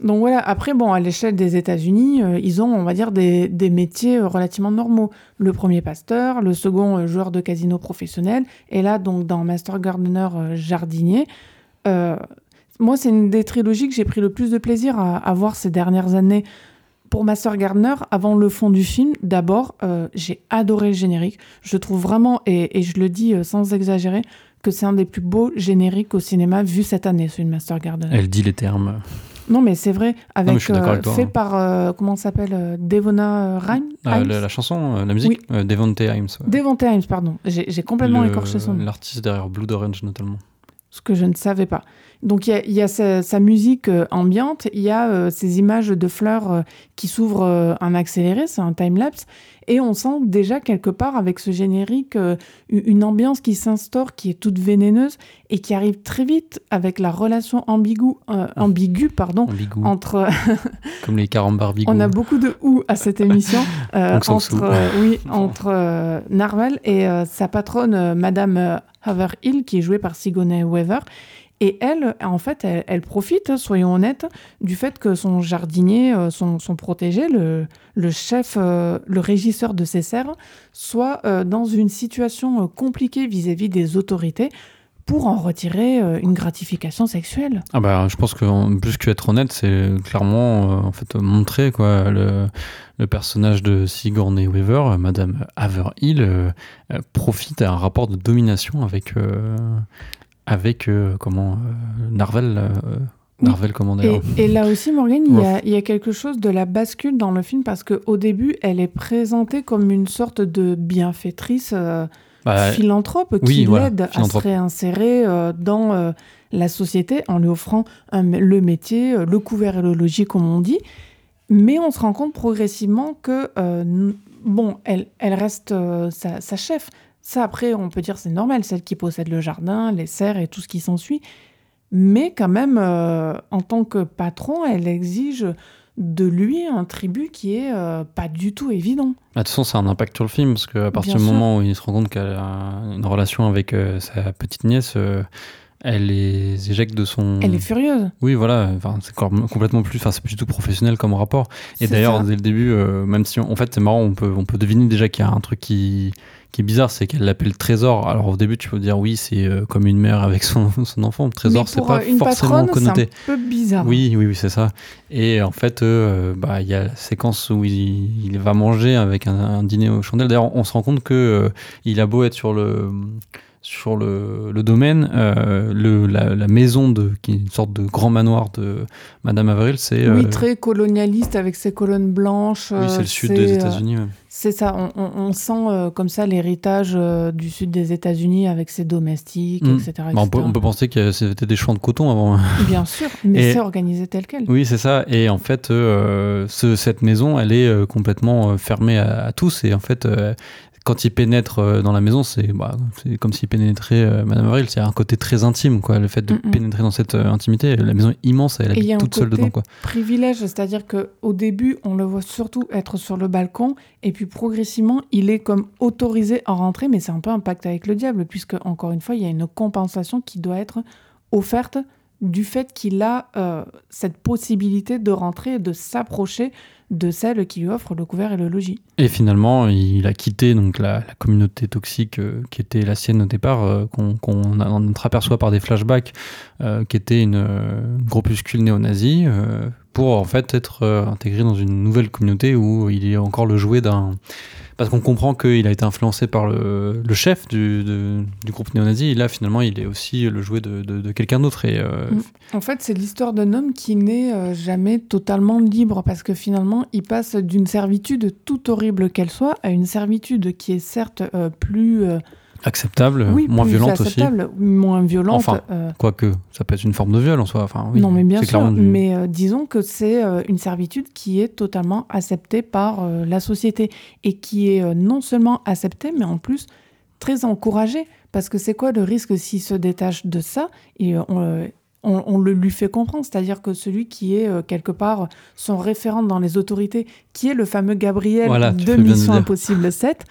Donc voilà, après, bon, à l'échelle des États-Unis, euh, ils ont, on va dire, des, métiers euh, relativement normaux. Le premier pasteur, le second euh, joueur de casino professionnel, et là, donc, dans Master Gardener, jardinier. moi, c'est une des trilogies que j'ai pris le plus de plaisir à, voir ces dernières années. Pour Master Gardener, avant le fond du film, d'abord, j'ai adoré le générique. Je trouve vraiment, et, et je le dis sans exagérer, que c'est un des plus beaux génériques au cinéma vu cette année, celui de Master Gardener. Elle dit les termes. Non, mais c'est vrai, avec, euh, fait hein. par, euh, comment s'appelle, euh, Devona Rhymes ah, la, chanson, la musique oui. Devonte Himes. Devonte Himes, pardon. J'ai complètement écorché son nom. L'artiste derrière Blood Orange, notamment. Ce que je ne savais pas. Donc il y a, sa, musique ambiante, il y a ces images de fleurs qui s'ouvrent un accéléré, c'est un time-lapse, et on sent déjà quelque part avec ce générique euh, une ambiance qui s'instaure, qui est toute vénéneuse et qui arrive très vite avec la relation ambiguë, euh, ambiguë pardon, entre. Comme les carambars On a beaucoup de ou à cette émission euh, entre, oui, entre Narvel et sa patronne, Madame Haverhill, qui est jouée par Sigourney Weaver. Et elle, en fait, elle, profite, soyons honnêtes, du fait que son jardinier, euh, son, protégé, le, chef, euh, le régisseur de ses serres, soit euh, dans une situation compliquée vis-à-vis des autorités pour en retirer une gratification sexuelle. Ah bah, je pense que plus qu'être honnête, c'est clairement en fait montrer quoi le, le personnage de Sigourney Weaver, Madame Haverhill, profite à un rapport de domination avec avec euh, comment euh, Narvel. euh, Oui. Narvel, d'ailleurs Et, et là aussi, Morgane, il y, a, il y a quelque chose de la bascule dans le film parce qu'au début, elle est présentée comme une sorte de bienfaitrice euh, Bah, philanthrope oui, qui voilà, l'aide à se réinsérer euh, dans la société en lui offrant un- le métier, le couvert et le logis, comme on dit. Mais on se rend compte progressivement que, bon, elle, elle reste sa, sa chef. Ça, après, on peut dire c'est normal, celle qui possède le jardin, les serres et tout ce qui s'ensuit. Mais quand même, euh, en tant que patron, elle exige de lui un tribut qui est euh, pas du tout évident. bah, de toute façon, ça a un impact sur le film parce qu'à partir Bien du sûr. moment où il se rend compte qu'elle a une relation avec euh, sa petite nièce, euh, elle les éjecte de son. Elle est furieuse. Oui, voilà. Enfin, c'est com- complètement plus. Enfin, c'est plus du tout professionnel comme rapport. Et d'ailleurs, dès le début, même si on- en fait c'est marrant, on peut, on peut deviner déjà qu'il y a un truc qui, qui est bizarre, c'est qu'elle l'appelle Trésor. Alors au début, tu peux dire oui, c'est euh, comme une mère avec son, son enfant. Trésor, Mais c'est pas euh, une forcément patronne, connoté. c'est un peu bizarre. Oui, oui, oui, c'est ça. Et en fait, euh, bah, il y a la séquence où il, il va manger avec un, un dîner aux chandelles. D'ailleurs, on se rend compte que euh, il a beau être sur le sur le, le domaine, euh, le, la, la maison de qui est une sorte de grand manoir de Madame Avril, c'est Oui, très colonialiste avec ses colonnes blanches. oui, c'est le sud des États-Unis. ouais. C'est ça, on, on- on sent euh, comme ça l'héritage euh, du sud des États-unis avec ses domestiques, Mm. etc. Bah, on, peut, on peut penser que c'était des champs de coton avant. Bien sûr, mais c'est organisé tel quel. Oui, c'est ça. Et en fait, euh, ce- cette maison, elle est euh, complètement fermée à, à tous. Et en fait, quand il pénètre euh, dans la maison, c'est bah, comme s'il pénétrait euh, Madame Avril. C'est un côté très intime, quoi. Le fait de pénétrer dans cette euh, intimité. La maison est immense, elle Et il y a habite un toute seule dedans, quoi. privilège, c'est-à-dire que au début, on le voit surtout être sur le balcon, et puis progressivement, il est comme autorisé à rentrer, mais c'est un peu un pacte avec le diable, puisque encore une fois, il y a une compensation qui doit être offerte du fait qu'il a euh, cette possibilité de rentrer et de s'approcher de celle qui lui offre le couvert et le logis. Et finalement, il a quitté donc la, communauté toxique euh, qui était la sienne au départ, euh, qu'on on entreaperçoit par des flashbacks, euh, qui était une groupuscule néo-nazi, pour en fait être intégré dans une nouvelle communauté où il est encore le jouet d'un. Parce qu'on comprend qu'il a été influencé par le, chef du, groupe néo-nazi, et là finalement il est aussi le jouet de, quelqu'un d'autre. Et euh, Mm. En fait, c'est l'histoire d'un homme qui n'est euh, jamais totalement libre parce que finalement, il passe d'une servitude tout horrible qu'elle soit à une servitude qui est certes euh, plus, acceptable, oui, moins violente aussi. acceptable, moins violente. Enfin, euh, Quoique, ça peut être une forme de viol en soi. Enfin, oui, non, mais bien sûr. du- Mais euh, disons que c'est euh, une servitude qui est totalement acceptée par euh, la société et qui est non seulement acceptée, mais en plus très encouragée. Parce que c'est quoi le risque s'il se détache de ça et on, on- on le lui fait comprendre, c'est-à-dire que celui qui est euh, quelque part son référent dans les autorités, qui est le fameux Gabriel Voilà, de Mission. Impossible 7,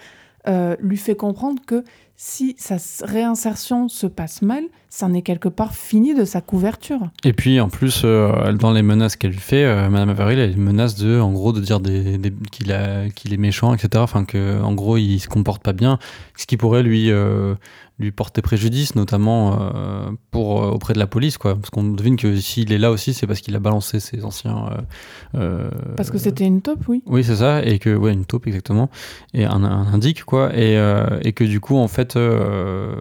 euh, lui fait comprendre que si sa réinsertion se passe mal, c'en est quelque part fini de sa couverture. Et puis en plus, euh, dans les menaces qu'elle lui fait, euh, Madame Avril, elle menace de, en gros, de dire qu'il est méchant, etc. Enfin que, en gros, il se comporte pas bien, ce qui pourrait lui euh, lui porter préjudice, notamment euh, pour euh, auprès de la police, quoi. Parce qu'on devine que s'il est là aussi, c'est parce qu'il a balancé ses anciens. euh, euh, Parce que c'était une taupe, oui. oui, c'est ça, et que ouais, une taupe exactement, et un, un indique quoi, et, euh, et que du coup en fait, euh,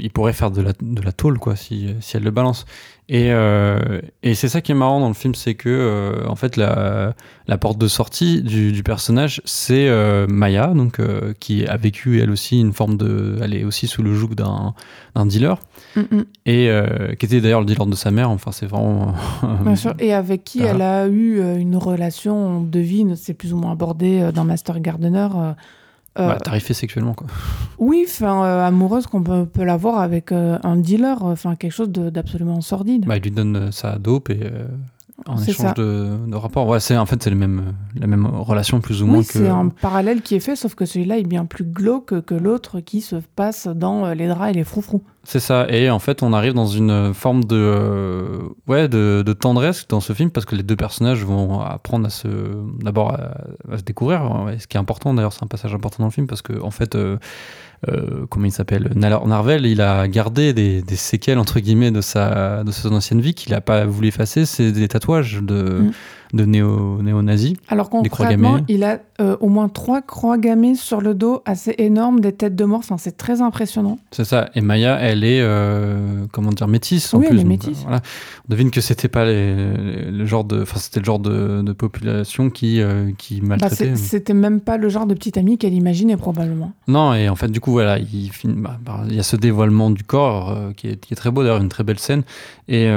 il pourrait faire de la, de la tôle quoi, si, si elle le balance. Et, euh, et c'est ça qui est marrant dans le film, c'est que euh, en fait la, la porte de sortie du, du personnage, c'est euh, Maya, donc qui a vécu elle aussi une forme de, elle est aussi sous le joug d'un d'un dealer, Mm, mm. et qui était d'ailleurs le dealer de sa mère. Enfin, c'est vraiment Bien sûr. Et avec qui Voilà. elle a eu une relation, on devine, c'est plus ou moins abordé dans Master Gardener. Euh, euh, bah, tarifé sexuellement quoi. oui, enfin, euh, amoureuse qu'on peut, peut l'avoir avec euh, un dealer, enfin quelque chose de- d'absolument sordide. Bah, il lui donne euh, sa dope et euh, en échange de, de rapport. Ouais, c'est en fait c'est la même relation plus ou moins oui, que. c'est un parallèle qui est fait, sauf que celui-là est bien plus glauque que l'autre qui se passe dans euh, les draps et les froufrous. C'est ça. Et en fait, on arrive dans une forme de euh, ouais de, de tendresse dans ce film parce que les deux personnages vont apprendre à se d'abord à, à se découvrir. Ce qui est important d'ailleurs, c'est un passage important dans le film parce que en fait. euh, comment il s'appelle Narvel, il a gardé des, séquelles entre guillemets de sa de son ancienne vie qu'il n'a pas voulu effacer. C'est des tatouages de mm de néo, néo-nazis. Alors concrètement, il a euh, au moins trois croix gammées sur le dos assez énormes, des têtes de mort. Enfin, c'est très impressionnant. C'est ça. Et Maya, elle est, euh, comment dire, métisse en oui, Elle est métisse. voilà. On devine que c'était pas le genre de, enfin, c'était le genre de, de population qui, euh, qui bah, maltraitait. c'était même pas le genre de petite amie qu'elle imaginait probablement. Non, et en fait, du coup, voilà, il, bah, bah, il y a ce dévoilement du corps qui, est, qui, est, très beau, d'ailleurs, une très belle scène et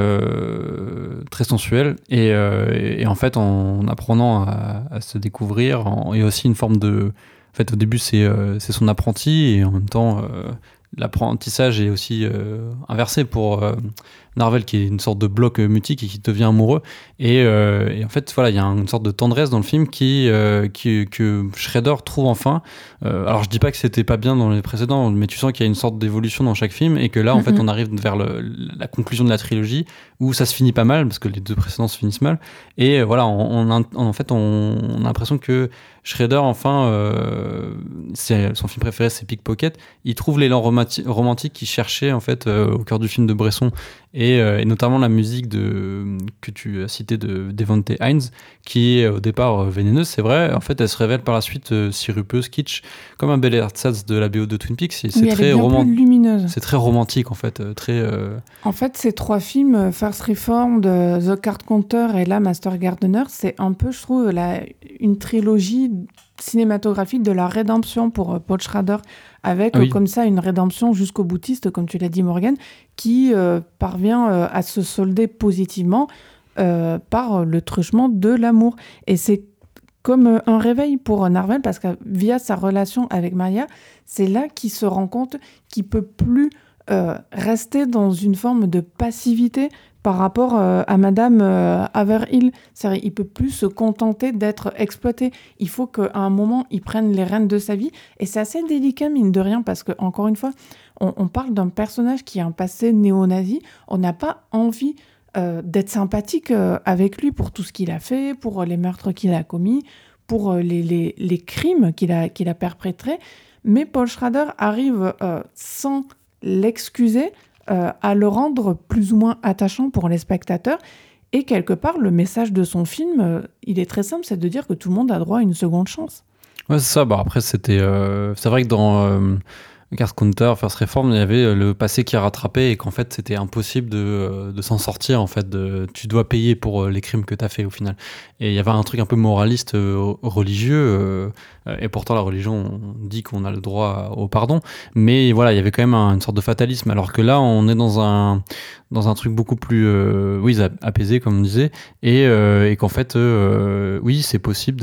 très sensuelle. Et, et en fait, en apprenant à, se découvrir, et aussi une forme de... En fait, au début, c'est euh, son apprenti, et en même temps, euh, l'apprentissage est aussi euh, inversé pour Narvel, qui est une sorte de bloc mutique et qui devient amoureux. Et, en fait, voilà, il y a une sorte de tendresse dans le film qui, qui que Shredder trouve enfin. alors, je dis pas que c'était pas bien dans les précédents, mais tu sens qu'il y a une sorte d'évolution dans chaque film, et que là, en fait, on arrive vers la conclusion de la trilogie, où ça se finit pas mal, parce que les deux précédents se finissent mal. Et voilà, on, en fait, on, a l'impression que Shredder, enfin, euh, son film préféré, c'est Pickpocket. Il trouve l'élan romantique qu'il cherchait, en fait, euh, au cœur du film de Bresson. Euh, et, notamment la musique de, que tu as citée de Devante Hines, qui est au départ vénéneuse, c'est vrai. En fait, elle se révèle par la suite sirupeuse, kitsch, comme un bel ersatz de la BO de Twin Peaks. C'est très lumineuse. C'est très romantique, en fait. Très, En fait, ces trois films, First Reform, The Card Counter et là, Master Gardener, c'est un peu, je trouve, la, une trilogie cinématographique de la rédemption pour Paul Schrader avec euh, comme ça une rédemption jusqu'au boutiste, comme tu l'as dit Morgan, qui euh, parvient euh, à se solder positivement par le truchement de l'amour. Et c'est comme un réveil pour Narvel, parce que via sa relation avec Maria, c'est là qu'il se rend compte qu'il peut plus rester dans une forme de passivité par rapport à Madame Haverhill. Il peut plus se contenter d'être exploité. Il faut qu'à un moment, il prenne les rênes de sa vie. Et c'est assez délicat, mine de rien, parce que, encore une fois, on, parle d'un personnage qui a un passé néo-nazi. On n'a pas envie d'être sympathique avec lui pour tout ce qu'il a fait, pour les meurtres qu'il a commis, pour les crimes qu'il a, qu'il a perpétrés. Mais Paul Schrader arrive sans l'excuser euh, à le rendre plus ou moins attachant pour les spectateurs. Et quelque part, le message de son film, euh, il est très simple, c'est de dire que tout le monde a droit à une seconde chance. Ouais, c'est ça. Bah, après, c'était. Euh, c'est vrai que dans Card Counter, First Reform, il y avait le passé qui a rattrapé et qu'en fait, c'était impossible de, de s'en sortir. En fait, de, tu dois payer pour les crimes que tu as fait au final. Et il y avait un truc un peu moraliste, religieux euh, et pourtant, la religion dit qu'on a le droit au pardon. Mais voilà, il y avait quand même une sorte de fatalisme. Alors que là, on est dans un, dans un truc beaucoup plus euh, oui, apaisé, comme on disait. Et, euh, et qu'en fait, oui, c'est possible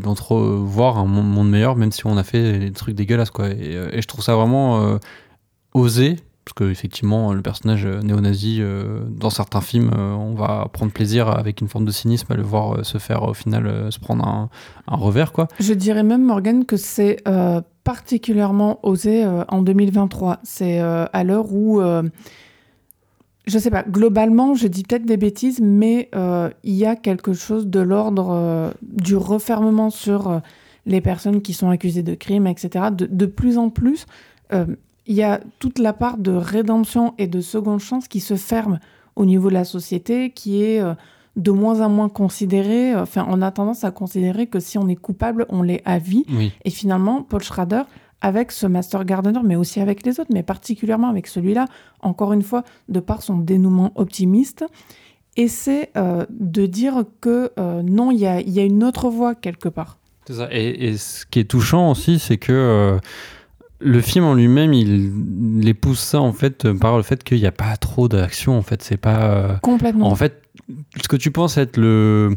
d'entrevoir un monde meilleur, même si on a fait des trucs dégueulasses. Quoi. Et, et je trouve ça vraiment osé parce qu'effectivement, le personnage euh, néo-nazi, euh, dans certains films, euh, on va prendre plaisir avec une forme de cynisme à le voir se faire au final se prendre un, revers. Quoi. Je dirais même, Morgan, que c'est particulièrement osé en 2023. C'est à l'heure où, je sais pas, globalement, je dis peut-être des bêtises, mais il y a quelque chose de l'ordre du refermement sur les personnes qui sont accusées de crimes, etc. De plus en plus, il y a toute la part de rédemption et de seconde chance qui se ferme au niveau de la société, qui est euh, de moins en moins considérée. Enfin, on a tendance à considérer que si on est coupable, on l'est à vie. Et finalement, Paul Schrader, avec ce Master Gardener, mais aussi avec les autres, mais particulièrement avec celui-là, encore une fois, de par son dénouement optimiste, essaie euh, de dire que euh, non, il y a, y a, une autre voie quelque part. C'est ça. Et, et, ce qui est touchant aussi, c'est que le film en lui-même, il, épouse ça en fait par le fait qu'il n'y a pas trop d'action. En fait, c'est pas. Euh, Complètement. En fait, ce que tu penses être le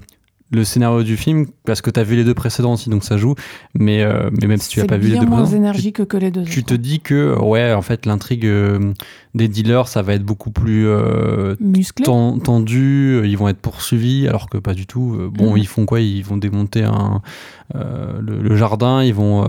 le scénario du film parce que tu as vu les deux précédents aussi donc ça joue. Mais euh, mais même si tu n'as pas vu les deux moins énergique que les deux tu te dis que ouais en fait l'intrigue euh, des dealers ça va être beaucoup plus euh, tendu ils vont être poursuivis alors que pas du tout. Bon mhm. ils font quoi? Ils vont démonter un le, jardin ils vont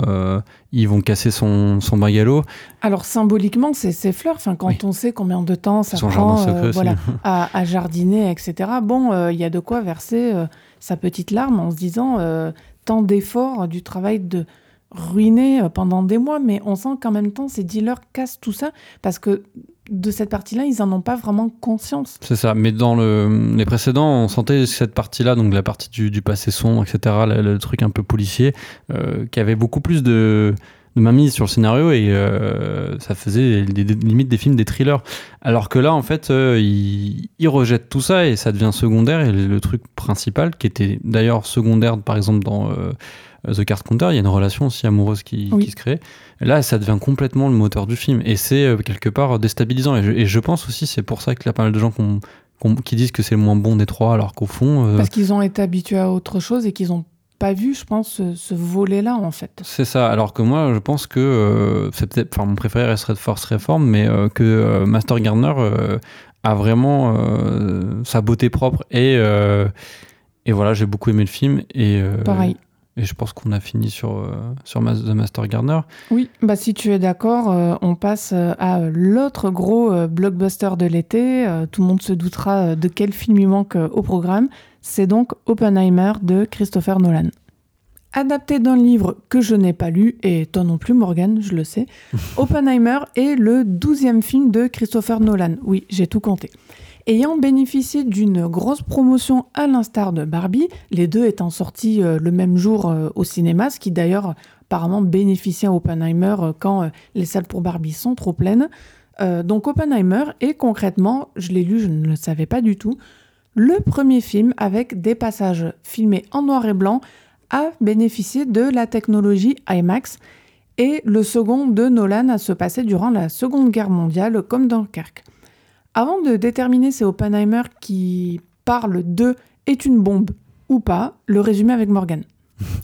ils vont casser son, son bagalo alors symboliquement c'est fleurs enfin quand on sait combien de temps ça prend voilà, à, à, jardiner etc bon il y a de quoi verser sa petite larme en se disant euh, tant d'efforts, du travail de, ruiné pendant des mois, mais on sent qu'en même temps, ces dealers cassent tout ça parce que de cette partie-là, ils en ont pas vraiment conscience. C'est ça, mais dans le, les précédents, on sentait cette partie-là, donc la partie du, passé sombre, etc., le, truc un peu policier, euh, qui avait beaucoup plus de, de mainmise sur le scénario et euh, ça faisait limite des films, des thrillers. Alors que là, en fait, euh, ils, rejettent tout ça et ça devient secondaire. Et le, truc principal, qui était d'ailleurs secondaire, par exemple, dans The Card Counter, il y a une relation aussi amoureuse qui, qui se crée. Là, ça devient complètement le moteur du film et c'est euh, quelque part déstabilisant. Et je, pense aussi, c'est pour ça qu'il y a pas mal de gens qui disent que c'est le moins bon des trois, alors qu'au fond. Euh, Parce qu'ils ont été habitués à autre chose et qu'ils n'ont pas vu, je pense, ce, volet-là, en fait. C'est ça. Alors que moi, je pense que euh, c'est peut-être. Enfin, mon préféré resterait de Force Reform, mais que Master Gardener a vraiment sa beauté propre et. et voilà, j'ai beaucoup aimé le film. Et, Pareil. Et je pense qu'on a fini sur, euh, sur The Master Gardener. Oui, bah si tu es d'accord, euh, on passe euh, à l'autre gros blockbuster de l'été. tout le monde se doutera de quel film il manque au programme. C'est donc Oppenheimer de Christopher Nolan. Adapté d'un livre que je n'ai pas lu, et toi non plus Morgan, je le sais, Oppenheimer est le douzième film de Christopher Nolan. Oui, j'ai tout compté. Ayant bénéficié d'une grosse promotion à l'instar de Barbie, les deux étant sortis euh, le même jour euh, au cinéma, ce qui d'ailleurs apparemment bénéficie à Oppenheimer euh, quand les salles pour Barbie sont trop pleines. donc Oppenheimer est concrètement, je l'ai lu, je ne le savais pas du tout, le premier film avec des passages filmés en noir et blanc à bénéficier de la technologie IMAX et le second de Nolan à se passer durant la Seconde Guerre mondiale comme dans Dunkerque. Avant de déterminer si Oppenheimer qui parle de est une bombe ou pas, le résumé avec Morgan.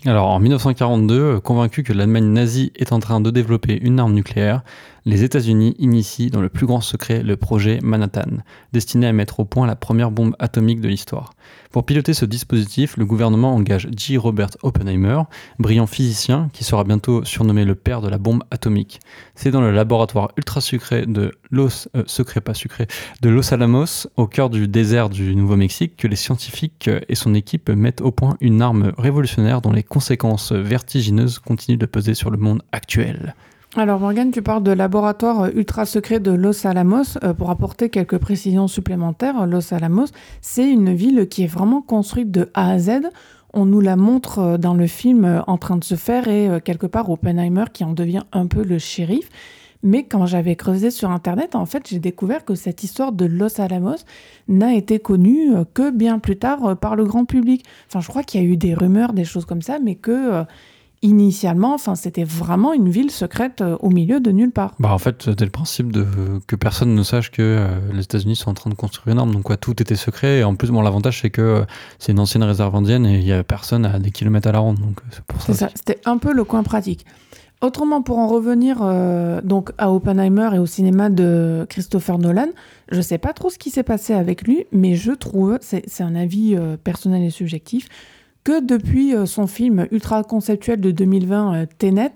Alors en 1942, convaincu que l'Allemagne nazie est en train de développer une arme nucléaire, les États-Unis initient dans le plus grand secret le projet Manhattan, destiné à mettre au point la première bombe atomique de l'histoire. Pour piloter ce dispositif, le gouvernement engage J. Robert Oppenheimer, brillant physicien qui sera bientôt surnommé le père de la bombe atomique. C'est dans le laboratoire ultra secret de Los euh, secret pas sucré de Los Alamos, au cœur du désert du Nouveau-Mexique, que les scientifiques et son équipe mettent au point une arme révolutionnaire dont les conséquences vertigineuses continuent de peser sur le monde actuel. Alors Morgane, tu parles de laboratoire euh, ultra secret de Los Alamos. Euh, pour apporter quelques précisions supplémentaires, Los Alamos, c'est une ville qui est vraiment construite de A à Z. On nous la montre euh, dans le film en train de se faire et quelque part Oppenheimer qui en devient un peu le shérif. Mais quand j'avais creusé sur Internet, en fait, j'ai découvert que cette histoire de Los Alamos n'a été connue que bien plus tard par le grand public. Enfin, je crois qu'il y a eu des rumeurs, des choses comme ça, mais que initialement, enfin, c'était vraiment une ville secrète euh, au milieu de nulle part. Bah, en fait, c'était le principe de que personne ne sache que euh, les États-Unis sont en train de construire une arme. Donc, quoi, tout était secret. Et en plus, bon, l'avantage, c'est que euh, c'est une ancienne réserve indienne et il y a personne à des kilomètres à la ronde. Donc, c'est pour ça. C'était un peu le coin pratique. Autrement, pour en revenir donc à Oppenheimer et au cinéma de Christopher Nolan, je sais pas trop ce qui s'est passé avec lui, mais je trouve, c'est un avis personnel et subjectif, que depuis euh, son film ultra conceptuel de 2020, euh, Tenet,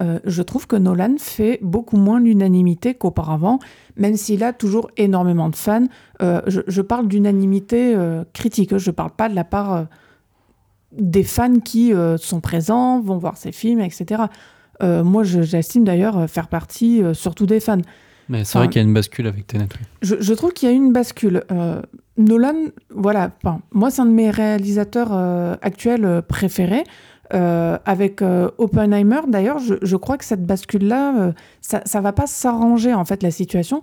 euh, je trouve que Nolan fait beaucoup moins l'unanimité qu'auparavant, même s'il a toujours énormément de fans. je, parle d'unanimité critique, je ne parle pas de la part des fans qui sont présents, vont voir ses films, etc. moi, j'estime d'ailleurs faire partie surtout des fans. Mais c'est vrai qu'il y a une bascule avec Tenet. Je, trouve qu'il y a une bascule. Euh, Nolan, voilà, moi c'est un de mes réalisateurs euh, actuels euh, préférés. avec Oppenheimer, d'ailleurs, je, crois que cette bascule-là, ça, ça va pas s'arranger en fait la situation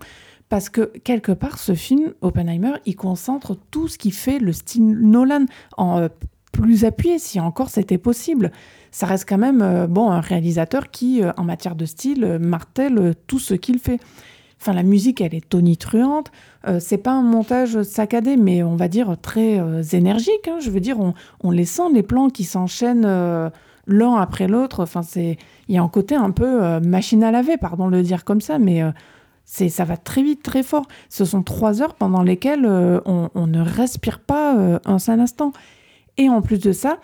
parce que quelque part, ce film, Oppenheimer, il concentre tout ce qui fait le style Nolan en plus appuyé, si encore c'était possible. Ça reste quand même bon un réalisateur qui, en matière de style, martèle tout ce qu'il fait. Enfin, la musique, elle est tonitruante. Euh, c'est pas un montage saccadé, mais on va dire très euh, énergique. Hein. Je veux dire, on, les sent, les plans qui s'enchaînent euh, l'un après l'autre. Enfin, c'est il y a un côté un peu machine à laver, pardon de le dire comme ça, mais c'est ça va très vite, très fort. Ce sont trois heures pendant lesquelles on, ne respire pas un seul instant. Et en plus de ça,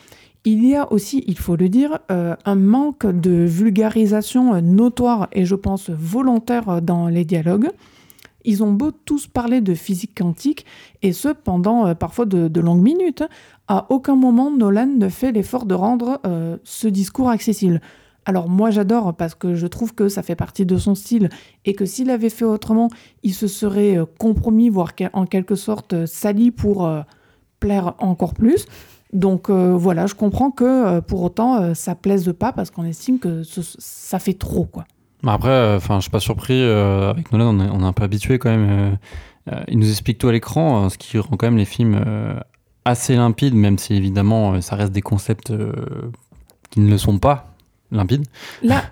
il y a aussi, il faut le dire, euh, un manque de vulgarisation euh, notoire et je pense volontaire euh, dans les dialogues. Ils ont beau tous parler de physique quantique, et ce pendant parfois de, longues minutes. À aucun moment Nolan ne fait l'effort de rendre ce discours accessible. Alors moi j'adore parce que je trouve que ça fait partie de son style et que s'il avait fait autrement, il se serait compromis, voire en quelque sorte sali pour plaire encore plus. Donc voilà, je comprends que pour autant ça plaise pas parce qu'on estime que ça fait trop quoi. Après, enfin, je suis pas surpris. avec Nolan, on est, un peu habitué quand même. il nous explique tout à l'écran, ce qui rend quand même les films assez limpides, même si évidemment ça reste des concepts qui ne le sont pas limpides. Là,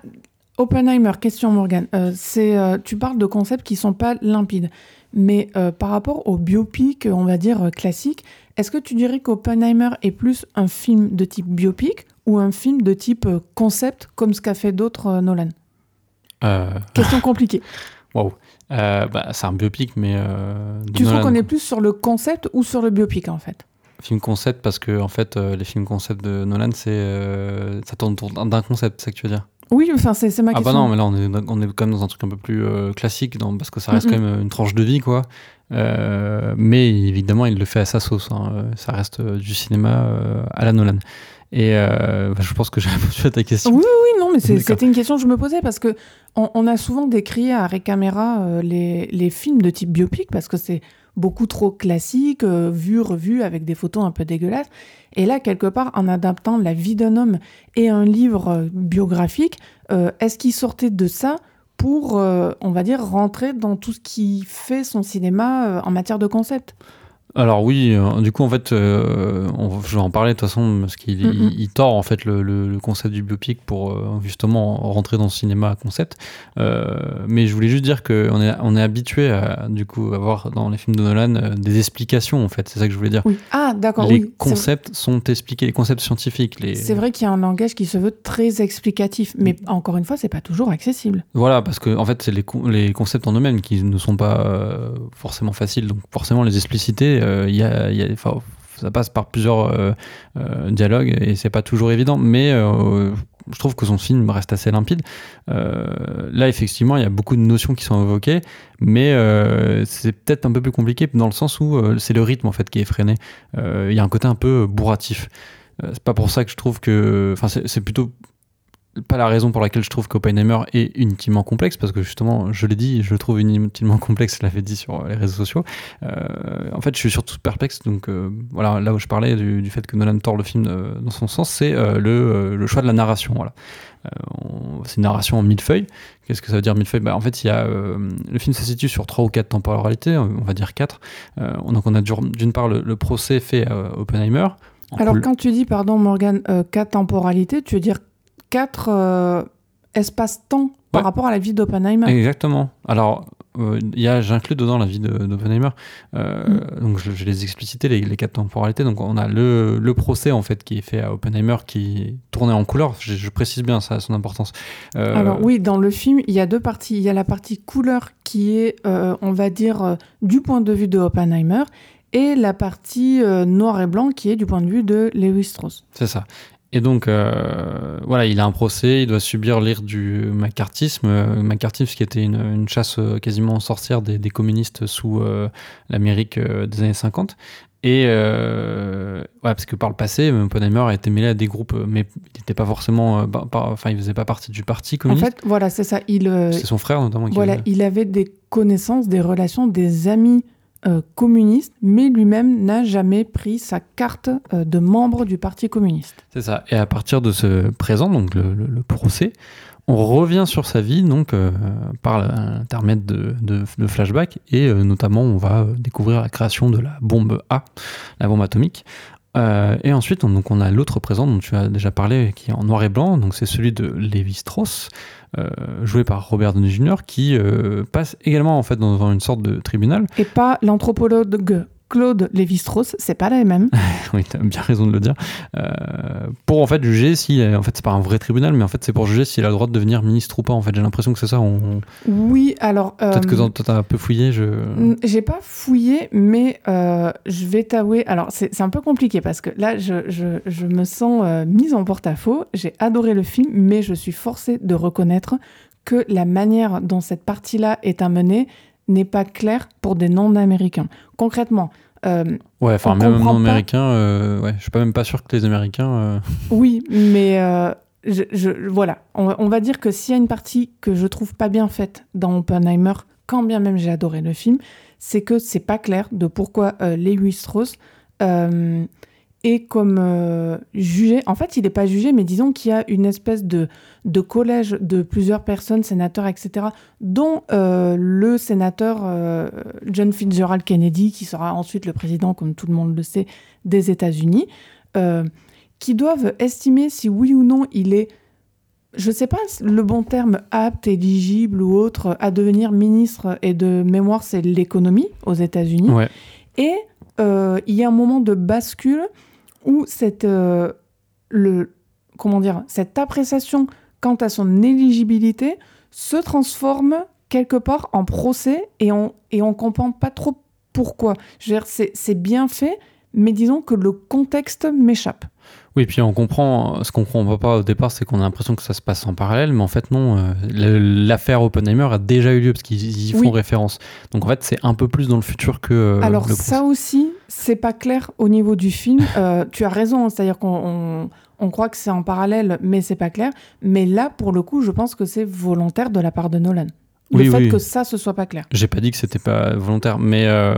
Oppenheimer, question Morgan. Euh, c'est, euh, tu parles de concepts qui sont pas limpides, mais euh, par rapport au biopic, on va dire classique, est-ce que tu dirais qu'Oppenheimer est plus un film de type biopic ou un film de type concept, comme ce qu'a fait d'autres Nolan? Question compliquée. Waouh. Bah, c'est un biopic, mais. tu trouves qu'on est plus sur le concept ou sur le biopic en fait? Film concept parce que en fait euh, les films concept de Nolan c'est euh, ça tourne autour d'un concept, c'est ce que tu veux dire? Oui, enfin c'est ma question. Ah bah non, mais là on est on est quand même dans un truc un peu plus euh, classique dans, parce que ça reste quand même une tranche de vie quoi. mais évidemment il le fait à sa sauce. Hein. Ça reste du cinéma à la Nolan. Et bah, je pense que j'ai répondu à ta question. Oui, oui, non, mais c'était une question que je me posais parce que on, a souvent décrit à Recaméra les, les films de type biopic parce que c'est beaucoup trop classique, euh, vu, revu, avec des photos un peu dégueulasses. Et là, quelque part, en adaptant la vie d'un homme et un livre euh, biographique, euh, est-ce qu'il sortait de ça pour, on va dire, rentrer dans tout ce qui fait son cinéma en matière de concept? Alors oui, euh, du coup en fait, euh, je vais en parler de toute façon parce qu'il il, tord en fait le, concept du biopic pour euh, justement rentrer dans le cinéma concept. mais je voulais juste dire qu'on est, on est habitué à du coup avoir dans les films de Nolan des explications en fait. C'est ça que je voulais dire. Ah d'accord. Les concepts sont expliqués, les concepts scientifiques. Les... C'est vrai qu'il y a un langage qui se veut très explicatif, mais encore une fois, c'est pas toujours accessible. Voilà, parce que en fait, c'est les, les concepts en eux-mêmes qui ne sont pas forcément faciles, donc forcément les expliciter euh, ça passe par plusieurs euh, euh, dialogues et c'est pas toujours évident, mais je trouve que son film reste assez limpide. là, effectivement, il y a beaucoup de notions qui sont évoquées, mais c'est peut-être un peu plus compliqué dans le sens où c'est le rythme en fait qui est freiné. Il y a un côté un peu bourratif. c'est pas pour ça que je trouve que, enfin, c'est plutôt pas la raison pour laquelle je trouve qu'Oppenheimer est intimement complexe, parce que justement, je l'ai dit, je le trouve intimement complexe, je l'avais dit sur les réseaux sociaux. Euh, en fait, je suis surtout perplexe, donc euh, voilà, là où je parlais du, fait que Nolan tord le film euh, dans son sens, c'est le, le, choix de la narration. Voilà. c'est une narration en mille feuilles. Qu'est-ce que ça veut dire mille feuilles bah, En fait, il y a, le film se situe sur trois ou quatre temporalités, on va dire quatre. donc on a d'une part le, procès fait à Oppenheimer. Alors quand tu dis, pardon Morgan, quatre temporalités, tu veux dire quatre euh, espaces-temps par rapport à la vie d'Oppenheimer. Exactement. Alors, euh, a j'inclus dedans la vie d'Oppenheimer. Euh, mm. Donc, je, les explicité, les, les, quatre temporalités. Donc, on a le, le, procès, en fait, qui est fait à Oppenheimer, qui est tourné en couleur. Je, précise bien ça, son importance. Alors, oui, dans le film, il y a deux parties. Il y a la partie couleur qui est, on va dire, du point de vue de Oppenheimer et la partie noir et blanc qui est du point de vue de Lewis Strauss. C'est ça. Et donc, euh, voilà, il a un procès, il doit subir l'ire du macartisme. Euh, macartisme qui était une, chasse euh, quasiment sorcière des, communistes sous l'Amérique des années 50. Et ouais, parce que par le passé, Oppenheimer a été mêlé à des groupes, mais il n'était pas forcément, enfin, il faisait pas partie du parti communiste. En fait, voilà, c'est ça. Il, c'est son frère notamment. Qui voilà, il avait des connaissances, des relations, des amis euh, communiste, mais lui-même n'a jamais pris sa carte euh, de membre du Parti communiste. C'est ça. Et à partir de ce présent, donc le, procès, on revient sur sa vie donc euh, par l'intermède de, de, flashbacks et notamment on va découvrir la création de la bombe A, la bombe atomique. Et ensuite, on, donc on a l'autre présent dont tu as déjà parlé, qui est en noir et blanc, donc c'est celui de Lévi Strauss, euh, joué par Robert Downey Jr., qui euh, passe également en fait dans une sorte de tribunal. Et pas l'anthropologue Claude Lévi-Strauss, c'est pas la même. oui, tu as bien raison de le dire. Euh, pour en fait juger si, en fait, c'est pas un vrai tribunal, mais en fait, c'est pour juger s'il a le droit de devenir ministre ou pas. En fait, j'ai l'impression que c'est ça. On... Oui, alors. Peut-être que toi, t'as un peu fouillé. Je. J'ai pas fouillé, mais je vais t'avouer. Alors, c'est un peu compliqué parce que là, je, je, je me sens mise en porte-à-faux. J'ai adoré le film, mais je suis forcée de reconnaître que la manière dont cette partie-là est amenée n'est pas claire pour des non-américains. Concrètement, euh, ouais, enfin même non-américains, euh, ouais, je suis pas même pas sûr que les Américains. Euh, oui, mais je, voilà, on, va dire que s'il y a une partie que je trouve pas bien faite dans Oppenheimer, quand bien même j'ai adoré le film, c'est que c'est pas clair de pourquoi euh, Lewis Strauss euh, est comme euh, jugé. En fait, il n'est pas jugé, mais disons qu'il y a une espèce de, de collège de plusieurs personnes, sénateurs, etc., dont le sénateur John Fitzgerald Kennedy, qui sera ensuite le président, comme tout le monde le sait, des États-Unis qui doivent estimer si oui ou non il est, je ne sais pas le bon terme, apte, éligible ou autre, à devenir ministre et de mémoire, c'est l'économie aux États-Unis. Et euh, il y a un moment de bascule où cette, euh, le, comment dire, cette appréciation quant à son éligibilité se transforme quelque part en procès et on et on comprend pas trop pourquoi. C'est bien fait, mais disons que le contexte m'échappe. Oui, puis on comprend, ce qu'on comprend pas au départ, c'est qu'on a l'impression que ça se passe en parallèle, mais en fait non, euh, l'affaire Oppenheimer a déjà eu lieu parce qu'ils y font référence. Donc en fait, c'est un peu plus dans le futur que. Euh, Alors ça aussi, c'est pas clair au niveau du film. Euh, tu as raison, c'est-à-dire qu'on on, croit que c'est en parallèle, mais c'est pas clair. Mais là, pour le coup, je pense que c'est volontaire de la part de Nolan le fait que ça ce soit pas clair. J'ai pas dit que c'était pas volontaire, mais euh,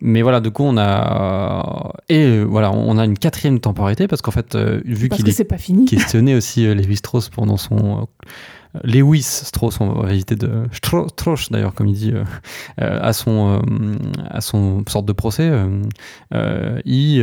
mais voilà, du coup on a et euh, voilà, on a une quatrième temporalité parce qu'en fait vu qu'il est, pas fini. questionné aussi Lévi Strauss pendant son Lewis Strauss, on va éviter de Strauss d'ailleurs, comme il dit, euh, euh, à son euh, à son sorte de procès, il,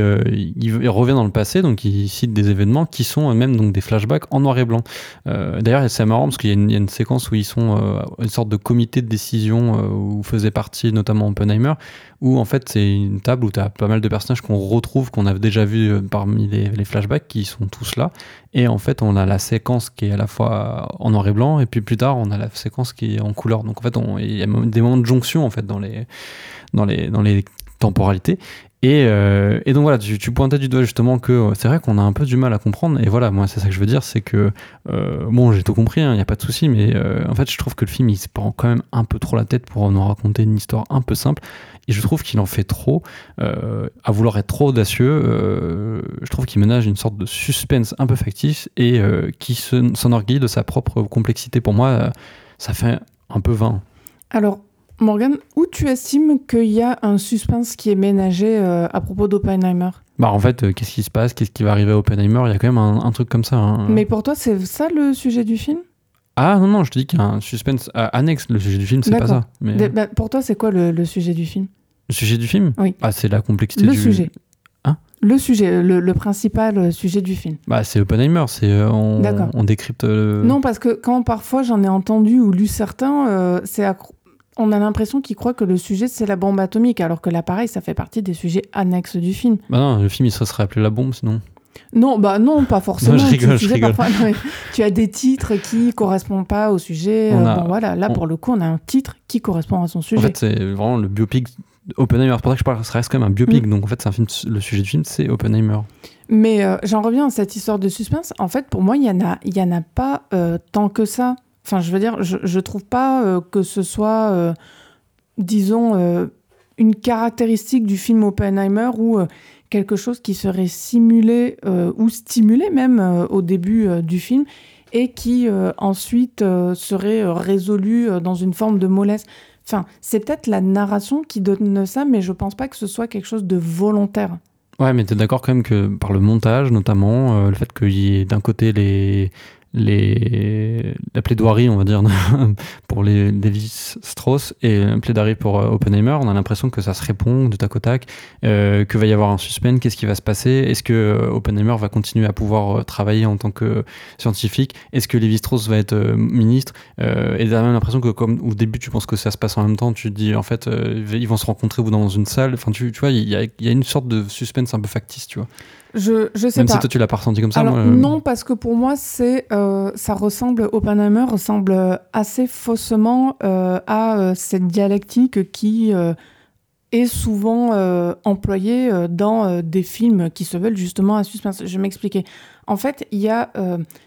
il, revient dans le passé, donc il cite des événements qui sont même donc des flashbacks en noir et blanc. d'ailleurs, c'est marrant parce qu'il y, a une séquence où ils sont une sorte de comité de décision où faisait partie notamment Oppenheimer, où en fait c'est une table où tu as pas mal de personnages qu'on retrouve, qu'on a déjà vu parmi les, flashbacks, qui sont tous là. Et en fait, on a la séquence qui est à la fois en noir et blanc, et puis plus tard, on a la séquence qui est en couleur. Donc en fait, il y a des moments de jonction en fait dans les, dans les, dans les temporalités. Et, euh, et, donc voilà, tu, pointais du doigt justement que euh, c'est vrai qu'on a un peu du mal à comprendre. Et voilà, moi c'est ça que je veux dire, c'est que euh, bon, j'ai tout compris, il hein, n'y a pas de souci, mais en fait, je trouve que le film il se prend quand même un peu trop la tête pour nous raconter une histoire un peu simple. Et je trouve qu'il en fait trop, à vouloir être trop audacieux. je trouve qu'il ménage une sorte de suspense un peu factice et qui s'enorgueille de sa propre complexité. Pour moi, ça fait un peu vain. Alors, Morgan, où tu estimes qu'il y a un suspense qui est ménagé euh, à propos d'Oppenheimer? Bah en fait, euh, qu'est-ce qui se passe? Qu'est-ce qui va arriver à Oppenheimer? Il y a quand même un, truc comme ça. Hein. Mais pour toi, c'est ça le sujet du film? Ah non, non, je te dis qu'il y a un suspense euh, annexe. Le sujet du film, c'est pas ça. Mais... Bah, pour toi, c'est quoi le, sujet du film? Le sujet du film? Oui. Ah, c'est la complexité le du... sujet. Hein? Le sujet, le, principal sujet du film. Bah, c'est Oppenheimer, c'est on, on, décrypte. Non, parce que quand parfois j'en ai entendu ou lu certains, c'est on a l'impression qu'il croit que le sujet c'est la bombe atomique, alors que l'appareil ça fait partie des sujets annexes du film. Bah non, le film il se serait appelé La bombe sinon. Non, bah non, pas forcément. je rigole, tu, je rigole. tu as des titres qui correspondent pas au sujet. Euh, bon, voilà, là pour le coup, on a un titre qui correspond à son sujet. En fait, c'est vraiment le biopic Oppenheimer. C'est pour ça que je parle, ça reste quand même un biopic. Mm. Donc en fait, un film. Le sujet du film, c'est Oppenheimer. Mais euh, j'en reviens à cette histoire de suspense. En fait, pour moi, il y en a, il y en a pas euh, tant que ça. Enfin, je veux dire, je, trouve pas euh, que ce soit, euh, disons, euh, une caractéristique du film Oppenheimer ou quelque chose qui serait simulé ou stimulé même au début du film et qui ensuite serait résolu dans une forme de mollesse. Enfin, c'est peut-être la narration qui donne ça, mais je pense pas que ce soit quelque chose de volontaire. Ouais, mais tu es d'accord quand même que par le montage, notamment, le fait qu'il y ait d'un côté les, la plaidoirie, on va dire, pour les Davis Strauss et la plaidoirie pour euh, Oppenheimer, on a l'impression que ça se répond de tac au tac, euh, que va y avoir un suspense, qu'est-ce qui va se passer, est-ce que euh, Oppenheimer va continuer à pouvoir travailler en tant que scientifique, est-ce que Lévi Strauss va être ministre, et tu as même l'impression que comme au début tu penses que ça se passe en même temps, tu te dis en fait ils vont se rencontrer dans une salle, enfin tu, vois, il y a une sorte de suspense un peu factice, tu vois. Je, je sais Même pas. si toi tu l'as pas ressenti comme ça. Alors, Non, parce que pour moi, c'est, euh, ça ressemble, Oppenheimer ressemble assez faussement euh, à euh, cette dialectique qui est souvent euh, employé euh, dans euh, des films qui se veulent justement à suspense. Je vais m'expliquer. En fait, il y a,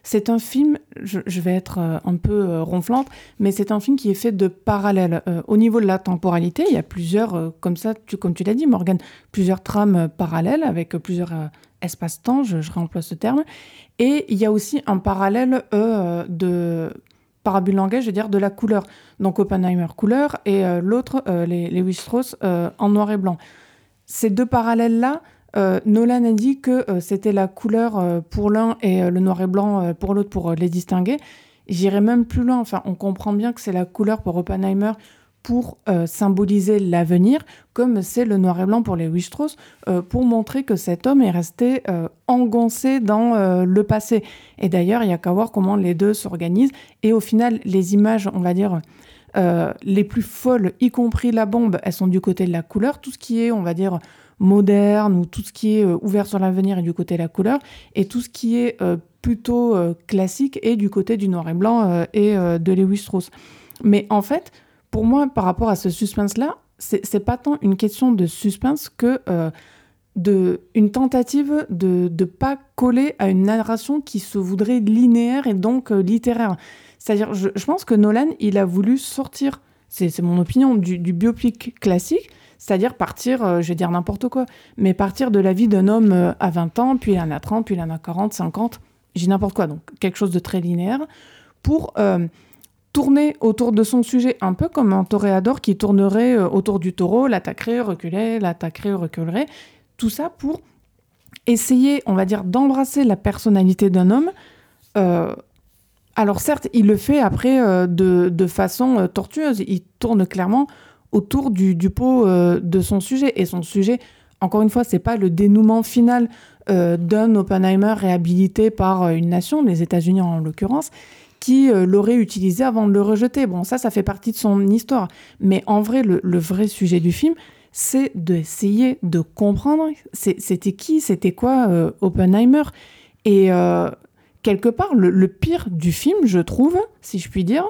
c'est un film, je, vais être un peu ronflante, mais c'est un film qui est fait de parallèles. au niveau de la temporalité, il y a plusieurs, comme ça, tu, comme tu l'as dit, Morgan, plusieurs trames parallèles avec plusieurs espaces-temps, je, réemploie ce terme. Et il y a aussi un parallèle de parabule langage, je veux dire, de la couleur. Donc Oppenheimer couleur et euh, l'autre, euh, les, les euh, en noir et blanc. Ces deux parallèles-là, Nolan a dit que c'était la couleur pour l'un et le noir et blanc pour l'autre pour les distinguer. J'irai même plus loin, enfin on comprend bien que c'est la couleur pour Oppenheimer pour euh, symboliser l'avenir, comme c'est le noir et blanc pour les Wistrauss, euh, pour montrer que cet homme est resté euh, engoncé dans le passé. Et d'ailleurs, il y a qu'à voir comment les deux s'organisent. Et au final, les images, on va dire, les plus folles, y compris la bombe, elles sont du côté de la couleur. Tout ce qui est, on va dire, moderne ou tout ce qui est ouvert sur l'avenir est du côté de la couleur. Et tout ce qui est plutôt classique est du côté du noir et blanc et de Lewis Strauss. Mais en fait, pour moi, par rapport à ce suspense-là, c'est pas tant une question de suspense que euh, de une tentative de ne pas coller à une narration qui se voudrait linéaire et donc euh, littéraire. C'est-à-dire, je, pense que Nolan, il a voulu sortir, c'est mon opinion, du, biopic classique, c'est-à-dire partir, euh, je vais dire n'importe quoi, mais partir de la vie d'un homme à 20 ans, puis il en a 30, puis il en a 40, 50, j'ai n'importe quoi, donc quelque chose de très linéaire, pour tourner autour de son sujet, un peu comme un toréador qui tournerait euh, autour du taureau, l'attaquerait, reculerait, l'attaquerait, reculerait. Tout ça pour essayer, on va dire, d'embrasser la personnalité d'un homme. Euh, alors certes, il le fait après euh, de, façon tortueuse. Il tourne clairement autour du, pot de son sujet. Et son sujet, encore une fois, c'est pas le dénouement final d'un Oppenheimer réhabilité par une nation, les États-Unis en l'occurrence qui euh, l'aurait utilisé avant de le rejeter. Bon, ça, ça fait partie de son histoire. Mais en vrai, le, vrai sujet du film, c'est d'essayer de comprendre c'était qui, c'était quoi euh, Oppenheimer. Et euh, quelque part, le, pire du film, je trouve, si je puis dire,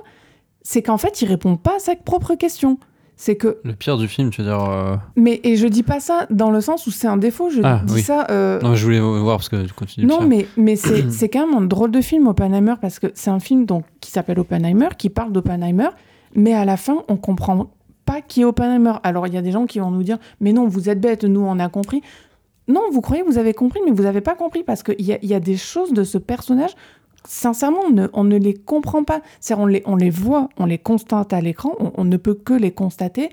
c'est qu'en fait, il répond pas à sa propre question c'est que le pire du film, tu veux dire. Euh, mais et je dis pas ça dans le sens où c'est un défaut. Je ah, dis ça. Euh, non, je voulais voir parce que tu continues. Non, mais mais c'est c'est quand même un drôle de film Oppenheimer parce que c'est un film donc qui s'appelle Oppenheimer, qui parle d'Oppenheimer, mais à la fin on comprend pas qui est Oppenheimer. Alors il y a des gens qui vont nous dire mais non vous êtes bêtes, nous on a compris. Non, vous croyez vous avez compris, mais vous n'avez pas compris parce qu'il y a, y a des choses de ce personnage sincèrement, on ne, les comprend pas. On les, on les voit, on les constate à l'écran, on, ne peut que les constater,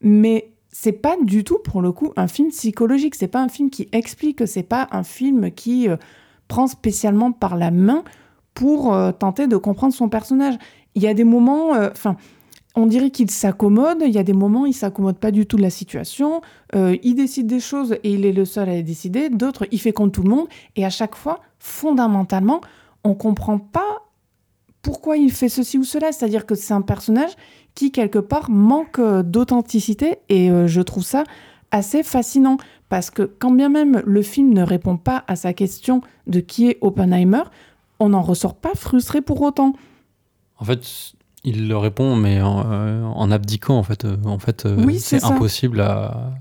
mais c'est pas du tout, pour le coup, un film psychologique. C'est pas un film qui explique, c'est pas un film qui euh, prend spécialement par la main pour euh, tenter de comprendre son personnage. Il y a des moments, euh, enfin. on dirait qu'il s'accommode, il y a des moments, il s'accommode pas du tout de la situation, il décide des choses et il est le seul à les décider, d'autres, il fait contre tout le monde, et à chaque fois, fondamentalement, on comprend pas pourquoi il fait ceci ou cela. C'est-à-dire que c'est un personnage qui, quelque part, manque euh, d'authenticité et euh, je trouve ça assez fascinant parce que quand bien même le film ne répond pas à sa question de qui est Oppenheimer, on n'en ressort pas frustré pour autant. En fait, il le répond, mais en, euh, abdiquant, en fait. en fait, c'est impossible à,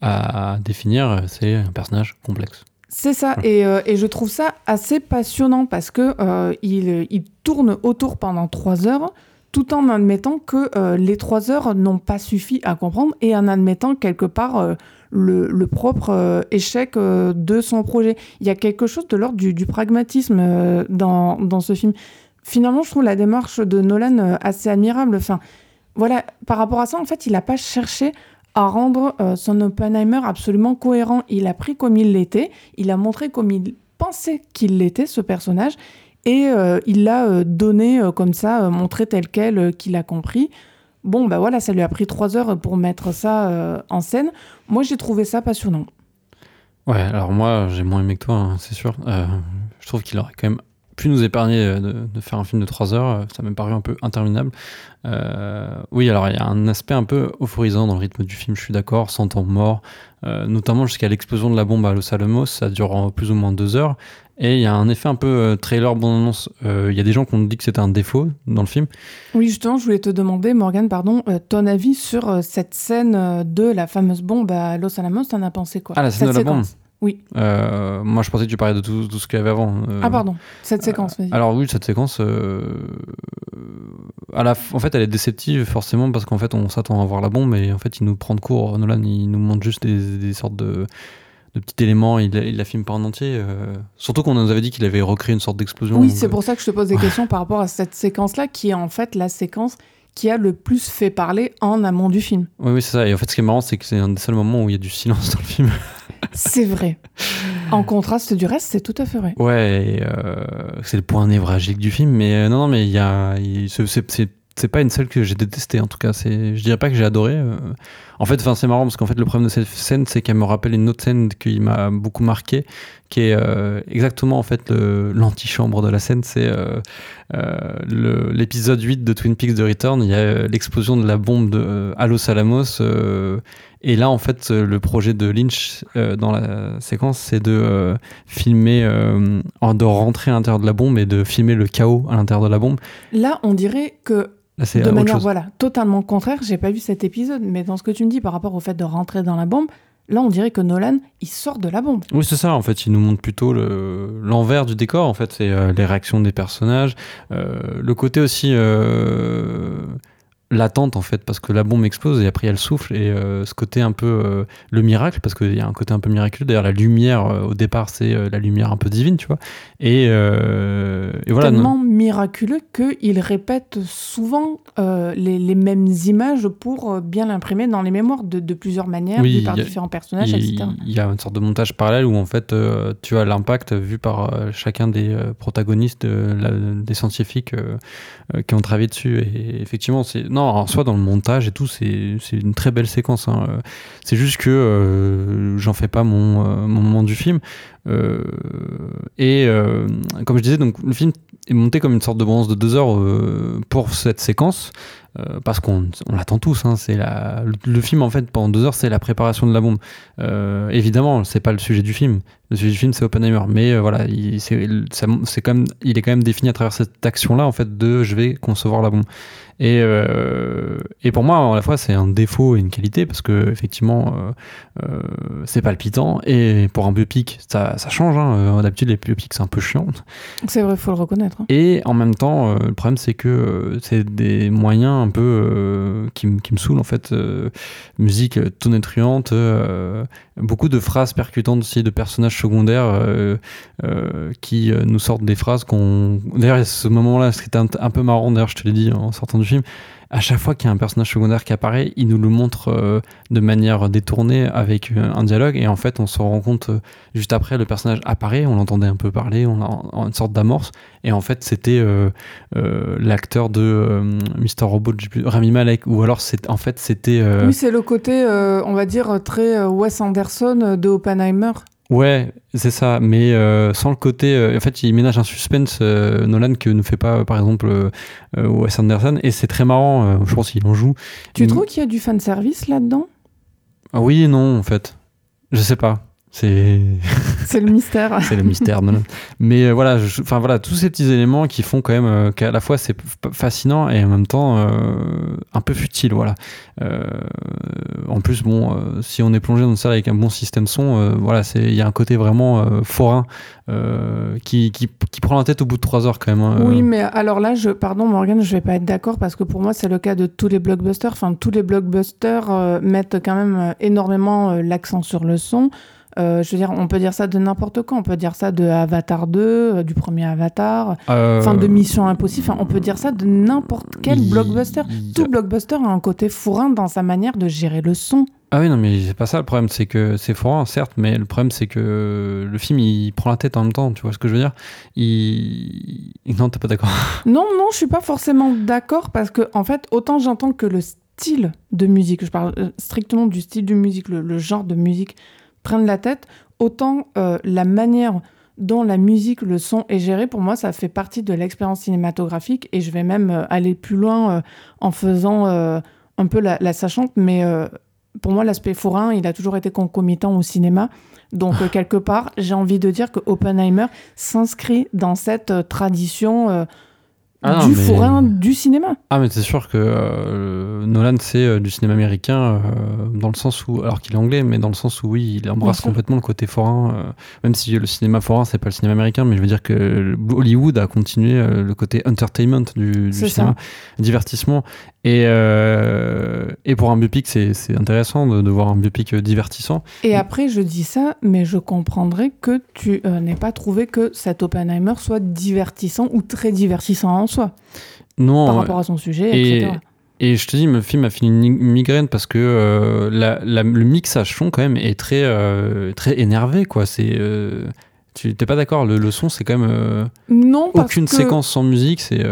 à définir. C'est un personnage complexe. C'est ça, euh, et, je trouve ça assez passionnant parce que euh, il, tourne autour pendant trois heures, tout en admettant que euh, les trois heures n'ont pas suffi à comprendre et en admettant quelque part le, propre échec de son projet. Il y a quelque chose de l'ordre du, pragmatisme dans, dans, ce film. Finalement, je trouve la démarche de Nolan assez admirable. Enfin, voilà, par rapport à ça, en fait, il n'a pas cherché à rendre euh, son Oppenheimer absolument cohérent. Il a pris comme il l'était, il a montré comme il pensait qu'il l'était, ce personnage, et euh, il l'a euh, donné comme ça, montré tel quel qu'il a compris. Bon, bah voilà, ça lui a pris trois heures pour mettre ça en scène. Moi, j'ai trouvé ça passionnant. Ouais, alors moi, j'ai moins aimé que toi, hein, c'est sûr. je trouve qu'il aurait quand même pu nous épargner euh, de, faire un film de 3 heures, euh, ça m'a paru un peu interminable. Euh, oui, alors il y a un aspect un peu euphorisant dans le rythme du film, je suis d'accord, 100 ans mort, notamment jusqu'à l'explosion de la bombe à Los Alamos, ça dure plus ou moins 2 heures, Et il y a un effet un peu euh, trailer bon annonce. Il y a des gens qui ont dit que c'était un défaut dans le film. Oui, justement, je voulais te demander, Morgane, pardon, ton avis sur cette scène de la fameuse bombe à Los Alamos. T'en as pensé quoi? Ah, la scène Cette de la bombe? Oui. Euh, moi, je pensais que tu parlais de tout, tout ce qu'il y avait avant. Euh, Ah, pardon, cette séquence, vas-y. Alors oui, cette séquence, euh, à la, f- en fait, elle est déceptive forcément parce qu'en fait, on s'attend à voir la bombe et en fait, il nous prend de court. Nolan, il nous montre juste des, des sortes de, de petits éléments. Il, il la filme pas en entier. euh, surtout qu'on nous avait dit qu'il avait recréé une sorte d'explosion. Oui, c'est euh, pour ça que je te pose des questions par rapport à cette séquence-là, qui est en fait la séquence qui a le plus fait parler en amont du film. Oui, oui, c'est ça. Et en fait, ce qui est marrant, c'est que c'est un des seuls moments où il y a du silence dans le film. C'est vrai. En contraste du reste, c'est tout à fait vrai. Ouais, euh, c'est le point névralgique du film, mais euh, non, non, mais il y a, c'est- pas une seule que j'ai détestée en tout cas. C'est, je dirais pas que j'ai adoré. En fait, c'est marrant parce qu'en fait, le problème de cette scène, c'est qu'elle me rappelle une autre scène qui m'a beaucoup marqué, qui est euh, exactement en fait l'antichambre de la scène. C'est euh, euh, l'épisode 8 de Twin Peaks de Return. Il y a l'explosion de la bombe de à Alamos. et là, en fait, le projet de Lynch dans la séquence, c'est de filmer, de rentrer à l'intérieur de la bombe et de filmer le chaos à l'intérieur de la bombe. Là, on dirait que Là, de autre manière chose. voilà, totalement contraire, j'ai pas vu cet épisode, mais dans ce que tu me dis par rapport au fait de rentrer dans la bombe, là, on dirait que Nolan, il sort de la bombe. Oui, c'est ça. En fait, il nous montre plutôt le- l'envers du décor. En fait, c'est euh, les réactions des personnages, euh, le côté aussi euh, l'attente en fait, parce que la bombe explose et après elle souffle et euh, ce côté un peu euh, le miracle, parce qu'il y a un côté un peu miraculeux. D'ailleurs, la lumière euh, au départ, c'est la lumière un peu divine, tu vois. Et, et voilà. non- Tellement miraculeux qu'il répète souvent les, les mêmes images pour bien l'imprimer dans les mémoires de, de plusieurs manières, Oui, par a- différents personnages, il, etc. il y a une sorte de montage parallèle où en fait tu as l'impact vu par chacun des protagonistes, la- des scientifiques qui ont travaillé dessus. Et effectivement, c'est non en soi dans le montage et tout, c'est une très belle séquence. hein. C'est juste que euh, j'en fais pas mon, euh, mon moment du film. Euh, et comme je disais, donc le film est monté comme une sorte de bronze de deux heures pour cette séquence. parce qu'on on l'attend tous, hein, c'est la, le, film en fait pendant deux heures c'est la préparation de la bombe. Évidemment, c'est pas le sujet du film. Le sujet du film c'est Oppenheimer, mais euh, voilà, il, c'est, quand même, il est quand même défini à travers cette action-là en fait de je vais concevoir la bombe. Et, euh, et pour moi, à la fois, c'est un défaut et une qualité parce que effectivement, euh, euh, c'est palpitant et pour un biopic, ça, ça change. Hein. D'habitude, les biopics c'est un peu chiant. C'est vrai, faut le reconnaître. hein. Et en même temps, le problème c'est que c'est des moyens un peu qui, me saoulent en fait. Musique tonitruante, beaucoup de phrases percutantes aussi de personnages secondaires euh, euh, qui euh, nous sortent des phrases qu'on. D'ailleurs, ce moment-là, ce qui était un, un peu marrant, d'ailleurs, je te l'ai dit en sortant du film. À chaque fois qu'il y a un personnage secondaire qui apparaît, il nous le montre euh, de manière détournée avec euh, un dialogue. Et en fait on se rend compte euh, juste après le personnage apparaît, on l'entendait un peu parler, on a une sorte d'amorce. Et en fait c'était l'acteur de Mr Robot, Rami Malek. Ou alors c'est en fait c'était Oui, c'est le côté, on va dire, très Wes Anderson de Oppenheimer. Ouais, c'est ça, mais euh, sans le côté. euh, en fait, il ménage un suspense euh, Nolan que ne fait pas, par exemple, Wes Anderson, et c'est très marrant. je pense qu'il en joue. Tu Mm. trouves qu'il y a du fanservice là-dedans? Ah oui et non, en fait. Je sais pas. C'est C'est le mystère. c'est le mystère Nolan. Mais euh, voilà, enfin voilà, tous ces petits éléments qui font quand même euh, qu'à la fois c'est fascinant et en même temps euh, un peu futile, voilà. En plus, bon, si on est plongé dans une salle avec un bon système son, voilà, c'est il y a un côté vraiment forain qui, qui, qui prend la tête au bout de trois heures quand même. hein. Oui, mais alors là, je, pardon Morgane, je vais pas être d'accord parce que pour moi, c'est le cas de tous les blockbusters. Enfin, tous les blockbusters mettent quand même énormément l'accent sur le son. Euh, je veux dire, on peut dire ça de n'importe quoi. On peut dire ça de Avatar 2, euh, du premier Avatar, Euh, enfin de Mission Impossible. Enfin, on peut dire ça de n'importe quel il- blockbuster. il- Tout blockbuster a un côté fourrin dans sa manière de gérer le son. Ah oui, non, mais c'est pas ça le problème, c'est que c'est forain, certes, mais le problème c'est que le film il prend la tête en même temps, tu vois ce que je veux dire? Il... Non, t'es pas d'accord Non, non, je suis pas forcément d'accord parce que, en fait, autant j'entends que le style de musique, je parle euh, strictement du style de musique, le, le genre de musique, prenne la tête, autant euh, la manière dont la musique, le son est géré, pour moi, ça fait partie de l'expérience cinématographique et je vais même euh, aller plus loin euh, en faisant un peu la, la sachante, mais pour moi, l'aspect forain, il a toujours été concomitant au cinéma. Donc, quelque part, j'ai envie de dire que Oppenheimer s'inscrit dans cette tradition Ah non, du mais- forain du cinéma. Ah, mais c'est sûr que euh, Nolan, c'est euh, du cinéma américain, euh, dans le sens où, alors qu'il est anglais, mais dans le sens où, oui, il embrasse complètement le côté forain, même si le cinéma forain, c'est pas le cinéma américain, mais je veux dire que Hollywood a continué le côté entertainment du, cinéma, divertissement. Et, euh, et pour un biopic, c'est intéressant de, de voir un biopic euh, divertissant. Et après, je dis ça, mais je comprendrais que tu euh, n'aies pas trouvé que cet Oppenheimer soit divertissant ou très divertissant en soi, Non, par euh, rapport à son sujet, et- etc. Et je te dis, le film a fini une mi- migraine parce que euh, la- la- le mixage son quand même est très, très énervé quoi. C'est, tu t'es pas d'accord le, le son c'est quand même Non, parce aucune que... séquence sans musique. C'est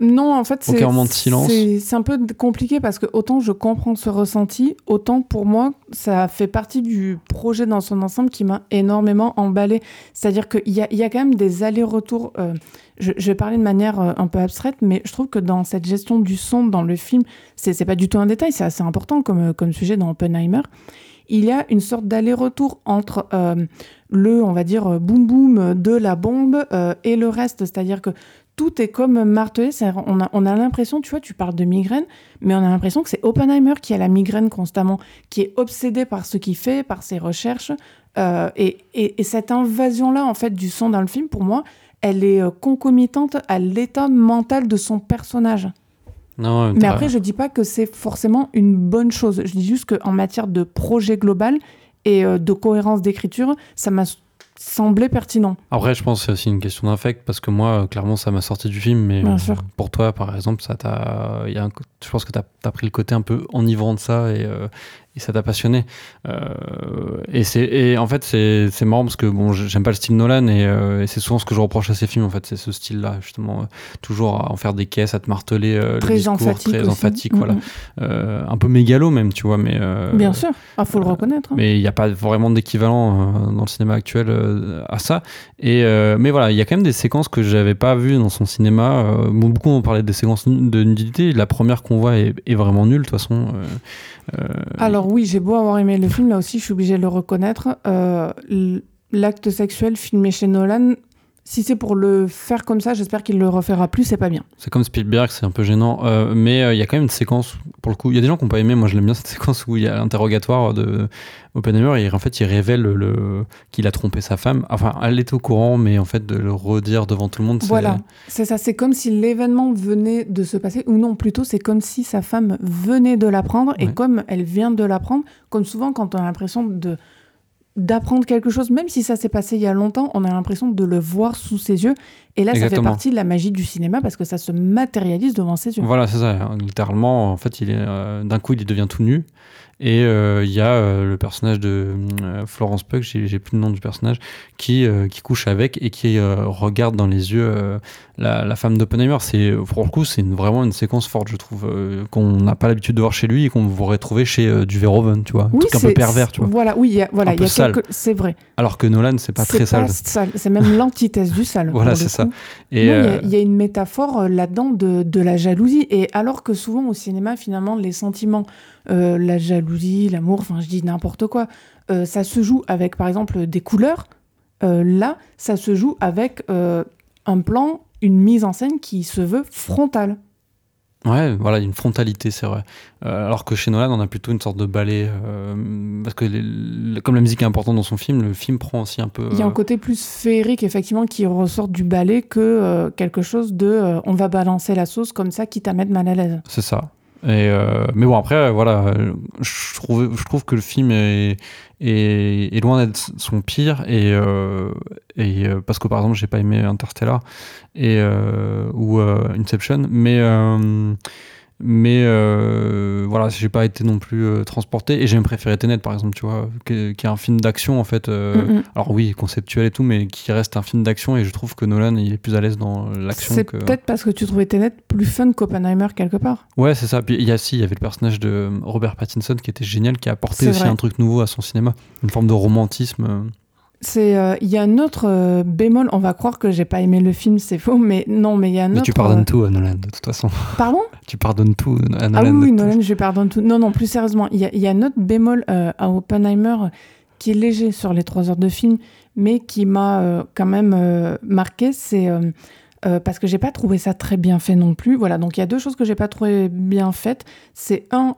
Non, en fait, c'est moment de silence. c'est- un peu compliqué parce que autant je comprends ce ressenti, autant pour moi, ça fait partie du projet dans son ensemble qui m'a énormément emballé. C'est-à-dire qu'il y a, il y a quand même des allers-retours. euh, je, je vais parler de manière euh, un peu abstraite, mais je trouve que dans cette gestion du son dans le film, c'est pas du tout un détail, c'est assez important comme, comme sujet dans Oppenheimer. Il y a une sorte d'aller-retour entre euh, le, on va dire, euh, boum boum de la bombe euh, et le reste. C'est-à-dire que tout est comme martelé. On a, on a l'impression, tu vois, tu parles de migraine, mais on a l'impression que c'est Oppenheimer qui a la migraine constamment, qui est obsédé par ce qu'il fait, par ses recherches. Euh, et, et- et cette invasion-là, en fait, du son dans le film, pour moi, elle est euh, concomitante à l'état mental de son personnage. non. Mais après, je dis pas que c'est forcément une bonne chose. Je dis juste qu'en matière de projet global et euh, de cohérence d'écriture, ça m'a semblé pertinent. Après, je pense que c'est aussi une question d'affect parce que moi, clairement, ça m'a sorti du film. Mais Bien euh, sûr. pour toi, par exemple, ça t'a, il y a un co- je pense que t'as as pris le côté un peu enivrant de ça et, euh, et ça t'a passionné. Euh, et c'est, et en fait, c'est, c'est marrant parce que bon, j'aime pas le style Nolan et, euh, et c'est souvent ce que je reproche à ces films. En fait, c'est ce style-là, justement, euh, toujours à en faire des caisses, à te marteler le Très discours, emphatique. très aussi. emphatique, voilà, un peu mégalo même, tu vois. Mais Bien sûr, il faut le reconnaître. hein. mais il n'y a pas vraiment d'équivalent dans le cinéma actuel à ça. Et, mais voilà, il y a quand même des séquences que j'avais pas vues dans son cinéma. Beaucoup ont parlé des séquences de nudité. La première qu'on voit est, est vraiment nulle, de toute façon. Euh, Alors oui, j'ai beau avoir aimé le film, là aussi je suis obligée de le reconnaître. Euh, L'acte sexuel filmé chez Nolan, si c'est pour le faire comme ça, j'espère qu'il le refera plus, c'est pas bien. c'est comme Spielberg, c'est un peu gênant. Euh, mais euh, il y a quand même une séquence, pour le coup, il y a des gens qui n'ont pas aimé. Moi, je l'aime bien cette séquence où il y a l'interrogatoire de Oppenheimer et en fait, il révèle le, qu'il a trompé sa femme. Enfin, elle était au courant, mais en fait, de le redire devant tout le monde, c'est- Voilà, c'est ça, c'est comme si l'événement venait de se passer, ou non, plutôt c'est comme si sa femme venait de l'apprendre, et Ouais. comme elle vient de l'apprendre, comme souvent quand on a l'impression de d'apprendre quelque chose, même si ça s'est passé il y a longtemps, on a l'impression de le voir sous ses yeux, et là ça fait partie de la magie du cinéma, parce que ça se matérialise devant ses yeux. Voilà, c'est ça. Littéralement, en fait, il est euh, d'un coup, il devient tout nu. Et euh, il y a euh, le personnage de euh, Florence Pugh, j'ai plus le nom du personnage, qui, qui couche avec et qui regarde dans les yeux la, la femme d'Oppenheimer. C'est pour le coup, c'est vraiment une séquence forte, je trouve, qu'on n'a pas l'habitude de voir chez lui et qu'on pourrait trouver chez du Verhoeven, tu vois, un truc un peu pervers, tu vois. Voilà, oui, il y a, voilà, il y a quelque- c'est vrai. Alors que Nolan, c'est pas très sale. C'est même l'antithèse du sale. Voilà, c'est ça. Et il y a- euh, il y, a une métaphore là-dedans de, de la jalousie. Et alors que souvent au cinéma, finalement, les sentiments, euh, la jalousie, l'amour, enfin, je dis n'importe quoi, euh, ça se joue avec, par exemple, des couleurs. Euh, là, ça se joue avec un plan, une mise en scène qui se veut frontale. Ouais, voilà, une frontalité, c'est vrai. Euh, alors que chez Nolan, on a plutôt une sorte de ballet. euh, parce que les- comme la musique est importante dans son film, le film prend aussi un peu. Il y a un côté plus féerique, effectivement, qui ressort du ballet que quelque chose de on va balancer la sauce comme ça, quitte à mettre mal à l'aise. C'est ça. Euh, mais bon, après, euh, voilà, je trouve, que le film est, loin d'être son pire. Et, euh, parce que par exemple, j'ai pas aimé Interstellar et, ou Inception, mais. Mais euh, voilà, j'ai pas été non plus euh, transporté et j'ai même préféré Tenet par exemple, tu vois, qui qui est un film d'action en fait. euh, Mm, mm. Alors oui, conceptuel et tout, mais qui reste un film d'action et je trouve que Nolan il est plus à l'aise dans l'action C'est que. peut-être parce que tu trouvais Tenet plus fun qu'Oppenheimer quelque part. Ouais, c'est ça. Puis il y a si, il y avait le personnage de euh, Robert Pattinson qui était génial, qui a apporté aussi vrai. un truc nouveau à son cinéma, une forme de romantisme. C'est, euh, il y a un autre euh, bémol. On va croire que j'ai pas aimé le film, c'est faux, mais non, mais il y a un Mais autre. tu pardonnes euh, tout à Nolan, de toute façon. Pardon? Tu pardonnes tout à Nolan. Ah oui, oui, Nolan, je pardonne tout. Non, non, plus sérieusement, il y y a un autre bémol à Oppenheimer qui est léger sur les trois heures de film, mais qui m'a quand même marqué, c'est parce que j'ai pas trouvé ça très bien fait non plus. Voilà, donc il y a deux choses que j'ai pas trouvé bien faites. C'est un,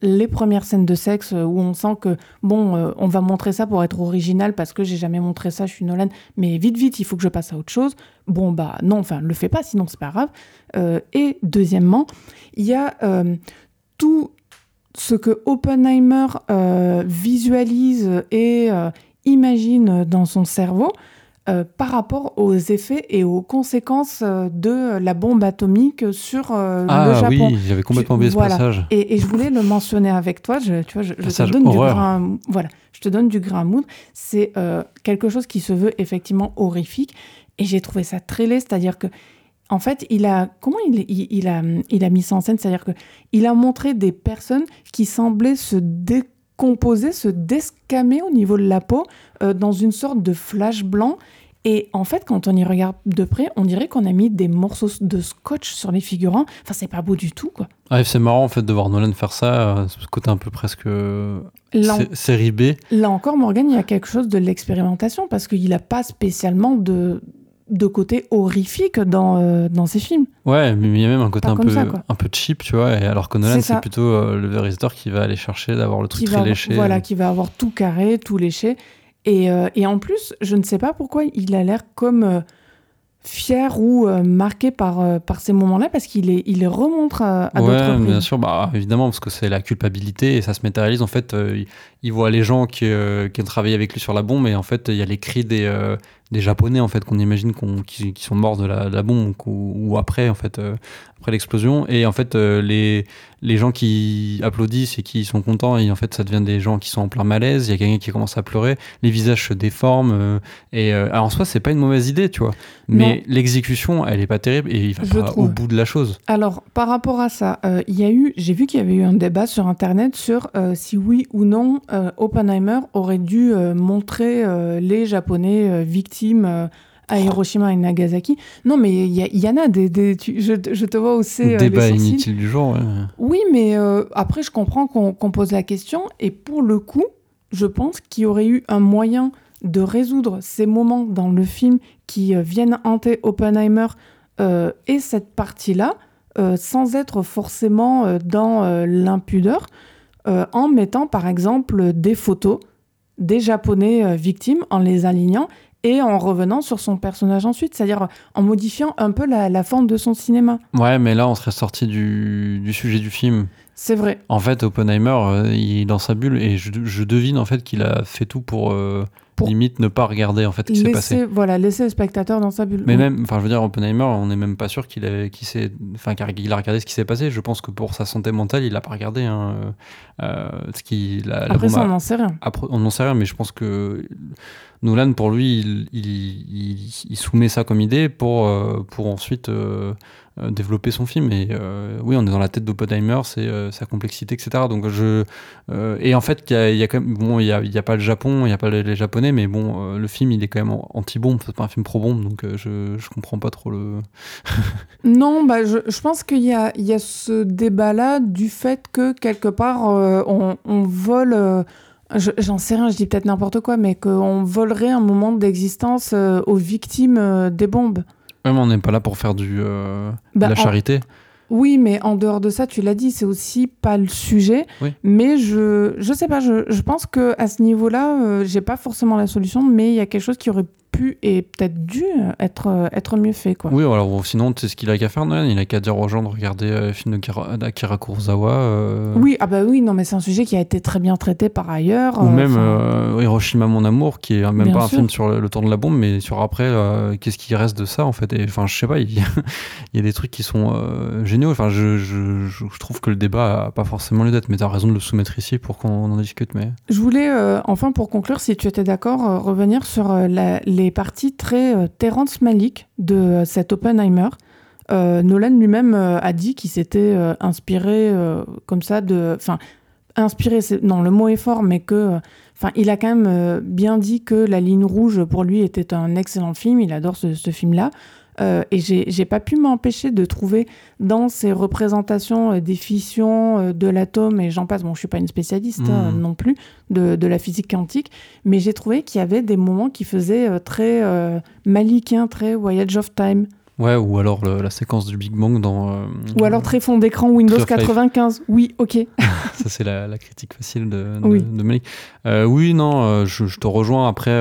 les premières scènes de sexe euh, où on sent que bon, euh, on va montrer ça pour être original parce que j'ai jamais montré ça, je suis Nolan, mais vite vite, il faut que je passe à autre chose. Bon bah non, enfin le fais pas, sinon c'est pas grave. Euh, et deuxièmement, il y a tout ce que Oppenheimer visualise et imagine dans son cerveau euh, par rapport aux effets et aux conséquences euh, de la bombe atomique sur euh, le Ah Japon. oui, j'avais complètement oublié Voilà. ce passage. Et, et je voulais le mentionner avec toi. Je, tu vois, je, je te donne du grain. Voilà, je te donne du grain à moudre. C'est euh, quelque chose qui se veut effectivement horrifique. Et j'ai trouvé ça très laid, c'est-à-dire que, en fait, il a comment il, il, il a il a mis ça en scène, c'est-à-dire que il a montré des personnes qui semblaient se décomposer, se descamer au niveau de la peau euh, dans une sorte de flash blanc. Et en fait, quand on y regarde de près, on dirait qu'on a mis des morceaux de scotch sur les figurants. Enfin, c'est pas beau du tout, quoi. Ah, c'est marrant en fait de voir Nolan faire ça, euh, ce côté un peu presque euh, Là, série B. Là encore, Morgan, il y a quelque chose de l'expérimentation parce qu'il n'a pas spécialement de, de côté horrifique dans, euh, dans ses films. Ouais, mais il y a même un côté un peu, ça, un peu cheap, tu vois. Et alors que Nolan, C'est plutôt euh, le réalisateur qui va aller chercher d'avoir le truc Qui très léché. Voilà, qui va avoir tout carré, tout léché. Et, euh, et en plus, je ne sais pas pourquoi il a l'air comme euh, fier ou euh, marqué par, par ces moments-là parce qu'il est, il les remontre à, à d'autres reprises. bien sûr, bah, évidemment, parce que c'est la culpabilité et ça se matérialise. En fait, il, il voit les gens qui, qui ont travaillé avec lui sur la bombe et en fait, il y a les cris des, des Japonais, en fait, qu'on imagine qu'on- qui, qui sont morts de la, de la bombe ou, ou après, en fait, après l'explosion. Et en fait, euh, les, les gens qui applaudissent et qui sont contents, et en fait, ça devient des gens qui sont en plein malaise. Il y a quelqu'un qui commence à pleurer, les visages se déforment. euh, et euh, alors, en soi, c'est pas une mauvaise idée, tu vois. Mais l'exécution, elle est pas terrible et il va Je pas trouve. au bout de la chose. Alors, par rapport à ça, il y a eu, j'ai vu qu'il y avait eu un débat sur Internet sur si oui ou non Oppenheimer aurait dû montrer les Japonais victimes à Hiroshima et Nagasaki. Non, mais il y, en a des... des- tu- je, je te vois hausser euh, Débat inutile du jour. ouais. Oui, mais euh, après, je comprends qu'on pose la question. Et pour le coup, je pense qu'il y aurait eu un moyen de résoudre ces moments dans le film qui euh, viennent hanter Oppenheimer euh, et cette partie-là, sans être forcément dans l'impudeur, en mettant par exemple des photos des Japonais victimes, en les alignant et en revenant sur son personnage ensuite, c'est-à-dire en modifiant un peu la, la forme de son cinéma. Ouais, mais là, on serait sorti du, du sujet du film. C'est vrai. En fait, Oppenheimer, euh, il est dans sa bulle et je, je devine en fait qu'il a fait tout pour, euh, Pour limite ne pas regarder en fait ce qui s'est passé. Voilà, laisser le spectateur dans sa bulle. Mais Oui. même, enfin, je veux dire, Oppenheimer, on n'est même pas sûr qu'il a, qu'il s'est, enfin, qu'il a regardé ce qui s'est passé. Je pense que pour sa santé mentale, il a pas regardé. Hein, euh, euh, ce qui, la, la Après ça, a- on n'en sait rien. Après, on n'en sait rien, mais je pense que Nolan, pour lui, il, il, il- il soumet ça comme idée pour, euh, pour ensuite euh, développer son film. Et euh, oui, on est dans la tête d'Oppenheimer, c'est euh, sa complexité, etc. Donc je, euh, et en fait, il y a, quand même, bon, il y a, pas le Japon, il y a pas les, Japonais, mais bon, euh, le film, il est quand même anti-bombe, c'est pas un film pro-bombe, donc euh, je, je comprends pas trop le. Non, bah, je, pense qu'il y a, y a ce débat-là du fait que quelque part, euh, on, on vole. euh, je- J'en sais rien, je dis peut-être n'importe quoi, mais qu'on volerait un moment d'existence euh, aux victimes euh, des bombes. On n'est pas là pour faire du, euh, de Bah, la en- charité. Oui, mais en dehors de ça, tu l'as dit, c'est aussi pas le sujet. Oui. Mais je, je sais pas, je, je pense que à ce niveau-là, euh, j'ai pas forcément la solution, mais il y a quelque chose qui aurait pu et peut-être dû être, euh, être mieux fait, quoi. Oui, alors sinon, tu sais ce qu'il a qu'à faire, Nolan? Il a qu'à dire aux gens de regarder euh, le film d'Akira Kurosawa. euh, Oui, ah bah oui, non, mais c'est un sujet qui a été très bien traité par ailleurs. Ou euh, même euh, Hiroshima mon amour, qui est même pas un film sur le, temps de la bombe, mais sur après, euh, qu'est-ce qui reste de ça en fait? Enfin, je sais pas, il y, a, il y a des trucs qui sont euh, géniaux. Enfin, je, je, trouve que le débat a pas forcément lieu d'être, mais t'as raison de le soumettre ici pour qu'on en discute. Mais Je voulais, euh, enfin, pour conclure, si tu étais d'accord, euh, revenir sur euh, la- les parties très euh, Terrence Malick de euh, cet Oppenheimer. Euh, Nolan lui-même a dit qu'il s'était inspiré comme ça de, enfin, inspiré, non, le mot est fort, mais que. Enfin, il a quand même bien dit que La Ligne Rouge, pour lui, était un excellent film. Il adore ce film-là. Euh, et j'ai j'ai pas pu m'empêcher de trouver dans ses représentations euh, des fissions euh, de l'atome, et j'en passe, bon, je suis pas une spécialiste hein, Mhm. non plus de, de la physique quantique, mais j'ai trouvé qu'il y avait des moments qui faisaient euh, très malikien, très Voyage of Time, Ouais, ou alors le- la séquence du Big Bang dans. euh, ou alors très fond d'écran Windows Tree of Life. 95. Oui, ok. Ça, c'est la, la critique facile de, de, Oui. de Malik. Euh, oui, non, euh, je, je te rejoins. Après,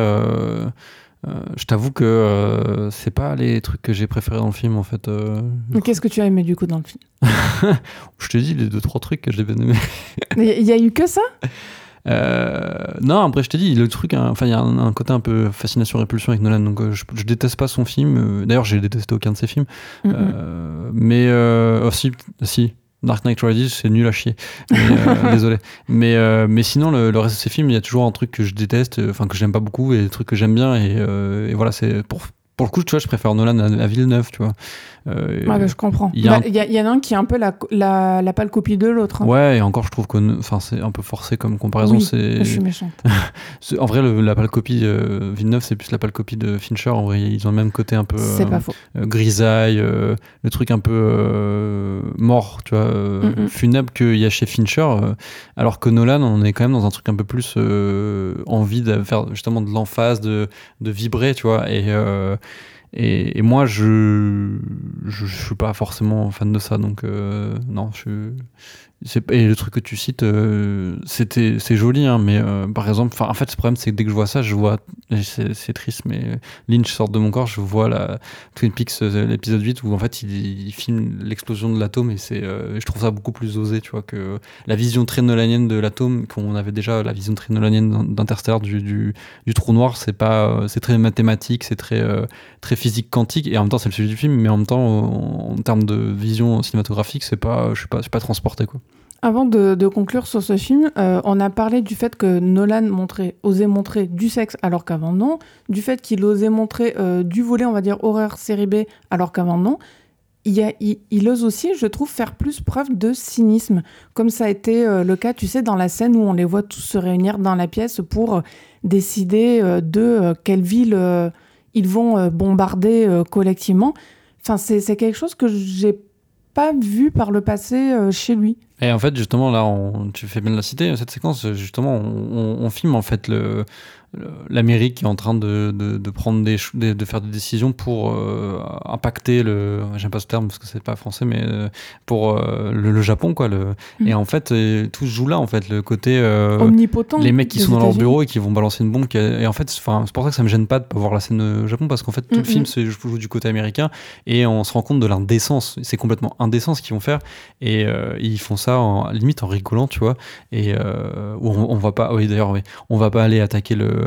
je t'avoue que euh, c'est pas les trucs que j'ai préférés dans le film, en fait. euh. Mais Qu'est-ce que tu as aimé du coup dans le film? Je te dis les deux, trois trucs que j'ai bien aimé. Il y a eu que ça? Euh, non, après, je t'ai dit, le truc, hein, enfin, il y a un, un côté un peu fascination-répulsion avec Nolan. Donc, euh, je, je déteste pas son film. euh, D'ailleurs, j'ai détesté aucun de ses films. Mhm. Euh, mais euh, oh, si, si, Dark Knight Rises, c'est nul à chier. Mais, euh, désolé. Mais, euh, mais sinon, le, le reste de ces films, il y a toujours un truc que je déteste, euh, enfin que j'aime pas beaucoup, et des trucs que j'aime bien. Et, euh, et voilà, c'est pour, pour le coup, tu vois, je préfère Nolan à, à Villeneuve, tu vois. Euh, Ouais, bah, je comprends. il y a Bah, un- y, en a un qui est un peu la, la, la pâle copie de l'autre. hein. Ouais, et encore, je trouve que enfin, c'est un peu forcé comme comparaison. Oui, c'est Je suis méchante. En vrai, le- la pâle copie euh, Villeneuve, c'est plus la pâle copie de Fincher. En vrai, ils ont le même côté un peu C'est euh, pas faux. euh, grisaille, le truc un peu mort, tu vois, euh, Mm, mm. funèbre qu'il y a chez Fincher. alors que Nolan, on est quand même dans un truc un peu plus envie de faire justement de l'emphase, de, de vibrer, tu vois. Et, et, moi, je, je, suis pas forcément fan de ça, donc euh, non, je. Et le truc que tu cites, euh, c'était, c'est joli, hein, mais euh, par exemple, en fait, le problème, c'est que dès que je vois ça, je vois, c'est, triste, mais Lynch sort de mon corps, je vois la Twin Peaks, euh, l'épisode 8, où en fait, il, il filme l'explosion de l'atome, et c'est, je trouve ça beaucoup plus osé, tu vois, que la vision très nolanienne de l'atome, qu'on avait déjà la vision très nolanienne d'Interstellar du, du, trou noir, c'est pas, c'est très mathématique, c'est très, très physique quantique, et en même temps, c'est le sujet du film, mais en même temps, en, en termes de vision cinématographique, c'est pas, je suis pas, je suis pas transporté, quoi. Avant de, conclure sur ce film, euh, on a parlé du fait que Nolan osait montrer du sexe alors qu'avant non, du fait qu'il osait montrer euh, du volet, on va dire, horreur série B alors qu'avant non. Il, ose aussi, je trouve, faire plus preuve de cynisme, comme ça a été euh, le cas, tu sais, dans la scène où on les voit tous se réunir dans la pièce pour décider de quelle ville ils vont bombarder collectivement. Enfin, c'est quelque chose que j'ai pas vu par le passé euh, chez lui. Et en fait, justement, là, on- tu fais bien la citer, cette séquence, justement, on, on- filme en fait le- l'Amérique qui est en train de, de, de prendre des, de, de faire des décisions pour euh, impacter le, j'aime pas ce terme parce que c'est pas français, mais euh, pour euh, le, le Japon, quoi. Le. Et en fait, tout se joue là, en fait, le côté. omnipotent. les mecs qui sont dans leur bureau et qui vont balancer une bombe. qui Et en fait, c'est pour ça que ça me gêne pas de pas voir la scène au Japon parce qu'en fait, tout le film se joue du côté américain et on se rend compte de l'indécence. C'est complètement indécent ce qu'ils vont faire et ils font ça en, limite en rigolant, tu vois. Et euh, on, on va pas, oui d'ailleurs, oui, on va pas aller attaquer le,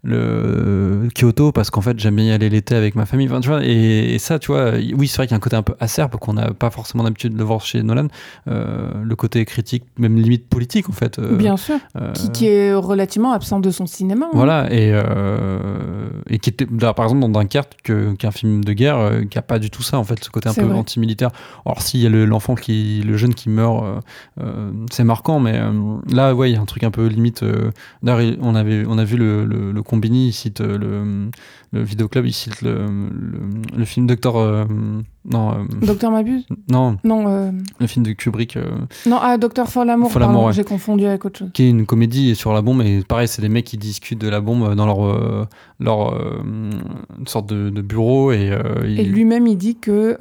le Kyoto parce qu'en fait j'aime bien y aller l'été avec ma famille. Enfin, tu vois, et, et ça, tu vois, oui, c'est vrai qu'il y a un côté un peu acerbe qu'on n'a pas forcément l'habitude de le voir chez Nolan. Euh, le côté critique, même limite politique en fait. euh, Bien sûr. euh, Qui, qui est relativement absent de son cinéma. hein. voilà, et, et qui était, par exemple, dans Dunkerque, que- qu'un film de guerre, qui a pas du tout ça, en fait, ce côté un peu anti-militaire. Alors, s'il y a le- l'enfant qui, le jeune qui meurt, c'est marquant, mais là, ouais, il y a un truc un peu limite. D'ailleurs, on, avait, on a vu le, le, le Combini, cite euh, le, le vidéoclub, il cite le, le, le film Docteur. euh, non, euh, Docteur Mabuse non, Non, euh, le film de Kubrick. non, ah, Docteur pardon, ouais. j'ai confondu avec autre chose. qui est une comédie sur la bombe et pareil c'est des mecs qui discutent de la bombe dans leur leur une sorte de, de bureau et, Et lui-même, il dit que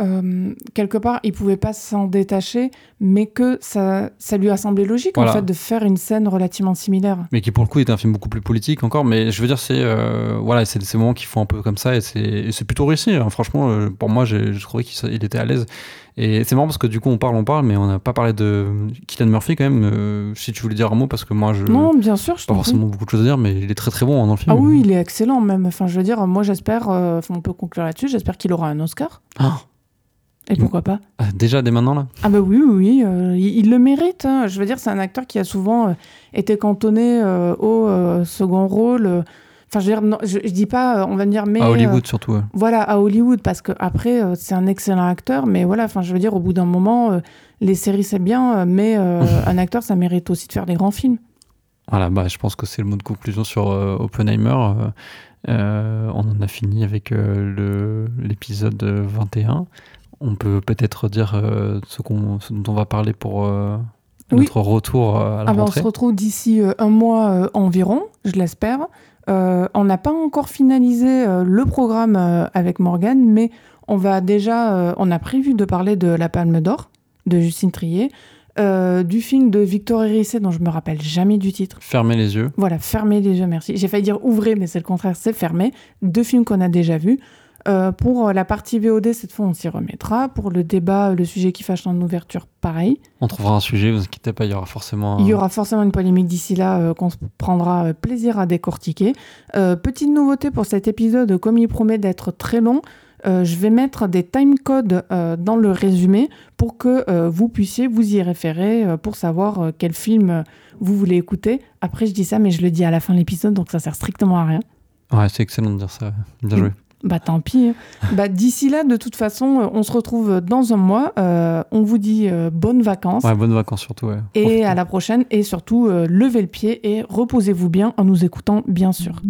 quelque part, il pouvait pas s'en détacher, mais que ça, ça lui a semblé logique en fait de faire une scène relativement similaire. mais qui pour le coup est un film beaucoup plus politique encore mais je veux dire c'est voilà c'est ces moments qui font un peu comme ça et c'est plutôt réussi hein. franchement euh, pour moi j'ai j'ai trouvé qu'il il était à l'aise et c'est marrant parce que du coup on parle on parle mais on n'a pas parlé de Keaton Murphy quand même euh, si tu voulais dire un mot parce que moi je Non, bien sûr, je pas forcément beaucoup de choses à dire mais il est très très bon hein, dans le film Ah oui, il est excellent même. Enfin, je veux dire, moi j'espère, euh, on peut conclure là-dessus, j'espère qu'il aura un Oscar. Ah, Et pourquoi pas ah, déjà dès maintenant là? Ah bah oui, oui, oui, euh, il, il le mérite. hein. Je veux dire, c'est un acteur qui a souvent euh, été cantonné au second rôle. Enfin, je veux dire, non, je, je dis pas, euh, on va me dire, mais. À euh, Hollywood surtout. ouais. voilà, à Hollywood, parce que après, euh, c'est un excellent acteur, mais voilà, enfin, je veux dire, au bout d'un moment, euh, les séries c'est bien, mais un acteur, ça mérite aussi de faire des grands films. Voilà, bah, je pense que c'est le mot de conclusion sur Oppenheimer. On en a fini avec le- l'épisode 21. On peut peut-être dire ce, qu'on- ce dont on va parler pour Oui. notre retour à la Ah ben, on rentrée. se retrouve d'ici un mois environ, je l'espère. Euh, on n'a pas encore finalisé euh, le programme euh, avec Morgane, mais on va déjà, on a prévu de parler de La Palme d'Or de Justine Trier, du film de Victor Hérissé dont je me rappelle jamais du titre. Fermez les yeux. Voilà, fermez les yeux, merci. J'ai failli dire ouvrez, mais c'est le contraire, c'est fermé. Deux films qu'on a déjà vus. Euh, pour la partie VOD, cette fois, on s'y remettra. Pour le débat, le sujet qui fâche en ouverture, pareil. On trouvera un sujet, vous inquiétez pas, il y aura forcément. un- Il y aura forcément une polémique d'ici là euh, qu'on se prendra euh, plaisir à décortiquer. Euh, petite nouveauté pour cet épisode, comme il promet d'être très long, je vais mettre des timecodes dans le résumé pour que vous puissiez vous y référer pour savoir quel film vous voulez écouter. Après, je dis ça, mais je le dis à la fin de l'épisode, donc ça sert strictement à rien. Ouais, c'est excellent de dire ça. Bien joué. Bah tant pis. hein. bah, D'ici là, de toute façon, euh, on se retrouve dans un mois. Euh, on vous dit euh, bonnes vacances. Ouais, bonnes vacances surtout. Ouais. Et Profitez. à la prochaine. Et surtout, euh, levez le pied et reposez-vous bien en nous écoutant, bien sûr.